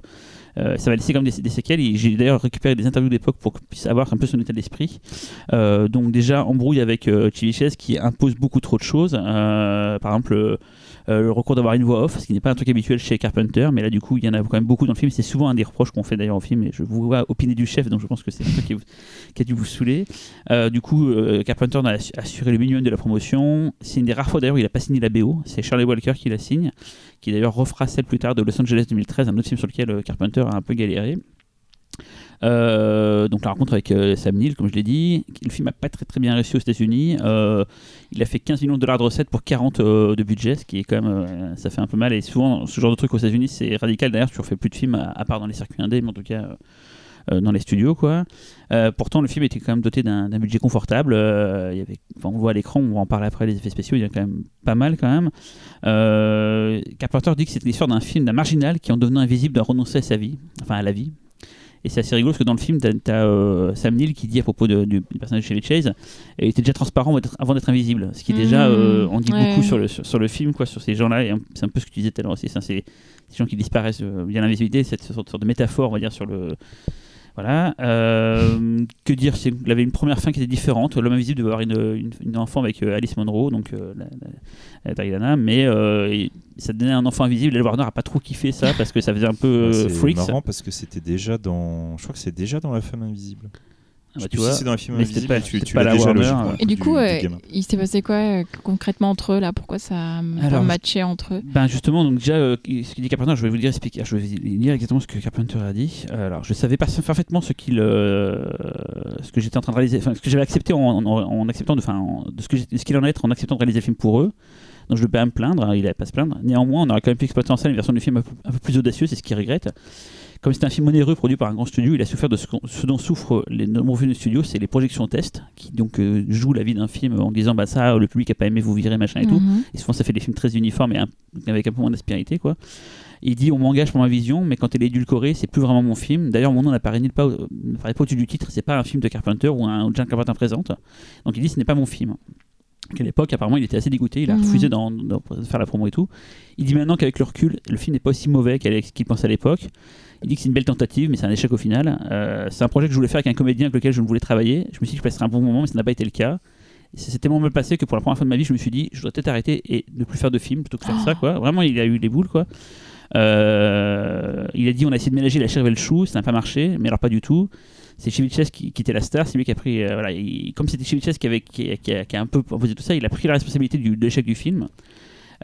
euh, ça va laisser comme des, des séquelles. J'ai d'ailleurs récupéré des interviews d'époque pour qu'on puisse avoir un peu son état d'esprit. Euh, donc déjà embrouille avec euh, qui impose beaucoup trop de choses. Euh, par exemple, le recours d'avoir une voix off, ce qui n'est pas un truc habituel chez Carpenter, mais là du coup il y en a quand même beaucoup dans le film. C'est souvent un des reproches qu'on fait d'ailleurs au film, et je vous vois opiner du chef, donc je pense que c'est un truc qui, a dû vous saouler. Euh, du coup, euh, Carpenter a assu- assuré le minimum de la promotion. C'est une des rares fois d'ailleurs où il a pas signé la BO. C'est Charlie Walker qui la signe, qui d'ailleurs refera celle plus tard de Los Angeles 2013, un autre film sur lequel euh, Carpenter a un peu galéré. Euh, donc la rencontre avec euh, Sam Neill, comme je l'ai dit, le film n'a pas très très bien réussi aux États-Unis. Euh, il a fait 15 millions de dollars de recettes pour 40 euh, de budget, ce qui est quand même, ça fait un peu mal. Et souvent, ce genre de truc aux États-Unis, c'est radical. D'ailleurs, tu refais plus de films à, part dans les circuits indés, mais en tout cas dans les studios, quoi. Pourtant, le film était quand même doté d'un budget confortable. Euh, il on voit à l'écran, on va en parler après. Les effets spéciaux, il y a quand même pas mal quand même. Carpenter dit que c'est l'histoire d'un film d'un marginal qui, en devenant invisible, doit renoncer à sa vie, enfin à la vie. Et c'est assez rigolo parce que dans le film, tu as, Sam Neill qui dit à propos de- du, du personnage de Chevy Chase, il était déjà transparent avant d'être- invisible. Ce qui est déjà,
Mmh,
euh, on dit
ouais.
beaucoup sur le, sur, sur le film, quoi, sur ces gens-là. Et c'est un peu ce que tu disais tout à l'heure aussi. C'est ces gens qui disparaissent euh, via l'invisibilité, cette sorte, sorte de métaphore, on va dire, sur le. Voilà. Euh, que dire Il avait une première fin qui était différente. L'homme invisible devait avoir une, une, une enfant avec euh, Alice Monroe, donc euh, la, la- la Diana, mais euh, ça donnait un enfant invisible. Et Warner a pas trop kiffé ça parce que ça faisait un peu euh,
c'est marrant parce que c'était déjà dans. Je crois que c'est déjà dans La Femme Invisible.
Ah bah, tu
si
vois,
c'est dans La Femme
mais c'était
Invisible.
pas-
tu, tu
pas la
déjà
Warner, ouais.
Et du
du-
coup,
du
euh, il s'est passé quoi euh, concrètement entre eux là? Pourquoi ça a matché entre eux?
Ben justement, donc déjà, euh, ce qu'il dit Carpenter, je vais vous dire, expliquer, je vais vous lire exactement ce que Carpenter a dit. Euh, Alors, je savais pas parfaitement ce qu'il, euh, ce que j'étais en train de réaliser, enfin, ce que j'avais accepté en, en- en acceptant de, enfin, en- de ce que ce qu'il en est en acceptant de réaliser le film pour eux. Donc je ne vais pas me plaindre, hein, il n'allait pas à se plaindre. Néanmoins, on aurait quand même pu exploiter en salle une version du film un peu, un peu plus audacieuse, c'est ce qu'il regrette. Comme c'est un film onéreux produit par un grand studio, il a souffert de ce, dont souffrent les nombreux films de studio, c'est les projections test, qui donc euh, jouent la vie d'un film en disant bah ça, le public a pas aimé, vous virez machin et tout.
Mhm.
Et souvent, ça fait des films très uniformes et un- avec un peu moins d'aspérité, quoi. Il dit on m'engage pour ma vision, mais quand elle est édulcorée, c'est plus vraiment mon film. D'ailleurs, mon nom n'apparaît n'apparaît pas au-dessus du titre. C'est pas un film de Carpenter ou un John Carpenter présente. Donc il dit ce n'est pas mon film. Qu'à l'époque, apparemment, il était assez dégoûté. Il a
Mhm.
refusé d'en, d'en faire la promo et tout. Il dit maintenant qu'avec le recul, le film n'est pas aussi mauvais qu'il pensait à l'époque. Il dit que c'est une belle tentative, mais c'est un échec au final. Euh, c'est un projet que je voulais faire avec un comédien avec lequel je ne voulais travailler. Je me suis dit que je passerais un bon moment, mais ça n'a pas été le cas. S'est tellement mal passé que pour la première fois de ma vie, je me suis dit, je dois peut-être arrêter et ne plus faire de film plutôt que faire ça, quoi. Vraiment, il a eu les boules, quoi. Euh, il a dit, on a essayé de ménager la chair et le chou, ça n'a pas marché, mais alors pas du tout. C'est Chevy Chase qui, qui était la star, c'est lui qui a pris, euh, voilà, il- comme c'était Chevy Chase qui, avait, qui, qui a, qui a un peu proposé tout ça, il a pris la responsabilité du, de l'échec du film.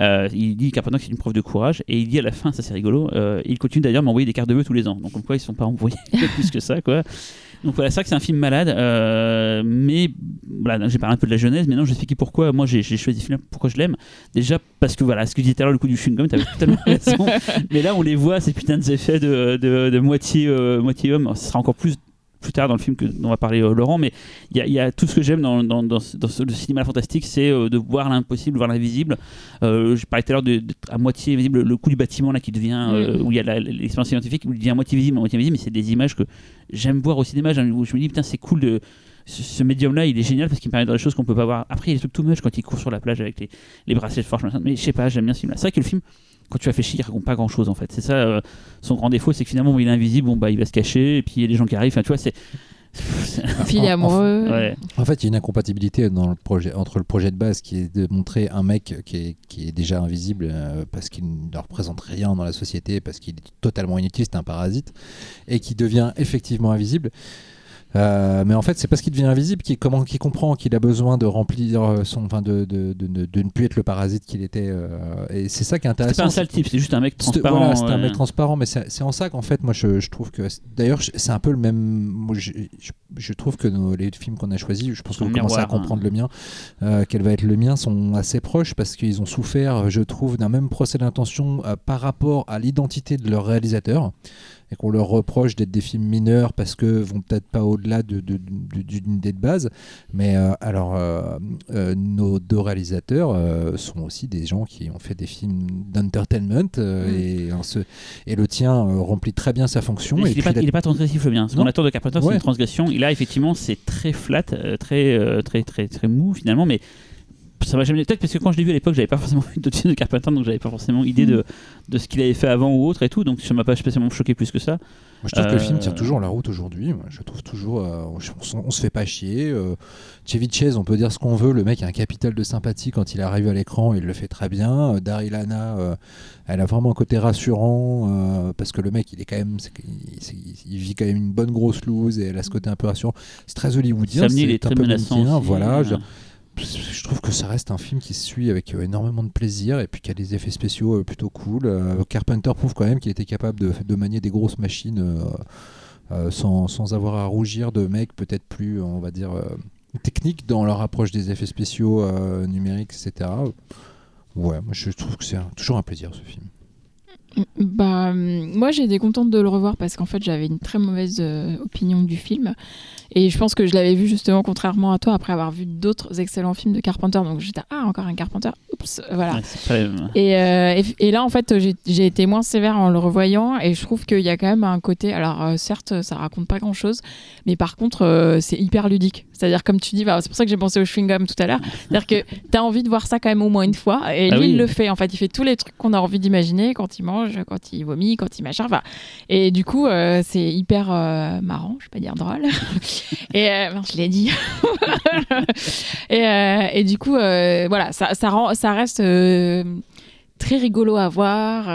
Euh, il dit Carpenter que c'est une preuve de courage et il dit à la fin, ça c'est rigolo, euh, il continue d'ailleurs m'envoyer des cartes de vœux tous les ans. Donc comme quoi ils ne sont pas envoyés plus que ça quoi. Donc voilà, c'est vrai que c'est un film malade, euh, mais voilà, j'ai parlé un peu de la jeunesse, mais non, je expliquer pourquoi moi j'ai choisi ce film, pourquoi je l'aime. Déjà parce que voilà, ce que je disais tout à l'heure, le coup du chewing-gum, t'avais totalement raison. mais là, on les voit, ces putains d'effets de, de, de moitié, euh, moitié homme. Ce sera encore plus plus tard dans le film que dont va parler euh, Laurent, mais il y, a- il y a tout ce que j'aime dans, dans, dans, ce- dans ce- le cinéma fantastique, c'est euh, de voir l'impossible, voir l'invisible. Euh, je parlais tout à l'heure de, de- à moitié visible, le coup du bâtiment là qui devient, euh, où il y a l'expérience scientifique, où il devient à moitié visible, à moitié invisible, mais c'est des images que j'aime voir au cinéma, où je me dis putain c'est cool de ce, ce médium-là, il est génial parce qu'il me permet de voir des choses qu'on peut pas voir. Après, il y a des trucs too much quand il court sur la plage avec les, les bracelets de force, mais je sais pas, j'aime bien ce film-là. C'est vrai que le film, quand tu réfléchis, il raconte pas grand chose en fait. C'est ça euh, son grand défaut, c'est que finalement, il est invisible, bon, bah, il va se cacher, et puis il y a des gens qui arrivent. Enfin, tu vois, c'est.
Filet amoureux.
Ouais.
En fait, il y a une incompatibilité dans le projet, entre le projet de base qui est de montrer un mec qui est, qui est déjà invisible euh, parce qu'il ne représente rien dans la société, parce qu'il est totalement inutile, c'est un parasite, et qui devient effectivement invisible. Euh, mais en fait, c'est parce qu'il devient invisible qu'il comprend qu'il a besoin de remplir euh, son, enfin de, de, de, de- de ne plus être le parasite qu'il était. euh, et c'est ça qui est
C'est
intéressant.
pas un sale type, c'est juste un mec transparent.
Voilà, c'est un mec transparent, mais c'est c'est en ça qu'en fait, moi, je, je trouve que. D'ailleurs, c'est un peu le même. moi, je, je- je trouve que nos- les films qu'on a choisis, je pense que vous commencez à
hein.
comprendre le mien, euh, quel va être le mien, sont assez proches parce qu'ils ont souffert, je trouve, d'un même procès d'intention par rapport à l'identité de leur réalisateur et qu'on leur reproche d'être des films mineurs parce que vont peut-être pas au-delà de, de- de- d'une idée de base. Mais euh, alors, euh, euh, nos deux réalisateurs sont aussi des gens qui ont fait des films d'entertainment
Mm.
et, le tien remplit très bien sa fonction.
Il, est
puis
pas,
la-
pas transgressif le bien. Ce qu'on attend de Carpenter, c'est
Ouais.
une transgression. Et là, effectivement, c'est très flat, très, très, très, très mou finalement. Mais ça m'a jamais. Peut-être parce que quand je l'ai vu à l'époque, j'avais pas forcément vu d'autres films de Carpenter, donc j'avais pas forcément idée de, de ce qu'il avait fait avant ou autre et tout. Donc ça m'a pas spécialement choqué plus que ça.
Moi, je trouve que le film
Euh,
tient toujours la route aujourd'hui. Je trouve toujours, euh, on, se- on se fait pas chier. Euh, Chevy Chase, on peut dire ce qu'on veut. Le mec a un capital de sympathie quand il arrive à l'écran, il le fait très bien. Daryl euh, elle a vraiment un côté rassurant parce que le mec, il est quand même, il, vit quand même une bonne grosse loose et elle a ce côté un peu rassurant. C'est très hollywoodien,
est
c'est un
très
peu
menaçant. aussi,
Voilà, je, je trouve que ça reste un film qui se suit avec euh, énormément de plaisir et puis qui a des effets spéciaux euh, plutôt cool. Euh, Carpenter prouve quand même qu'il était capable de, manier des grosses machines sans, sans avoir à rougir de mecs peut-être plus, on va dire, techniques dans leur approche des effets spéciaux numériques, etc. Ouais, moi je trouve que c'est toujours un plaisir ce film.
Bah, moi j'ai été contente de le revoir parce qu'en fait j'avais une très mauvaise opinion du film et je pense que je l'avais vu justement contrairement à toi après avoir vu d'autres excellents films de Carpenter donc j'étais ah encore un Carpenter oups voilà
ouais, euh,
et, euh, et, et là, en fait, j'ai été moins sévère en le revoyant et je trouve qu'il y a quand même un côté. Alors, euh, certes, ça raconte pas grand chose, mais par contre, euh, c'est hyper ludique. C'est-à-dire, comme tu dis, bah, c'est pour ça que j'ai pensé au chewing-gum tout à l'heure. C'est-à-dire que tu as envie de voir ça quand même au moins une fois. Et
Ah
lui,
oui.
il le fait. En fait, il fait tous les trucs qu'on a envie d'imaginer quand il mange, quand il vomit, quand il machin. Enfin, et du coup, euh, c'est hyper marrant, je vais pas dire drôle. et euh, je l'ai dit. et, euh, et du coup, euh, voilà, ça, ça, reste très rigolo à voir.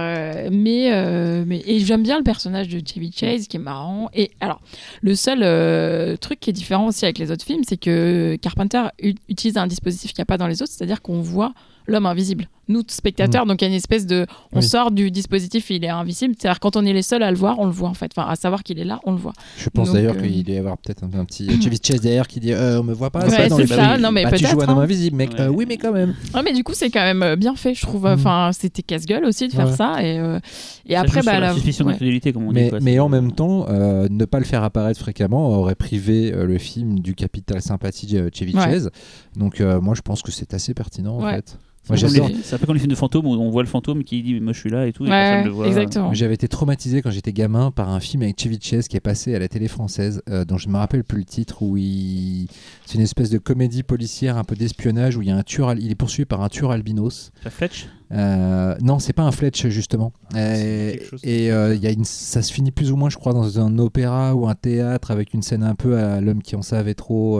mais, mais et j'aime bien le personnage de Chevy Chase qui est marrant. Et alors, le seul truc qui est différent aussi avec les autres films, c'est que Carpenter utilise un dispositif qu'il n'y a pas dans les autres, c'est-à-dire qu'on voit l'homme invisible. Nous, spectateurs, donc il y a une espèce de... On
Oui.
sort du dispositif, il est invisible. C'est-à-dire quand on est les seuls à le voir, on le voit en fait. Enfin, à savoir qu'il est là, on le voit.
Je pense d'ailleurs
euh,
qu'il doit y avoir peut-être un, un petit Chevy Chase derrière qui dit euh, On me voit pas
Ouais,
ça dans
c'est
les
ça.
films.
Non, mais
Bah, Tu joues
peut-être,
un homme
hein.
invisible, mec.
Ouais.
Euh, oui, mais quand même.
Ouais, mais du coup, c'est quand même bien fait, je trouve.
Mhm.
Enfin, c'était casse-gueule aussi de faire
Ouais.
ça. Et, euh, et
ça
après, bah,
la suspicion d'incrédulité, comme on dit.
Mais,
quoi,
mais en même temps, ne pas le faire apparaître fréquemment aurait privé le film du capital sympathie de Chevy. Chase. Donc moi je pense que c'est assez pertinent en fait.
C'est
Moi
comme
j'adore.
les- c'est un peu comme les films de fantômes où on voit le fantôme qui dit Moi je suis là et tout. et
Ouais,
personne le voit.
exactement.
J'avais été traumatisé quand j'étais gamin par un film avec Chevy Chase qui est passé à la télé française, euh, dont je ne me rappelle plus le titre, où il... c'est une espèce de comédie policière un peu d'espionnage où il y a un tueur, al- il est poursuivi par un tueur albinos.
Ça Fletch?
Euh, non, c'est pas un Fletch justement. Euh,
chose.
et euh, il y a une, ça se finit plus ou moins, je crois, dans un opéra ou un théâtre avec une scène un peu à l'homme qui en savait trop.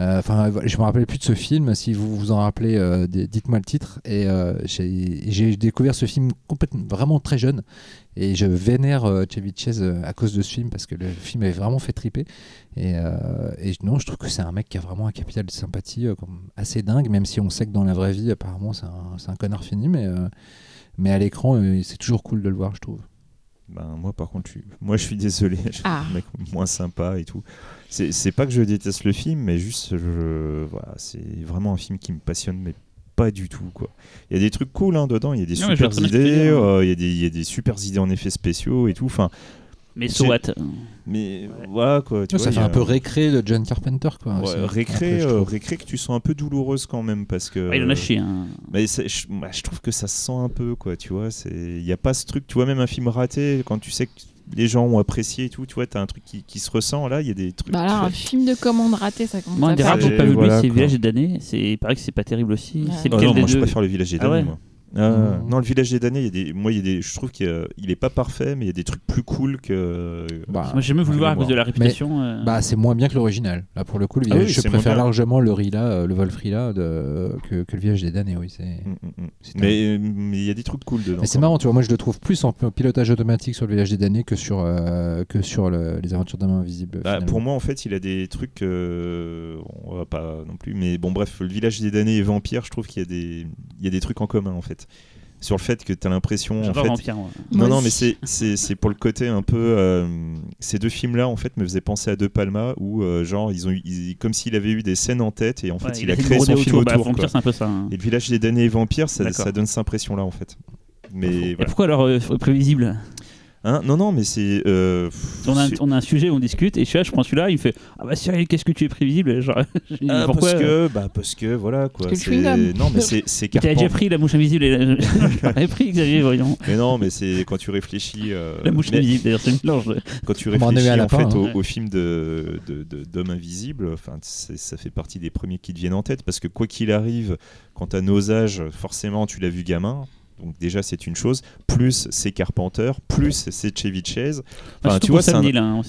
Euh, Enfin, je me rappelle plus de ce film. Si vous vous en rappelez, euh, dites-moi le titre. Et euh, j'ai j'ai découvert ce film vraiment très jeune. Et je vénère Chevy à cause de ce film parce que le film avait vraiment fait triper. Et, et non, je trouve que c'est un mec qui a vraiment un capital de sympathie assez dingue, même si on sait que dans la vraie vie, apparemment, c'est un, un connard fini. Mais, mais à l'écran, c'est toujours cool de le voir, je trouve.
Ben, moi, par contre, je suis... moi, je suis désolé. Je suis
Ah.
un mec moins sympa et tout. C'est c'est pas que je déteste le film, mais juste, je... voilà, c'est vraiment un film qui me passionne, mais pas du tout. Quoi. Il y a des trucs cool hein, dedans, il y a des
Non,
super idées,
dire,
euh, il y, a des- il y a des super idées en effets spéciaux et tout. Enfin,
Mais so
J'ai-
what?
Mais voilà quoi. Tu
ça
vois,
fait
il y
un peu récré de John Carpenter, quoi.
Ouais, récré, euh,
trouve.
récré que tu sens un peu douloureuse quand même parce que.
Ah, Il en a chié. hein.
Mais je, bah, je trouve que ça se sent un peu, quoi, tu vois. Il n'y a pas ce truc, tu vois, même un film raté, quand tu sais que les gens ont apprécié et tout, tu vois, t'as un truc qui, qui se ressent. Là, il y a des trucs.
Bah là, un film de commande raté, ça commence
Moi, un
à
des
faire
rares que j'ai pas vu, c'est. Village des damnés. C'est il paraît que c'est pas terrible aussi.
Ouais.
C'est
Ah non, moi, je préfère le village des
Ah ouais
damnés, moi. Ah,
Mm.
Non, le village des damnés, il y a des, moi, il y a des, je trouve qu'il est pas parfait, mais il y a des trucs plus cool que.
Bah,
Moi j'ai même voulu voir à cause de la réputation. euh,
Bah, c'est moins bien que l'original. Là, pour le coup, le
Ah oui,
je préfère largement le Rila, euh, le Wolfrila de, que, que le village des damnés. Oui, c'est.
Mm, mm, mm.
c'est un-
Mais il y a des trucs cool dedans.
Mais c'est marrant, tu vois. Moi, je le trouve plus en pilotage automatique sur le village des damnés que sur euh, que sur le- les aventures d'un main invisible.
Bah, pour moi, en fait, il a des trucs. euh, on va pas non plus. Mais bon, bref, le village des damnés et Vampire, je trouve qu'il y, a des- il y a des trucs en commun, en fait. Sur le fait que tu as l'impression. En fait,
Vampire. moi.
Non,
Moi
non,
aussi.
mais c'est- c'est c'est pour le côté un peu. euh, ces deux films-là, en fait, me faisaient penser à De Palma, où, euh, genre, ils ont eu, ils- comme s'il avait eu des scènes en tête, et en fait,
Ouais,
il, a créé son film
Bah,
autour.
Vampire,
quoi.
c'est un peu ça. hein.
Et le village des damnés et vampires, ça, donne cette impression-là, en fait. Mais
Et
voilà.
pourquoi alors euh, prévisible?
Hein non, non, mais c'est. euh,
on a, un,
c'est-
on a un sujet, on discute, et je, suis là, je prends celui-là, il me fait Ah bah Cyril, qu'est-ce que tu es prévisible Genre, je lui dis,
Ah,
Pourquoi
parce que, bah, parce que, voilà, quoi.
Parce que le.
Non, mais c'est c'est
Tu as déjà pris la mouche invisible et la... Je l'aurais pris, Xavier, voyons.
Mais non, mais c'est quand tu réfléchis. euh,
La mouche
mais
invisible, d'ailleurs, c'est une mélange. de-
Quand tu
en
réfléchis
à la
en
fin,
fait
hein.
au,
Ouais.
au film de de- de- d'Homme Invisible, ça fait partie des premiers qui te viennent en tête parce que quoi qu'il arrive, quand t'as nos âges, forcément tu l'as vu gamin. Donc déjà c'est une chose. Plus c'est Carpenter, plus c'est Chevy Chase. Enfin, tu vois, c'est
Sam
un-
hein,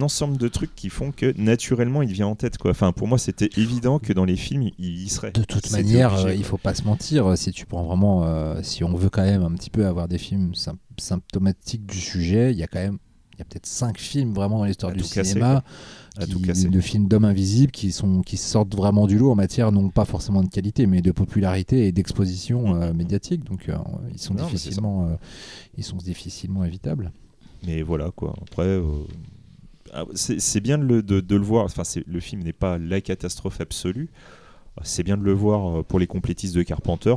euh,
ensemble de trucs qui font que naturellement il vient en tête quoi. Enfin pour moi c'était évident que dans les films il, y serait.
De toute manière,
obligé,
euh, il faut pas se mentir. Si tu prends vraiment, euh, si on veut quand même un petit peu avoir des films sym- symptomatiques du sujet, il y a quand même, il y a peut-être cinq films vraiment dans l'histoire du cinéma,
À
qui-
tout casser.
de films d'hommes invisibles qui sont, qui sortent vraiment du lot en matière non pas forcément de qualité, mais de popularité et d'exposition euh, médiatique. Donc, euh, ils sont
Non,
difficilement, euh, ils sont difficilement évitables.
Mais voilà quoi. Après, ah, c'est bien de le, de, de le voir. Enfin, le film n'est pas la catastrophe absolue. C'est bien de le voir pour les complétistes de Carpenter.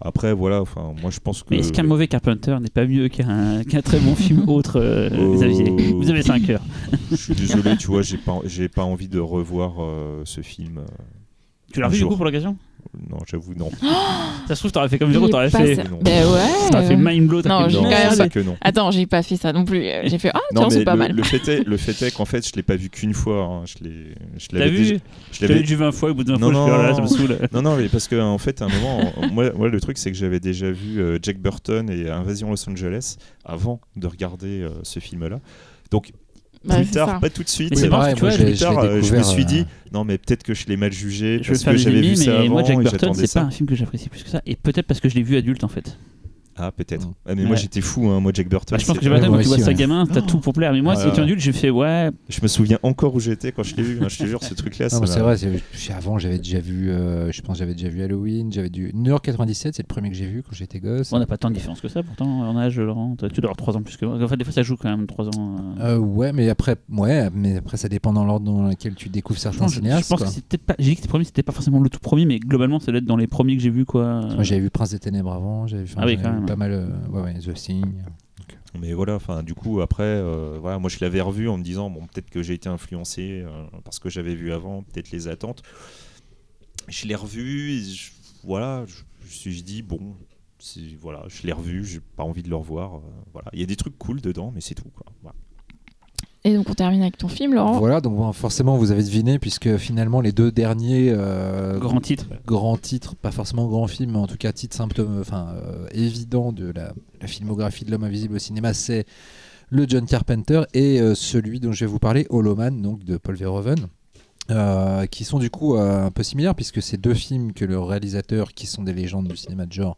Après, voilà. Enfin, moi, je pense que.
Mais est-ce qu'un mauvais Carpenter n'est pas mieux qu'un très bon film autre, euh,
Oh.
Xavier? Vous avez 5 heures.
Je suis désolé, tu vois, j'ai pas, pas envie de revoir euh, ce film. euh.
Tu l'as
Un
vu du coup pour l'occasion?
Non, j'avoue, non.
Ça se trouve, t'aurais fait comme Véro, t'aurais fait.
ça-
non.
Ben
T'aurais fait
ouais.
mind blow, t'as fait non,
quand
Non,
même-
que non.
Attends, j'ai pas fait ça non plus. J'ai fait ah
Non,
tiens c'est pas
le,
mal.
le fait est, le fait est qu'en fait, je l'ai pas vu qu'une fois. hein. Je l'ai, je l'avais
vu
déjà- je
Je l'avais vu 20 fois, au bout de 20
Non,
fois, je
non,
là, ça me
non.
saoule.
Non, non, mais parce qu'en en fait, à un moment, en- moi, moi, le truc, c'est que j'avais déjà vu euh, Jack Burton et Invasion Los Angeles avant de regarder euh, ce film-là. Donc,
Bah,
plus
c'est
tard, pas tout de suite.
Mais c'est marrant, tu vois,
plus tard, euh, je me suis
euh,
dit, non, mais peut-être que je l'ai mal jugé
Je
parce que j'avais vu ça
mais
avant
moi, Jack
et
Burton, c'est pas un film que j'apprécie plus que ça. Et peut-être parce que je l'ai vu adulte en fait.
Ah, peut-être.
Mm.
Ah, mais moi, j'étais fou, hein, moi, Jack Burton.
Bah, je pense que Jack Burton, tu vois ça gamin, t'as tout pour plaire. Mais moi, si
ouais.
adulte, j'ai fait ouais.
Je me souviens encore où j'étais quand je l'ai vu. hein, je te jure, ce truc-là.
Non, c'est vrai, avant j'avais déjà vu, euh, je pense que j'avais déjà vu Halloween, j'avais du New York 97, c'est le premier que j'ai vu quand j'étais gosse.
On n'a pas tant de différence que ça pourtant en âge, Laurent. Tu dois avoir 3 ans plus que moi. En fait, des fois, ça joue quand même 3 ans. euh.
Euh, ouais, mais après, ouais, mais après ça dépend dans l'ordre dans lequel tu découvres
Je
certains
pense, je
cinéastes.
pense
quoi.
que c'était pas. J'ai dit que c'était premier, c'était pas forcément le tout premier, mais globalement, ça doit être dans les premiers que j'ai vu quoi.
Moi j'avais vu Prince des Ténèbres avant, j'avais enfin,
Ah oui, quand
vu
même.
Pas mal, euh, The Thing.
Mais voilà, enfin, du coup, après, euh, voilà, moi, je l'avais revu en me disant, bon, peut-être que j'ai été influencé euh, parce que j'avais vu avant, peut-être les attentes. Je l'ai revu, et je- voilà, je, me suis dit, bon, voilà, je l'ai revu, j'ai pas envie de le revoir. euh, voilà, il y a des trucs cool dedans, mais c'est tout, quoi.
Et donc on termine avec ton film, Laurent.
Voilà, donc bon, forcément vous avez deviné puisque finalement les deux derniers euh,
Grand titre.
grands titres, pas forcément grands films, mais en tout cas titres symptômes, enfin euh, évidents de la, la filmographie de l'homme invisible au cinéma, c'est le John Carpenter et euh, celui dont je vais vous parler, Hollow Man, donc de Paul Verhoeven. Euh, qui sont du coup euh, un peu similaires puisque c'est deux films que le réalisateur qui sont des légendes du cinéma de genre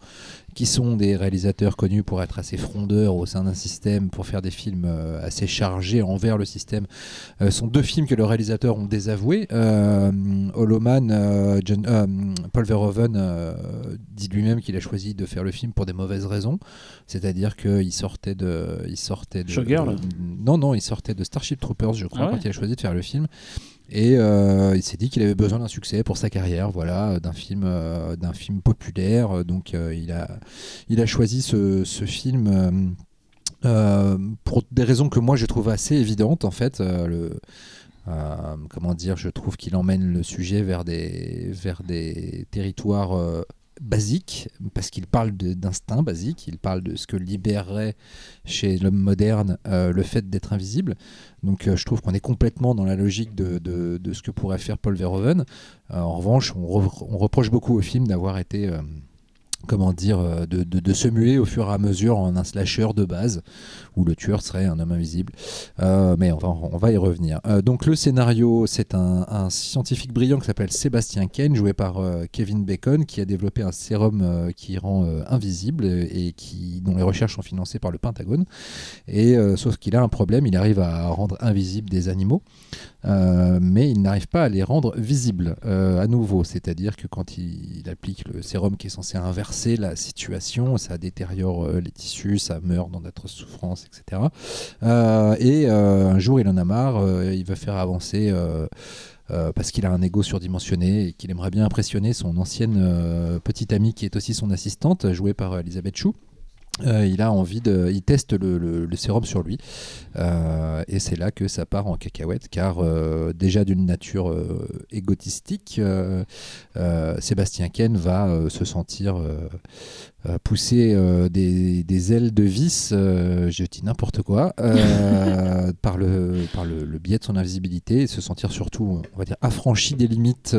qui sont des réalisateurs connus pour être assez frondeurs au sein d'un système pour faire des films euh, assez chargés envers le système euh, sont deux films que le réalisateur ont désavoués. Euh, Hollow Man, euh, John- euh, Paul Verhoeven euh, dit lui-même qu'il a choisi de faire le film pour des mauvaises raisons. C'est-à-dire qu'il sortait de il sortait de
Showgirl
non non il sortait de Starship Troopers je crois
Ah ouais.
quand il a choisi de faire le film et euh, il s'est dit qu'il avait besoin d'un succès pour sa carrière, voilà, d'un film, euh, d'un film populaire. Donc euh, il a, il a choisi ce, film pour des raisons que moi je trouve assez évidentes en fait. Comment dire, je trouve qu'il emmène le sujet vers des, vers des territoires basiques, parce qu'il parle d'instinct basique, il parle de ce que libérerait chez l'homme moderne euh, le fait d'être invisible. Donc euh, je trouve qu'on est complètement dans la logique de, de- ce que pourrait faire Paul Verhoeven. Euh, en revanche, on, re- on reproche beaucoup au film d'avoir été... comment dire, euh, de, de, se muer au fur et à mesure en un slasher de base, où le tueur serait un homme invisible. Euh, mais on va, on va y revenir. Euh, donc le scénario, c'est un, scientifique brillant qui s'appelle Sébastien Kane, joué par Kevin Bacon, qui a développé un sérum qui rend invisible et qui, dont les recherches sont financées par le Pentagone. Et sauf qu'il a un problème, il arrive à rendre invisibles des animaux. Euh, mais il n'arrive pas à les rendre visibles euh, à nouveau. C'est-à-dire que quand il, applique le sérum qui est censé inverser la situation, ça détériore euh, les tissus, ça meurt dans d'atroces souffrances, etc. et un jour, il en a marre, il veut faire avancer. Parce qu'il a un ego surdimensionné et qu'il aimerait bien impressionner son ancienne petite amie qui est aussi son assistante, jouée par Elisabeth Chou. Euh, il a envie de, il teste le, le, le sérum sur lui, euh, et c'est là que ça part en cacahuète, car euh, déjà d'une nature égotistique, Sébastien Ken va se sentir pousser des, des, ailes de vis, je dis n'importe quoi, par, le, par le, le, biais de son invisibilité, et se sentir surtout, on va dire, affranchi des limites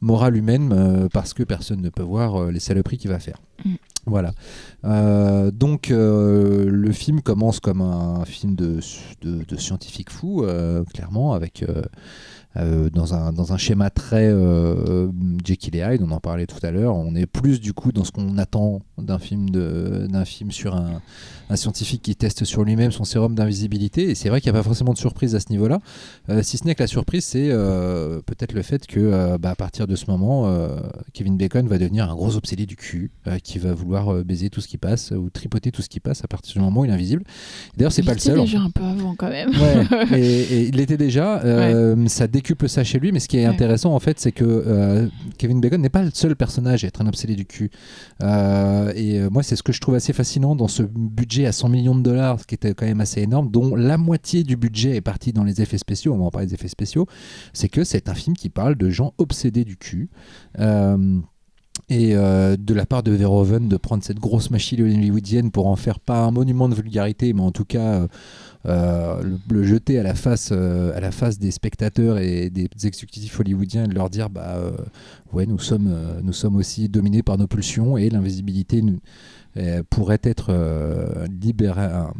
morales humaines, parce que personne ne peut voir les saloperies qu'il va faire. Voilà. Euh, donc euh, le film commence comme un film de, de, de scientifique fou, euh, clairement, avec euh, dans, un, dans un schéma très euh, Jekyll et Hyde, on en parlait tout à l'heure. On est plus du coup dans ce qu'on attend d'un film, d'un film sur un, un, scientifique qui teste sur lui-même son sérum d'invisibilité. Et c'est vrai qu'il n'y a pas forcément de surprise à ce niveau-là. Euh, si ce n'est que la surprise, c'est euh, peut-être le fait que bah, à partir de ce moment, Kevin Bacon va devenir un gros obsédé du cul qui va vouloir baiser tout ce qui passe ou tripoter tout ce qui passe à partir du moment où il est invisible. D'ailleurs, c'est pas le seul.
Il déjà un peu avant quand même.
Ouais, et, et il l'était déjà. Ouais. Ça décuple ça chez lui, mais ce qui est intéressant en fait, c'est que euh, Kevin Bacon n'est pas le seul personnage à être un obsédé du cul. Euh, et euh, moi, c'est ce que je trouve assez fascinant dans ce budget à 100 millions de dollars, ce qui était quand même assez énorme, dont la moitié du budget est parti dans les effets spéciaux. On va en parler des effets spéciaux. C'est que c'est un film qui parle de gens obsédés du cul. Euh, et euh, de la part de Verhoeven de prendre cette grosse machine hollywoodienne pour en faire pas un monument de vulgarité, mais en tout cas euh, le, le, jeter à la face, euh, à la face des spectateurs et des exécutifs hollywoodiens et de leur dire bah ouais nous sommes nous sommes aussi dominés par nos pulsions et l'invisibilité euh, pourrait être euh, un,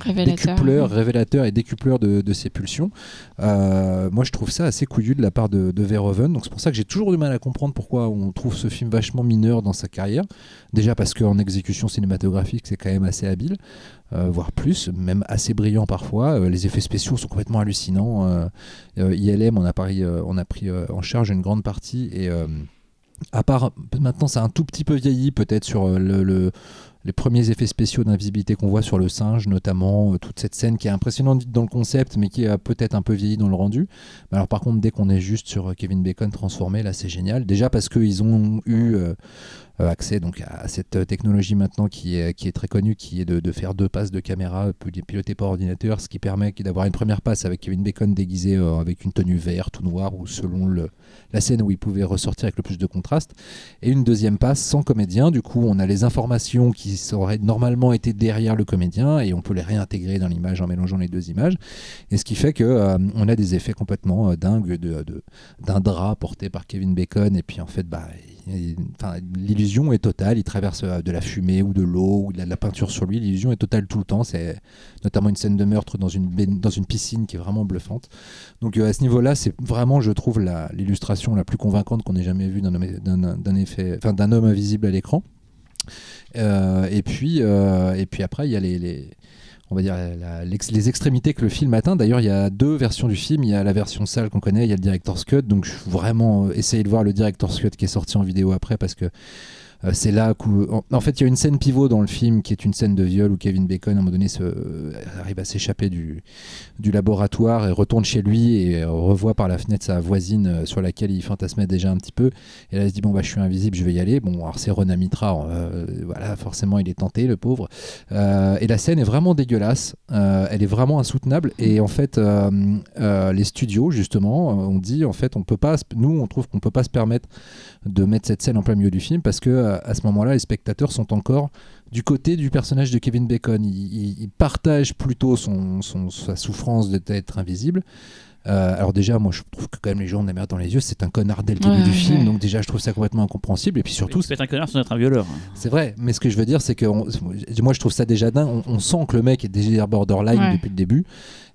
révélateur. décupleur, révélateur et décupleur de, de ses pulsions. Euh, moi, je trouve ça assez couillu de la part de, de Verhoeven. Donc, c'est pour ça que j'ai toujours du mal à comprendre pourquoi on trouve ce film vachement mineur dans sa carrière. Déjà parce qu'en exécution cinématographique, c'est quand même assez habile, euh, voire plus, même assez brillant parfois. Euh, les effets spéciaux sont complètement hallucinants. Euh, ILM, on a, a pris en charge une grande partie et à part maintenant c'est un tout petit peu vieilli peut-être sur le, le, les premiers effets spéciaux d'invisibilité qu'on voit sur le singe notamment toute cette scène qui est impressionnante dans le concept mais qui a peut-être un peu vieilli dans le rendu alors par contre dès qu'on est juste sur Kevin Bacon transformé là c'est génial déjà parce qu'ils ont eu accès donc à cette technologie maintenant qui est, qui est très connue, qui est de, de faire deux passes de caméra pilotées par ordinateur, ce qui permet d'avoir une première passe avec Kevin Bacon déguisé euh, avec une tenue verte ou noire ou selon la scène où il pouvait ressortir avec le plus de contraste, et une deuxième passe sans comédien. Du coup, on a les informations qui auraient normalement été derrière le comédien et on peut les réintégrer dans l'image en mélangeant les deux images. Et ce qui fait que euh, on a des effets complètement euh, dingues de, de, d'un drap porté par Kevin Bacon et puis en fait, bah, l'illusion est totale. Il traverse de la fumée ou de l'eau de la, de la peinture sur lui. L'illusion est totale tout le temps. C'est notamment une scène de meurtre dans une, piscine qui est vraiment bluffante. Donc euh, à ce niveau-là, c'est vraiment, je trouve, l'illustration la, plus convaincante qu'on ait jamais vue d'un d'un homme invisible à l'écran. Euh, et puis, euh, et puis après, il y a les on va dire les extrémités que le film atteint. D'ailleurs, il y a deux versions du film. Il y a la version sale qu'on connaît, il y a le director's cut. Donc, je vraiment essayer de voir le director's cut qui est sorti en vidéo après parce que euh, c'est là où, en, fait, il y a une scène pivot dans le film qui est une scène de viol où Kevin Bacon, à un moment donné, se, euh, arrive à s'échapper du, du laboratoire et retourne chez lui et euh, revoit par la fenêtre sa voisine euh, sur laquelle il fantasmait déjà un petit peu. Et là, il se dit bon bah je suis invisible, je vais y aller. Bon, alors c'est Rona Mitra, euh, voilà, forcément il est tenté, le pauvre. et la scène est vraiment dégueulasse. elle est vraiment insoutenable. Et en fait, les studios justement, on dit en fait on peut pas, nous on trouve qu'on peut pas se permettre de mettre cette scène en plein milieu du film parce que à ce moment-là, les spectateurs sont encore du côté du personnage de Kevin Bacon. Il, il, partage plutôt son, son, sa souffrance d'être invisible. Euh, alors déjà, moi je trouve que quand même les gens ont de la merde dans les yeux, c'est un connard dès le début
Ouais,
du film, donc déjà je trouve ça complètement incompréhensible. Et puis surtout,
être un connard sans être un violeur.
c'est vrai, mais ce que je veux dire, c'est que on- moi je trouve ça déjà dingue. On, on sent que le mec est déjà borderline
Ouais.
depuis le début.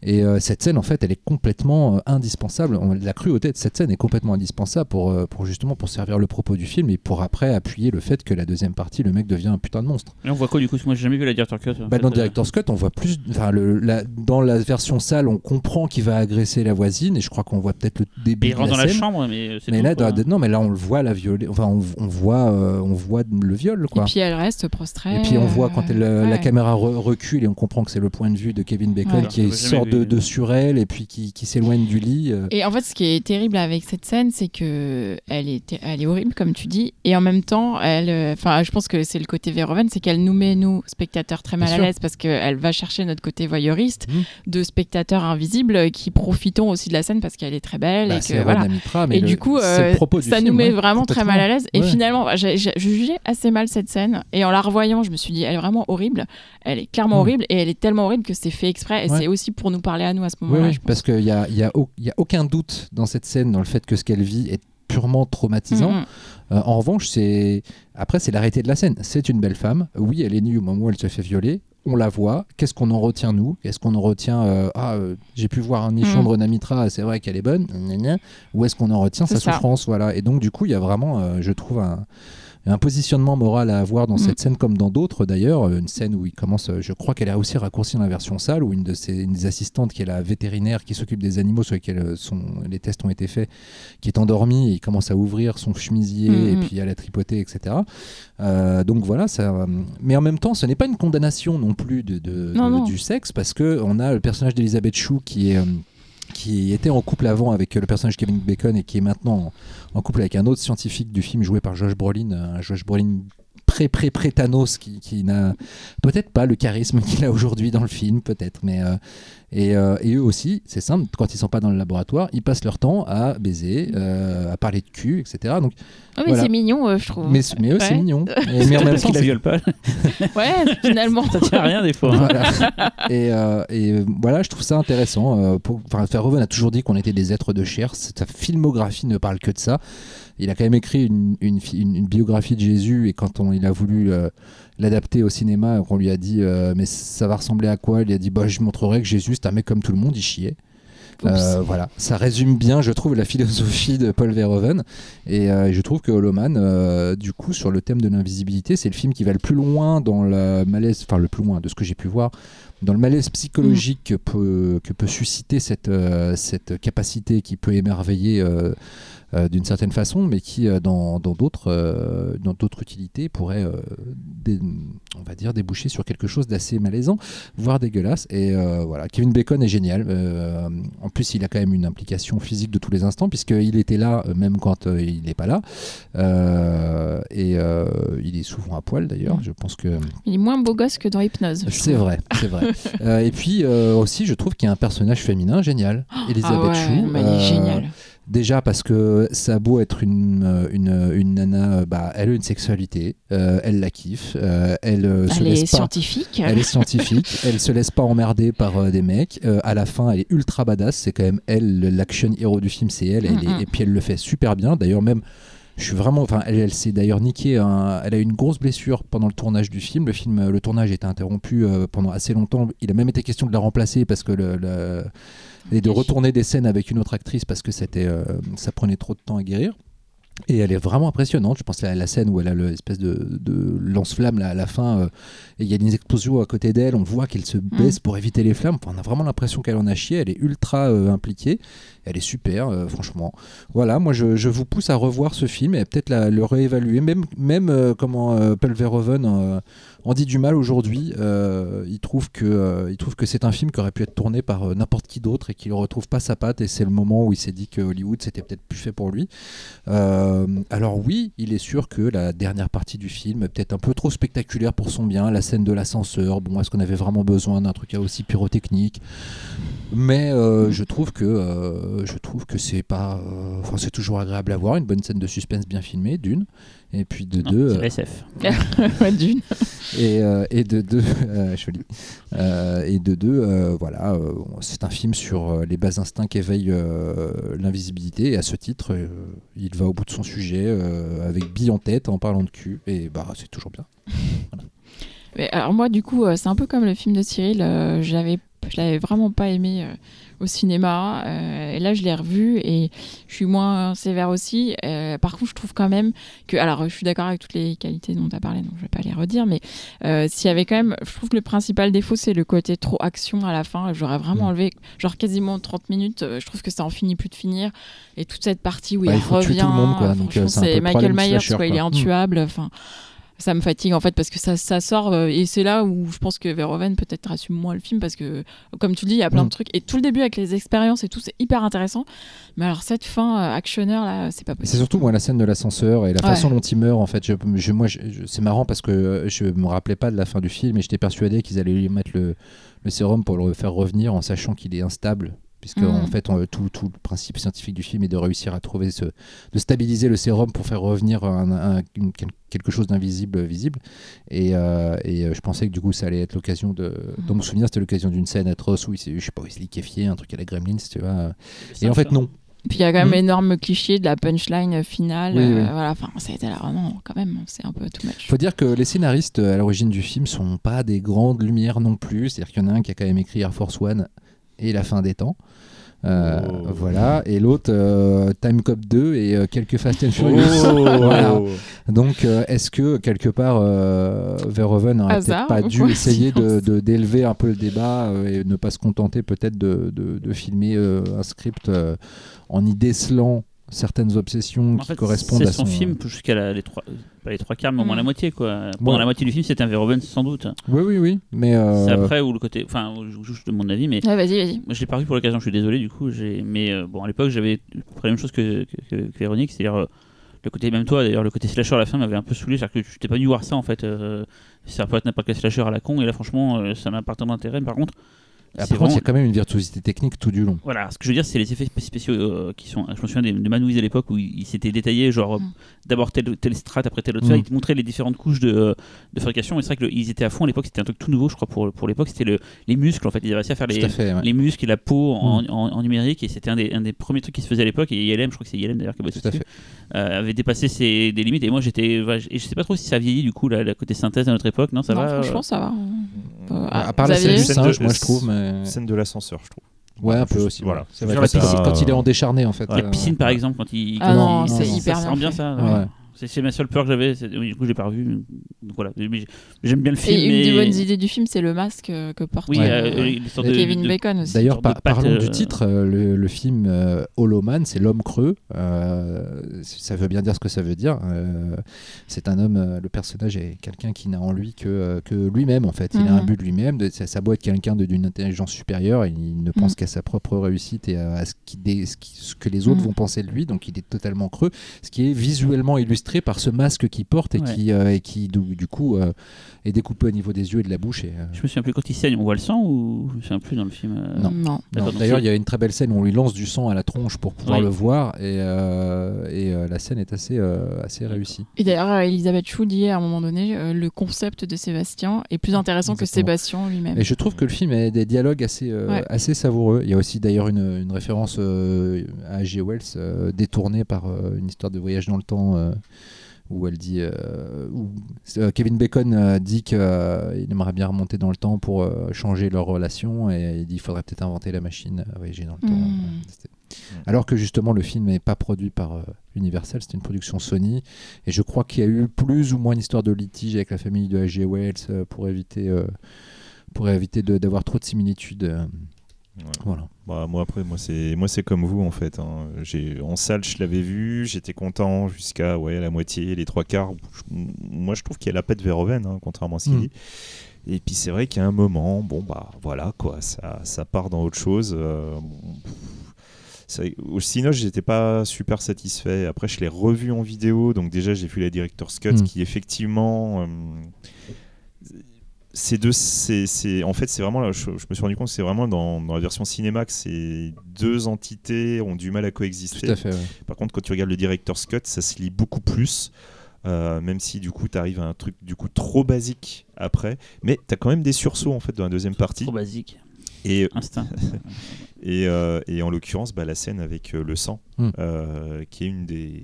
Et euh, cette scène, en fait, elle est complètement euh, indispensable. On- la cruauté de cette scène est complètement indispensable pour, euh, pour justement pour servir le propos du film et pour après appuyer le fait que la deuxième partie, le mec devient un putain de monstre.
Et on voit quoi du coup? Parce que Moi j'ai jamais vu la director cut.
Bah,
fait,
dans
euh,
Director's Cut, on voit plus. Le, la- dans la version sale, on comprend qu'il va agresser la voisine et je crois qu'on voit peut-être le début
il
de
rentre dans la chambre, mais c'est
Mais
tout,
là,
quoi.
dans- non, mais là, on le voit la violer. Enfin, on, on voit, euh, on voit le viol, quoi.
Et puis elle reste prostrée.
Et puis on voit quand elle, euh, la caméra re- recule et on comprend que c'est le point de vue de Kevin Bacon
Ouais.
qui sort de, de sur elle et puis qui, qui s'éloigne du lit. euh.
Et en fait, ce qui est terrible avec cette scène, c'est que elle est, elle est horrible, comme tu dis, et en même temps, elle, euh, enfin, je pense que c'est le côté Verhoeven, c'est qu'elle nous met nous spectateurs très mal
Bien
à l'aise parce qu'elle va chercher notre côté voyeuriste
Mhm.
de spectateurs invisibles qui profitons aussi de la scène parce qu'elle est très belle
Bah,
et que voilà.
Mitra, mais
Et
le-
du coup, euh,
du
ça
film,
nous met
ouais,
vraiment très mal à l'aise. Et finalement, j'ai- jugeais assez mal cette scène. Et en la revoyant, je me suis dit, elle est vraiment horrible. Elle est clairement
Mm.
horrible. Et elle est tellement horrible que c'est fait exprès. Et
Ouais.
c'est aussi pour nous parler à nous à ce moment-là.
oui, parce qu'il n'y a, il y a, au- il y a aucun doute dans cette scène dans le fait que ce qu'elle vit est purement traumatisant.
Mm, mm.
Euh, en revanche, c'est après c'est l'arrêté de la scène. C'est une belle femme. Oui, elle est nue au moment où elle se fait violer. On la voit. Qu'est-ce qu'on en retient nous? Est-ce qu'on en retient euh, ah euh, j'ai pu voir un nichon
Mm.
de c'est vrai qu'elle est bonne. gna gna. Ou est-ce qu'on en retient sa
ça.
souffrance Voilà. Et donc du coup, il y a vraiment, je trouve un un positionnement moral à avoir dans
Mm.
cette scène comme dans d'autres d'ailleurs une scène où il commence euh, je crois qu'elle a aussi raccourci dans la version sale où une de ses une des assistantes qui est la vétérinaire qui s'occupe des animaux sur lesquels euh, sont, les tests ont été faits qui est endormie et il commence à ouvrir son chemisier
Mhm.
et puis à la tripoter etc Euh, donc voilà ça mais en même temps ce n'est pas une condamnation non plus de, de-
Non,
de-
non.
du sexe parce que on a le personnage d'Elisabeth Chou qui est qui était en couple avant avec euh, le personnage Kevin Bacon et qui est maintenant en, couple avec un autre scientifique du film joué par Josh Brolin, un Josh Brolin pré pré pré Thanos qui, qui n'a peut-être pas le charisme qu'il a aujourd'hui dans le film peut-être mais euh, et, euh, et eux aussi c'est simple quand ils sont pas dans le laboratoire ils passent leur temps à baiser euh, à parler de cul etc donc
Ah, mais
Voilà.
c'est mignon, euh, je trouve.
mais, mais eux c'est
Ouais.
mignon Et- mais en même temps
qu'il la
c'est-
viole pas,
Ouais, finalement.
ça tient à rien des fois. hein.
voilà. et, et, voilà, je trouve ça intéressant. euh, pour, enfin, Verhoeven a toujours dit qu'on était des êtres de chair. Sa filmographie ne parle que de ça. Il a quand même écrit une, une, fi- une- une biographie de Jésus et quand on, il a voulu euh, l'adapter au cinéma, on lui a dit euh, mais ça va ressembler à quoi? Il a dit bah je montrerai que Jésus c'est un mec comme tout le monde, il chiait. Euh, voilà, ça résume bien, je trouve, la philosophie de Paul Verhoeven. Et euh, je trouve que Holoman, euh, du coup, sur le thème de l'invisibilité, c'est le film qui va le plus loin dans le malaise, enfin le plus loin de ce que j'ai pu voir, dans le malaise psychologique que, peut, que peut susciter cette, cette capacité qui peut émerveiller d'une certaine façon, mais qui, euh, dans dans d'autres euh, dans d'autres utilités, pourrait, euh, dé- on va dire, déboucher sur quelque chose d'assez malaisant, voire dégueulasse. Et euh, voilà, Kevin Bacon est génial. Euh, en plus, il a quand même une implication physique de tous les instants, puisqu'il était là euh, même quand euh, il n'est pas là. Euh, et euh, il est souvent à poil d'ailleurs. Je pense que
Il est moins beau gosse que dans Hypnose.
c'est vrai, c'est vrai. Euh, et puis euh, aussi, je trouve qu'il y a un personnage féminin génial, Elisabeth
Ah ouais,
Chou.
mais elle est
Euh,
géniale.
Déjà parce que ça a beau être une, euh, une, une nana, euh, bah, elle a une sexualité, euh, elle la kiffe, euh, elle euh, se
Elle
laisse
est
pas.
scientifique.
Elle est scientifique, elle se laisse pas emmerder par des mecs. À la fin, elle est ultra badass. C'est quand même elle, le- l'action hero du film, c'est elle. elle est- et puis elle le fait super bien. D'ailleurs, même, je suis vraiment. Enfin, elle, elle s'est d'ailleurs niquée. un- elle a eu une grosse blessure pendant le tournage du film. Le film, le tournage était interrompu euh, pendant assez longtemps. Il a même été question de la remplacer parce que le. le- et de retourner des scènes avec une autre actrice parce que c'était, euh, ça prenait trop de temps à guérir. Et elle est vraiment impressionnante. Je pense à la scène où elle a l'espèce de, de lance-flamme à la fin. euh, et il y a une explosion à côté d'elle. On voit qu'elle se baisse pour éviter les flammes. Enfin, on a vraiment l'impression qu'elle en a chié. Elle est ultra euh, impliquée. Elle est super, euh, franchement. Voilà, moi je, je vous pousse à revoir ce film et peut-être le réévaluer. Même, même comment Paul Verhoeven en dit du mal aujourd'hui. Euh, il trouve que, euh, il trouve que c'est un film qui aurait pu être tourné par euh, n'importe qui d'autre et qu'il ne retrouve pas sa patte. Et c'est le moment où il s'est dit que Hollywood c'était peut-être plus fait pour lui. Alors oui, il est sûr que la dernière partie du film est peut-être un peu trop spectaculaire pour son bien. La scène de l'ascenseur, bon, est-ce qu'on avait vraiment besoin d'un truc aussi pyrotechnique? Mais je trouve que c'est pas, c'est toujours agréable à voir une bonne scène de suspense bien filmée d'une. Et puis de
Non,
deux,
c'est
euh,
SF.
Ouais, Dune.
et, euh, et de deux, euh. Euh, et de deux, euh, voilà, euh, c'est un film sur euh, les bas instincts qu'éveille euh, l'invisibilité. Et à ce titre, euh, il va au bout de son sujet euh, avec bille en tête en parlant de cul. Et bah, c'est toujours bien.
Mais alors moi, du coup, euh, c'est un peu comme le film de Cyril. euh, j'avais, je l'avais vraiment pas aimé euh, au cinéma. euh, et là, je l'ai revu et je suis moins sévère aussi. Euh, par contre, je trouve quand même que, alors, je suis d'accord avec toutes les qualités dont tu as parlé, donc je vais pas les redire. Mais euh, s'il y avait quand même, je trouve que le principal défaut, c'est le côté trop action à la fin. J'aurais vraiment
Mm.
enlevé, genre quasiment 30 minutes. je trouve que ça en finit plus de finir. Et toute cette partie où
Bah,
il,
il
revient,
c'est
Michael Myers, quoi, il est.
Mm.
intuable. Enfin ça me fatigue en fait parce que ça, ça sort euh, et c'est là où je pense que Verhoeven peut-être assume moins le film parce que comme tu le dis il y a plein
Mm.
de trucs et tout le début avec les expériences et tout c'est hyper intéressant mais alors cette fin euh, actionneur là c'est pas
C'est
possible
surtout moi la scène de l'ascenseur et la
Ouais.
façon dont il meurt en fait. Je, je- moi, je- c'est marrant parce que euh, je me rappelais pas de la fin du film et j'étais persuadé qu'ils allaient lui mettre le, le sérum pour le faire revenir en sachant qu'il est instable. Puisque en fait, on- tout, tout le principe scientifique du film est de réussir à trouver ce, de stabiliser le sérum pour faire revenir un- un- une- quel- quelque chose d'invisible visible. Et, euh, et, euh, je pensais que du coup, ça allait être l'occasion de.
Mhm.
Dans mon souvenir, c'était l'occasion d'une scène atroce où il s'est, je sais pas, où il liquéfié, un truc à la Gremlins, tu vois. Et en fait, non.
puis il y a quand même
Mm.
l'énorme cliché de la punchline finale
Oui,
euh, voilà enfin ça a été là vraiment quand même c'est un peu too much
faut dire que les scénaristes à l'origine du film sont pas des grandes lumières non plus. C'est-à-dire qu'il y en a un qui a quand même écrit Air Force One et La fin des temps. Euh,
Oh.
Voilà. Et l'autre, euh, Time Cop 2 et euh, quelques Fast and Furious.
Oh.
Voilà. Donc, euh, est-ce que quelque part, euh, Verhoeven n'aurait peut-être pas dû essayer de- de- d'élever un peu le débat euh, et ne pas se contenter peut-être de, de- de filmer euh, un script euh, en y décelant certaines obsessions
En
qui
fait,
correspondent
c'est
à
son
son
film jusqu'à les trois, pas les trois quarts, mais au moins
Mm.
la moitié quoi. Pendant
Ouais.
la moitié du film, c'était un Verhoeven sans doute.
Oui, oui, oui. Mais euh,
C'est après où le côté, enfin, je, je, de mon avis, mais
Ouais, vas-y vas-y
Moi, je l'ai pas vu pour l'occasion, je suis désolé du coup. j'ai- Mais euh, bon, à l'époque, j'avais à peu près la même chose que, que, que- que Véronique, c'est-à-dire euh, le côté, même toi d'ailleurs, le côté slasher à la fin m'avait un peu saoulé, c'est-à-dire que je t'ai pas dû voir ça en fait. euh, ça peut être n'importe quel slasher à la con, et là franchement, euh, ça n'a pas tant d'intérêt. Mais par contre,
Après, contre, il y
vraiment-
a quand même une virtuosité technique tout du long.
voilà, ce que je veux dire, c'est les effets spéciaux euh, qui sont. Je me souviens des- de Manouise à l'époque où il, il s'était détaillé, genre
Mm.
d'abord telle, telle strate, après telle autre
Mm.
strate, il te montrait les différentes couches de, euh, de fabrication. Et c'est vrai qu'ils étaient à fond à l'époque, c'était un truc tout nouveau, je crois, pour, pour l'époque, c'était le, les muscles en fait. Ils avaient réussi à faire les,
Tout à fait. ouais.
les muscles et la peau en,
Mm.
en- en numérique et c'était un des, un des premiers trucs qui se faisait à l'époque et ILM je crois que c'est ILM d'ailleurs qui a bossé
Tout à
dessus,
fait.
euh, avait dépassé ses, des limites et moi j'étais ouais, et je sais pas trop si ça vieillit du coup la, la côté synthèse à notre époque non ça
non,
va euh,
franchement ça va Euh,
à part la scène du singe, moi je trouve. Mais...
Scène de l'ascenseur, je trouve.
Ouais, un peu aussi.
voilà.
C'est vrai, quand,
la
il,
piscine.
quand il est en décharné, en fait.
la
euh,
piscine par exemple quand il
Ah non,
il-
c'est
non,
hyper
ça
bien
sent bien ça
Ouais.
ouais. C'est c'est ma seule peur que j'avais c'est- oui, du coup j'ai pas revu donc voilà Mais j'ai- j'aime bien le film
et une
mais
des bonnes idées du film c'est le masque euh, que porte
oui euh,
euh, Kevin
de-
Bacon aussi
D'ailleurs, par- parlons
euh,
du titre. le, le film euh, Hollow Man, c'est l'homme creux. Euh, ça veut bien dire ce que ça veut dire. Euh, c'est un homme, le personnage est quelqu'un qui n'a en lui que, que lui-même, en fait. Il a
Mhm.
un but de lui-même. Ça, ça doit être quelqu'un de- d'une intelligence supérieure. Il ne pense
Mhm.
qu'à sa propre réussite et à, à ce, qui dé- ce qui- ce que les autres
Mhm.
vont penser de lui. Donc, il est totalement creux. Ce qui est visuellement illustré par ce masque qu'il porte et
Ouais.
qui, euh, et qui du, du coup, euh, est découpé au niveau des yeux et de la bouche. Et, euh,
je me souviens plus quand il saigne on voit le sang ou je me souviens plus dans le film euh,
Non.
non
D'ailleurs, il y a une très belle scène où on lui lance du sang à la tronche pour pouvoir
Oui.
le voir, et, euh, et euh, la scène est assez, euh, assez réussie.
Et d'ailleurs, euh, Elisabeth Chou dit à un moment donné, euh, le concept de Sébastien est plus intéressant que. Sébastien lui-même.
Et je trouve que le film a des dialogues assez, euh,
Ouais.
assez savoureux. Il y a aussi d'ailleurs une, une référence euh, à H.G. Wells, euh, détournée par euh, une histoire de voyage dans le temps. Où elle dit, euh, où euh, Kevin Bacon euh, dit qu'il aimerait bien remonter dans le temps pour changer leur relation et il dit qu'il faudrait peut-être inventer la machine à voyager dans le temps.
Mm.
C'était- Alors que justement le film n'est pas produit par Universal, c'était une production Sony et je crois qu'il y a eu plus ou moins une histoire de litige avec la famille de H.G. Wells pour éviter, pour éviter d'avoir trop de similitudes.
Ouais.
Voilà.
Bah, moi après moi c'est moi c'est comme vous en fait hein. j'ai en salle je l'avais vu j'étais content jusqu'à ouais la moitié les trois quarts Je- moi je trouve qu'il y a la patte Verhoeven hein, contrairement à ce qu'il
Mm.
dit et puis c'est vrai qu'il y a un moment bon bah voilà quoi ça, ça part dans autre chose euh, bon, pff, au cinéma j'étais pas super satisfait après je l'ai revu en vidéo donc déjà j'ai vu la director's cut
Mm.
qui effectivement euh, ces deux, c'est, c'est- en fait, c'est vraiment, là, je, je me suis rendu compte, que c'est vraiment dans, dans la version cinéma que ces deux entités ont du mal à coexister.
Tout à fait. ouais.
Par contre, quand tu regardes le director's cut, ça se lit beaucoup plus. euh, même si du coup tu arrives à un truc du coup trop basique après, mais tu as quand même des sursauts en fait dans la deuxième partie.
Trop basique.
Et,
Instinct.
et, euh, et en l'occurrence, bah, la scène avec euh, le sang,
Mm.
euh, qui est une des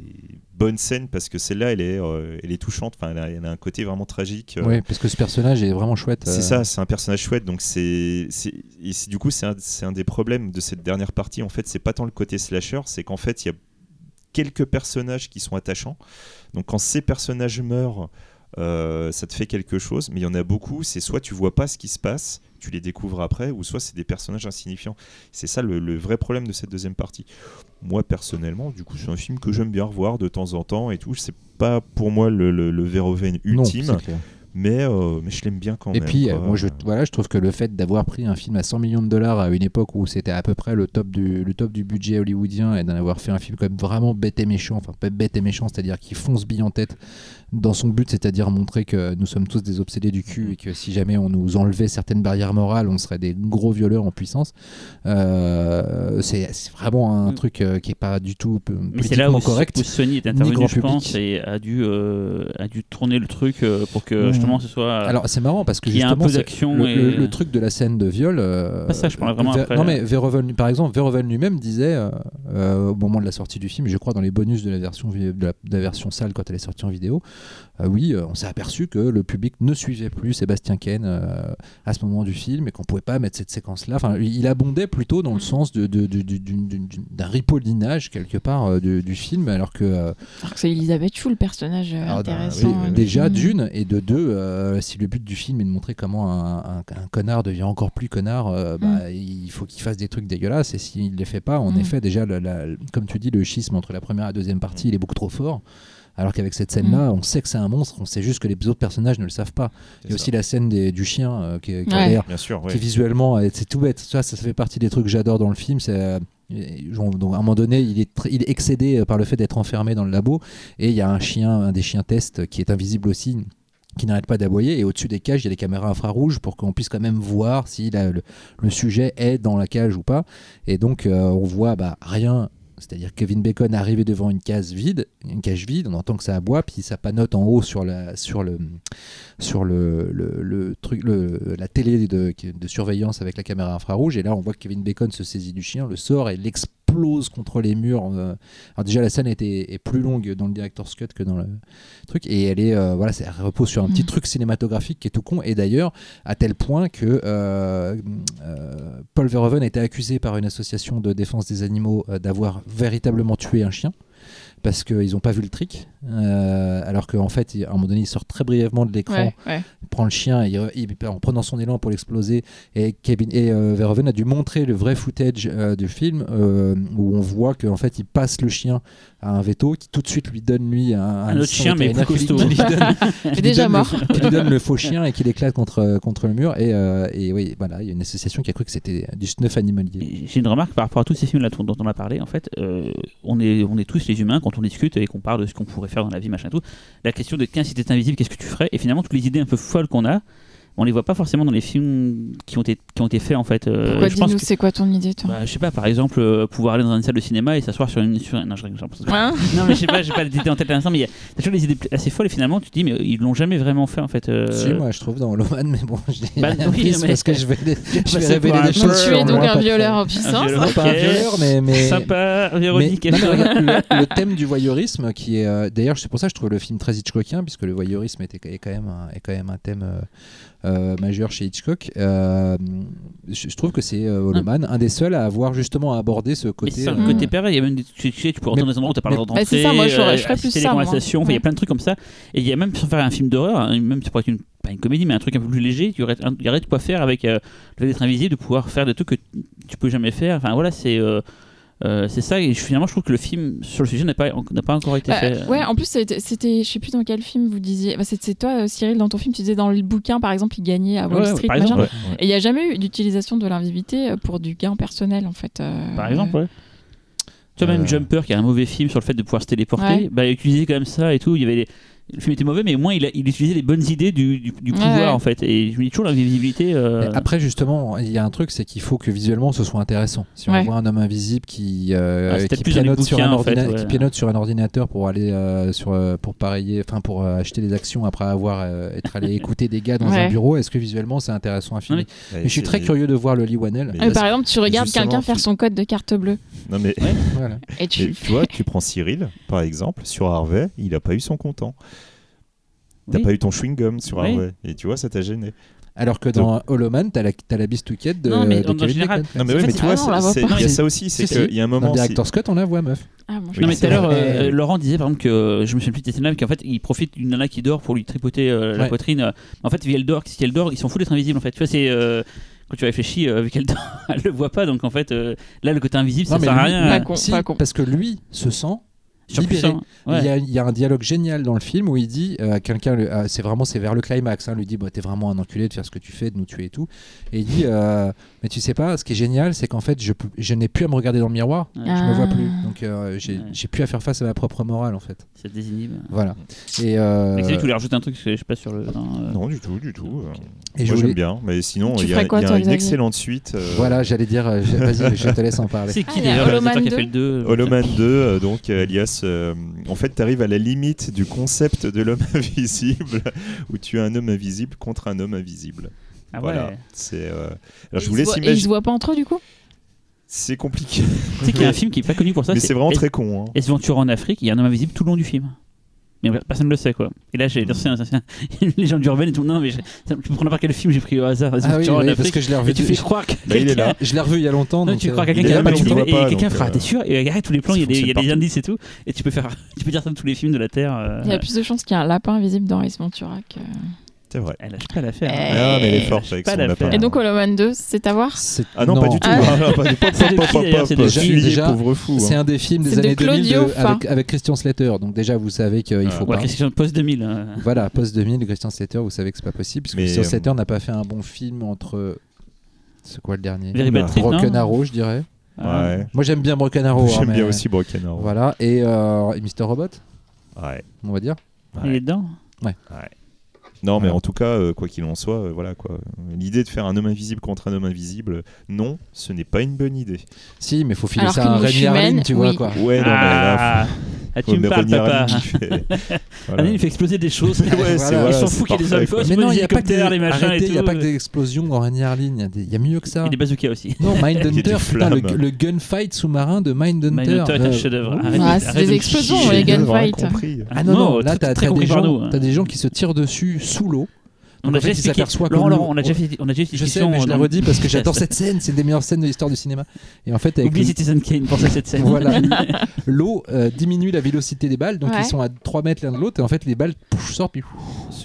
bonnes scènes parce que celle-là, elle est, euh, elle est touchante. Enfin, elle a, elle a un côté vraiment tragique. euh,
Oui, parce que ce personnage est vraiment chouette.
c'est ça, c'est un personnage chouette. Donc c'est, du coup, c'est un, c'est un des problèmes de cette dernière partie. En fait, c'est pas tant le côté slasher, c'est qu'en fait, il y a quelques personnages qui sont attachants. Donc quand ces personnages meurent, euh, ça te fait quelque chose. Mais il y en a beaucoup. C'est soit tu vois pas ce qui se passe, tu les découvres après, ou soit c'est des personnages insignifiants. C'est ça le, le vrai problème de cette deuxième partie. Moi personnellement, du coup, c'est un film que j'aime bien revoir de temps en temps et tout. C'est pas pour moi le, le, le Verhoeven
non,
ultime. Mais, euh, mais je l'aime bien quand
Et
même.
puis,
quoi.
euh, moi, je, voilà, je trouve que le fait d'avoir pris un film à 100 millions de dollars à une époque où c'était à peu près le top du, le top du budget hollywoodien et d'en avoir fait un film quand même vraiment bête et méchant, enfin pas bête et méchant, c'est-à-dire qui fonce bille en tête dans son but, c'est-à-dire montrer que nous sommes tous des obsédés du cul et que si jamais on nous enlevait certaines barrières morales, on serait des gros violeurs en puissance. Euh, c'est vraiment un
Mm.
truc euh, qui est pas du tout
Mais c'est là où,
correct.
où Sony est intervenu, je pense, et a dû, euh, a dû tourner le truc pour que
Mhm.
Ce soit.
Alors c'est marrant parce que justement le,
et-
le- le truc de la scène de viol. euh,
Pas ça, je parlais vraiment
Ver-
après.
Non mais Verhoeven, par exemple, Verhoeven lui-même disait euh, euh, au moment de la sortie du film, je crois dans les bonus de la version de la, de la version sale quand elle est sortie en vidéo, euh, oui, euh, on s'est aperçu que le public ne suivait plus Sébastien Ken euh, à ce moment du film et qu'on pouvait pas mettre cette séquence-là. Enfin, il abondait plutôt dans le sens de- de- d'un ripollinage quelque part euh, du, du film, alors que euh,
Alors que c'est Elisabeth Chou, le personnage euh,
alors, bah,
intéressant.
oui, déjà
film.
d'une et de deux, euh, si le but du film est de montrer comment un, un- un connard devient encore plus connard, euh, bah, il faut qu'il fasse des trucs dégueulasses et s'il ne les fait pas, en
Mm.
effet déjà, la- comme tu dis, le schisme entre la première et la deuxième partie, il est beaucoup trop fort. Alors qu'avec cette scène-là, on sait que c'est un monstre, on sait juste que les autres personnages ne le savent pas. Il y a aussi la scène des- du chien euh, qui, qui a
Ouais.
l'air
Bien sûr, ouais.
qui visuellement euh, c'est tout bête ça ça fait partie des trucs que j'adore dans le film c'est euh, donc à un moment donné il est, il est excédé par le fait d'être enfermé dans le labo et il y a un chien un des chiens test qui est invisible aussi qui n'arrête pas d'aboyer et au-dessus des cages il y a des caméras infrarouges pour qu'on puisse quand même voir si la- le, le sujet est dans la cage ou pas et donc euh, on voit bah, rien c'est-à-dire Kevin Bacon arrivé devant une vide, une cage vide, on entend que ça aboie, puis ça panote en haut sur la, sur le, sur le, le, le truc, le, la télé de, de surveillance avec la caméra infrarouge. Et là, on voit que Kevin Bacon se saisit du chien, le sort et l'explose contre les murs. euh. Alors déjà, la scène était, est plus longue dans le director's cut que dans le truc, et elle est, euh, voilà, elle repose sur un petit
Mhm.
truc cinématographique qui est tout con. Et d'ailleurs, à tel point que euh, euh, Paul Verhoeven a été accusé par une association de défense des animaux d'avoir véritablement tué un chien parce qu'ils n'ont pas vu le trick. Euh, alors qu'en fait, il- à un moment donné, il sort très brièvement de l'écran,
Ouais, ouais.
il prend le chien et il- il- en prenant son élan pour l'exploser. Et, Kevin, et euh, Verhoeven a dû montrer le vrai footage euh, du film où on voit qu'en fait, il passe le chien à un veto qui tout de suite lui donne lui un,
Un autre chien, mais plus costaud.
qui lui donne-
C'est
qui
déjà
donne
mort.
Le, qui lui donne le faux chien et qui l'éclate contre, contre le mur. Et, euh, et oui, voilà, il y a une association qui a cru que c'était du snuff animalier.
J'ai une remarque par rapport à tous ces films là dont on a parlé. En fait, euh, on, est, on est tous les humains quand on discute et qu'on parle de ce qu'on pourrait faire dans la vie, machin tout. La question de tiens, si t'étais invisible, qu'est-ce que tu ferais? Et finalement, toutes les idées un peu folles qu'on a, on les voit pas forcément dans les films qui ont été, qui ont été faits en fait. Euh,
Pourquoi
je pense que-
c'est quoi ton idée, toi
bah, je sais pas, par exemple, euh, pouvoir aller dans une salle de cinéma et s'asseoir sur une. Sur... Non, je
Hein
non, mais je sais pas, j'ai pas d'idée en tête à l'instant, mais il y a t'as toujours des idées assez folles et finalement, tu te dis, mais ils l'ont jamais vraiment fait en fait. euh,
Si, moi je trouve dans Holoman, mais bon, je dis
Bah, oui, mais-
parce que je vais, je vais révéler des choses.
tu es donc un violeur en puissance.
violeur.
Non, pas un
Ok.
violeur, mais. mais...
Sympa, Véronique.
Mais- non, mais
est-ce que-
regarde, le, le thème du voyeurisme, qui est euh, d'ailleurs, c'est pour ça que je trouve le film très Hitchcockien, puisque le voyeurisme était, est, quand même un, est quand même un thème euh, euh, majeur chez Hitchcock. Euh, je, je trouve que c'est euh, Holoman, un des seuls à avoir justement abordé ce côté.
c'est ça,
euh,
le côté pareil, il y a même des, tu, tu sais, tu peux dans des endroits où t'as pas le droit
mais-
d'entrer.
Bah, c'est ça, moi, je ferais- je ferais
euh,
plus ça,
il y a plein de trucs comme ça. Et il y a même, sans faire un film d'horreur, hein, même ça pourrait être une, pas une comédie, mais un truc un peu plus léger, il y aurait, un- il y aurait de quoi faire avec euh, le fait d'être invisible, de pouvoir faire des trucs que tu peux jamais faire. Enfin voilà, c'est. euh, euh, c'est ça, et finalement, je trouve que le film sur le sujet n'a pas, n'a pas encore été
Bah,
fait.
ouais, en plus, c'était, c'était- je sais plus dans quel film vous disiez. bah, c'est, c'est toi, euh, Cyril, dans ton film, tu disais dans le bouquin, par exemple, il gagnait à Wall
Ouais,
Street. machin.
exemple,
Ouais, ouais.
Et il n'y a jamais eu d'utilisation de l'invisibilité euh, pour du gain personnel, en fait. euh,
Par exemple, ouais. Tu vois, même
Euh,
Jumper, qui est un mauvais film sur le fait de pouvoir se téléporter,
Ouais.
bah, il utilisait quand même ça et tout. Il y avait les- Le film était mauvais, mais au moins il, a- il utilisait les bonnes idées du, du- du
Ouais,
pouvoir
ouais.
en fait. Et je me dis toujours l'invisibilité. euh,
Après, justement, il y a un truc, c'est qu'il faut que visuellement ce soit intéressant. Si on
Ouais.
voit un homme invisible qui, euh,
Ah,
qui, pianote sur un
en fait,
ordina-
ouais.
qui pianote sur un ordinateur pour aller euh, sur, euh, pour parier, enfin pour euh, acheter des actions après avoir euh, être allé écouter des gars dans un bureau, est-ce que visuellement c'est intéressant à filmer?
Mais-
je suis très curieux de voir le Lee.
Mais
Euh, par exemple, tu regardes quelqu'un faire
tu-
son code de carte bleue
Non mais
Voilà.
et tu.
Et tu vois, tu prends Cyril, par exemple, sur Harvey, il a pas eu son content. T'as
Oui.
pas eu ton chewing-gum sur
Oui.
Harvey. Et tu vois, ça t'a gêné.
Alors que dans Hollow Man, t'as la, t'as la bistouquette de,
Non, mais
de
en
Kevin
général,
Bacon.
Non mais oui,
fait,
mais tu vois, il y a ça aussi, c'est
Si,
qu'il
si.
y a un
Dans
moment.
le
si-
Director's Cut, on la voit, meuf.
Ah, bon, je
Oui,
Non mais tout à l'heure, euh,
Euh,
Laurent disait par exemple que je me souviens plus de cette scène-là, mais qu'en fait il profite d'une nana qui dort pour lui tripoter euh, la
Ouais.
poitrine. euh, En fait, vu qu'elle dort, si elle dort, ils s'en foutent d'être invisible en fait. Tu vois, c'est euh, quand tu réfléchis, euh, vu qu'elle dort, elle le voit pas, donc en fait euh, là le côté invisible ça
Non, mais
sert à rien.
Pas
euh,
con,
Si,
pas con.
parce que lui se sent
Ouais.
Il, y a, il y a un dialogue génial dans le film où il dit euh, quelqu'un, euh, c'est vraiment c'est vers le climax, hein, lui dit bah, t'es vraiment un enculé de faire ce que tu fais, de nous tuer et tout. Et il dit euh, mais tu sais pas, ce qui est génial, c'est qu'en fait je, n'ai plus à me regarder dans le miroir,
Ouais.
je me vois
Ah.
plus, donc euh, j'ai
Ouais.
j'ai plus à faire face à ma propre morale en fait.
Ça te désinhibe.
Voilà. Et, euh,
Mais tu voulais rajouter un truc que je sais pas sur le. dans, euh,
Non, du tout, du tout. euh,
et je
Moi
voulais-
j'aime bien, mais sinon il y a,
quoi,
y a
toi,
une excellente suite. euh,
Voilà, j'allais dire, euh, vas-y, je te laisse en parler.
C'est qui
Ah, il y a
déjà le
Hollow Man
réalisateur qui a
2?
fait le 2
Hollow Man 2, euh, donc alias, euh, en fait, tu arrives à la limite du concept de l'homme invisible, où tu as un homme invisible contre un homme invisible.
Ah ouais.
Voilà. C'est. euh, Alors
Et
je
ils
vous
se
laisse
voient- et ils se
imaginer.
voient pas entre eux du coup?
C'est compliqué,
Tu sais qu'il y a un film qui est pas connu pour ça.
mais c'est vraiment très con. hein.
S Ventura en Afrique, il y a un homme invisible tout le long du film. Mais personne ne le sait quoi. Et là j'ai c'est un- c'est un- les gens urbaine et tout. Non mais je- tu prends n'importe quel film j'ai pris au hasard.
Ah oui, oui, parce que je l'ai revu.
Et tu fais croire que
Bah, il est là.
Je l'ai revu il y a longtemps.
Non,
donc,
tu
euh,
crois
il
quelqu'un qui a pas et quelqu'un fera,
euh,
t'es sûr Et regarde tous les plans, il y a des, y a indices et tout. Et tu peux faire, tu peux dire ça dans tous les films de la Terre. euh,
Il y a plus de chances qu'il y ait un lapin invisible dans Ace Ventura que.
C'est vrai.
Elle lâche pas l'affaire.
Eh.
Ah, mais elle est forte avec son lapin.
Et donc Hollow Man 2, c'est à voir
Ah non, pas du tout.
Ah.
Ah, pas du- pop,
C'est
pauvre fou.
C'est
hein.
un des films des années 2000
Claudio
de-
Fa.
avec, avec Christian Slater. Donc déjà, vous savez qu'il
Ah.
faut
Ouais,
pas.
Christian Post 2000. euh.
Voilà, post 2000, Christian Slater, vous savez que c'est pas possible puisque Christian
euh,
Slater n'a pas fait un bon film entre. C'est quoi le dernier?
Non
Broken Arrow, je dirais.
Ouais.
Moi, j'aime bien Broken Arrow. hein,
J'aime bien
mais-
aussi Broken Arrow.
Voilà, et, euh, et Mr. Robot,
Ouais.
on va dire.
Il est dedans?
Non, mais
Voilà.
en tout cas, euh, quoi qu'il en soit, euh, voilà quoi. L'idée de faire un homme invisible contre un homme invisible, non, ce n'est pas une bonne idée.
Si, mais faut filer
Alors
ça à Rémi
humaine,
tu vois quoi.
Ouais, non, mais là,
Ah, Ah, tu me parles, papa.
Harlin, il fait- voilà.
Allez, il fait exploser des choses.
Ouais, c'est-
Voilà.
voilà,
il s'en fout qu'il y ait des hommes
Mais non, il n'y a pas que des,
les machins
il y a pas que des explosions dans Rémi Harlin. Il y a des- il y, a mieux que ça.
Et des bazookas aussi.
Non,
Il y a
Mindhunter, putain, le, gunfight sous-marin de Mindhunter.
Mindhunter est un
euh,
chef-d'œuvre.
Ah, c'est des explosions, les gunfights.
Ah non, non, là,
nous.
t'as des gens qui se tirent dessus sous l'eau.
On a déjà expliqué. Laurent, Laurent, on a déjà fait, on a déjà fait
Je sais, mais je la redis parce que j'adore cette scène. C'est une des meilleures scènes de l'histoire du cinéma. Et en fait, avec
Oublie Citizen Kane pour cette scène.
Voilà. l'eau euh, diminue la vélocité des balles, donc ils sont à 3 mètres l'un de l'autre, et en fait les balles sortent, puis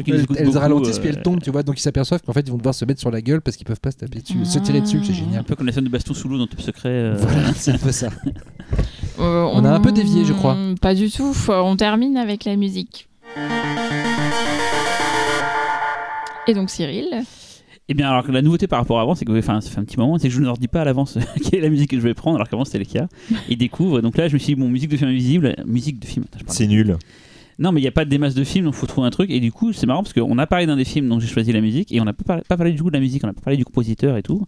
elles, ralentissent,
euh,
puis elles tombent, tu vois, donc ils s'aperçoivent qu'en fait ils vont devoir se mettre sur la gueule parce qu'ils peuvent pas se taper dessus, se tirer dessus, c'est
Un
génial.
peu comme la scène de baston sous l'eau dans Top Secret. euh,
Voilà, c'est un peu ça.
Euh,
On a un peu dévié, je crois.
Pas du tout. On termine avec la musique. Et donc Cyril.
Eh bien, alors que la nouveauté par rapport à avant, c'est que, enfin, ça fait un petit moment, c'est que je ne leur dis pas à l'avance quelle est la musique que je vais prendre, alors qu'avant c'était le cas. Ils découvrent. Donc là, je me suis dit, bon, musique de film invisible, musique de film.
C'est nul.
Non, mais il n'y a pas des masses de films, donc il faut trouver un truc. Et du coup, c'est marrant parce qu'on a parlé d'un des films dont j'ai choisi la musique, et on n'a pas, parlé- pas parlé du coup de la musique, on n'a pas parlé du compositeur et tout.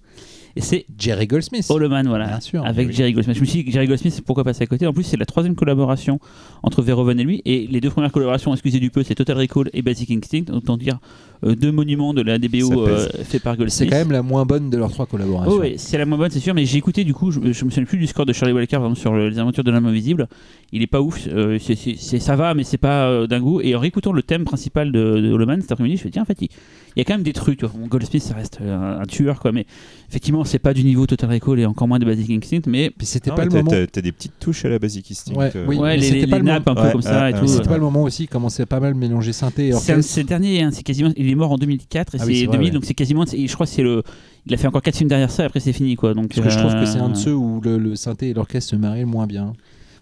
Et c'est
Jerry Goldsmith.
Hollow Man, voilà.
Bien sûr.
Avec
oui.
Jerry Goldsmith. Je me suis dit Jerry Goldsmith, pourquoi passer à côté? En plus, c'est la troisième collaboration entre Verhoeven et lui. Et les deux premières collaborations, excusez du peu, c'est Total Recall et Basic Instinct. Autant dire euh, deux monuments de la DBO euh, fait par Goldsmith.
C'est quand même la moins bonne de leurs trois collaborations.
Oh, ouais, c'est la moins bonne, c'est sûr, mais j'ai écouté du coup, je, je me souviens plus du score de Charlie Walker exemple, sur le- les aventures de l'homme invisible. Il est pas ouf, euh, c'est- ça va, mais c'est pas euh, d'un goût. Et en réécoutant le thème principal de, de Hollow Man cet après-midi, je me suis dit, tiens, en fait, il, il y a quand même des trucs. Bon, Goldsmith, ça reste euh, un, un tueur, quoi, mais effectivement, c'est pas du niveau Total Recall et encore moins de Basic Instinct, mais
c'était
Non,
pas le moment.
T'as des petites touches à la Basic Instinct.
Ouais,
euh,
oui.
ouais, les,
c'était
les,
pas
les
le
nappes un peu
Ouais,
comme ça
ouais,
et
ouais,
tout.
C'était
euh.
pas le moment aussi, il commençait pas mal mélanger synthé et
C'est
orchestre.
c'est le dernier, hein, c'est quasiment. Il est mort en 2004 et
Ah oui,
c'est
c'est vrai,
2000,
ouais.
donc c'est quasiment. Je crois que c'est le. Il a fait encore 4 films derrière ça, et après c'est fini quoi. Donc,
Parce que je trouve que c'est un de
euh,
ceux où le, le synthé et l'orchestre se marient le moins bien.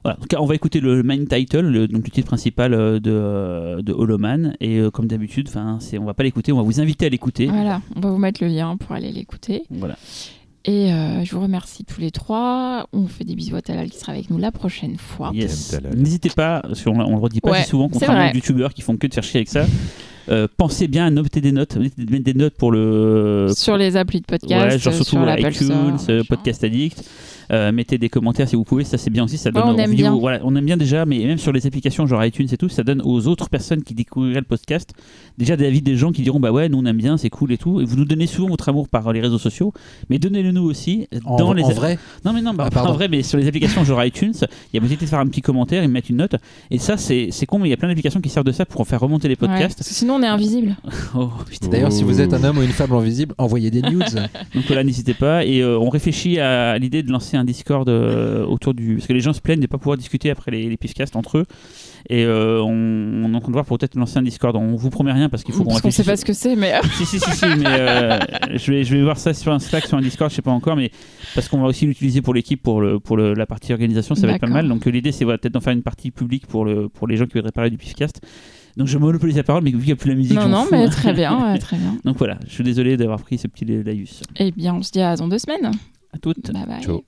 Voilà, on va écouter le main title, le, donc le titre principal euh, de, euh, de Hollow Man. Et euh, comme d'habitude, on va pas l'écouter, on va vous inviter à l'écouter.
Voilà, on va vous mettre le lien pour aller l'écouter.
Voilà.
Et euh, je vous remercie tous les trois. On fait des bisous à Talal qui sera avec nous la prochaine fois.
Yes. N'hésitez pas, parce qu'on on le redit pas
Ouais,
si souvent, contrairement aux youtubeurs qui font que de faire chier avec ça. Euh, pensez bien à noter des notes, mettez des notes pour le
sur les applis de podcast,
ouais, genre surtout
sur l'Apple
iTunes,
Store,
euh. Podcast Addict. Euh, mettez des commentaires si vous pouvez, ça c'est bien aussi, ça donne
Ouais, on aime
vidéos-
bien.
Voilà, on aime bien déjà, mais même sur les applications genre iTunes et tout, ça donne aux autres personnes qui découvriraient le podcast déjà des avis des gens qui diront bah ouais, nous on aime bien, c'est cool et tout. Et vous nous donnez souvent votre amour par les réseaux sociaux, mais donnez-le nous aussi
En,
dans les
en vrai,
non mais non, bah,
Ah,
pas en vrai, mais sur les applications genre iTunes, il y a possibilité de faire un petit commentaire et de mettre une note. Et ça, c'est c'est con, mais il y a plein d'applications qui servent de ça pour en faire remonter les podcasts.
sinon on est invisible.
Oh, putain.
d'ailleurs, si vous êtes un homme ou une femme invisible, envoyez des news.
Donc voilà, n'hésitez pas. Et euh, on réfléchit à l'idée de lancer un Discord euh, autour du. Parce que les gens se plaignent de ne pas pouvoir discuter après les, les pifcasts entre eux. Et euh, on, on est en train de voir pour peut-être lancer un Discord. On vous promet rien parce qu'il faut qu'on
Parce qu'on sait
réfléchisse.
pas ce que c'est, mais
Si, si, si, si, mais euh, je, vais, je vais voir ça sur un Slack, sur un Discord, je sais pas encore, mais parce qu'on va aussi l'utiliser pour l'équipe, pour, le, pour le- la partie organisation, ça va être pas mal. Donc l'idée, c'est voilà, peut-être d'en faire une partie publique pour, le, pour les gens qui voudraient parler du Pifcast. Donc je monopolise la parole, mais vu qu'il n'y a plus la musique,
non, non,
fous,
mais
hein.
très bien, ouais, très bien.
Donc voilà, je suis désolé d'avoir pris ce petit laïus.
Eh bien, on se dit à dans deux semaines.
À toutes.
Bye bye.
Ciao.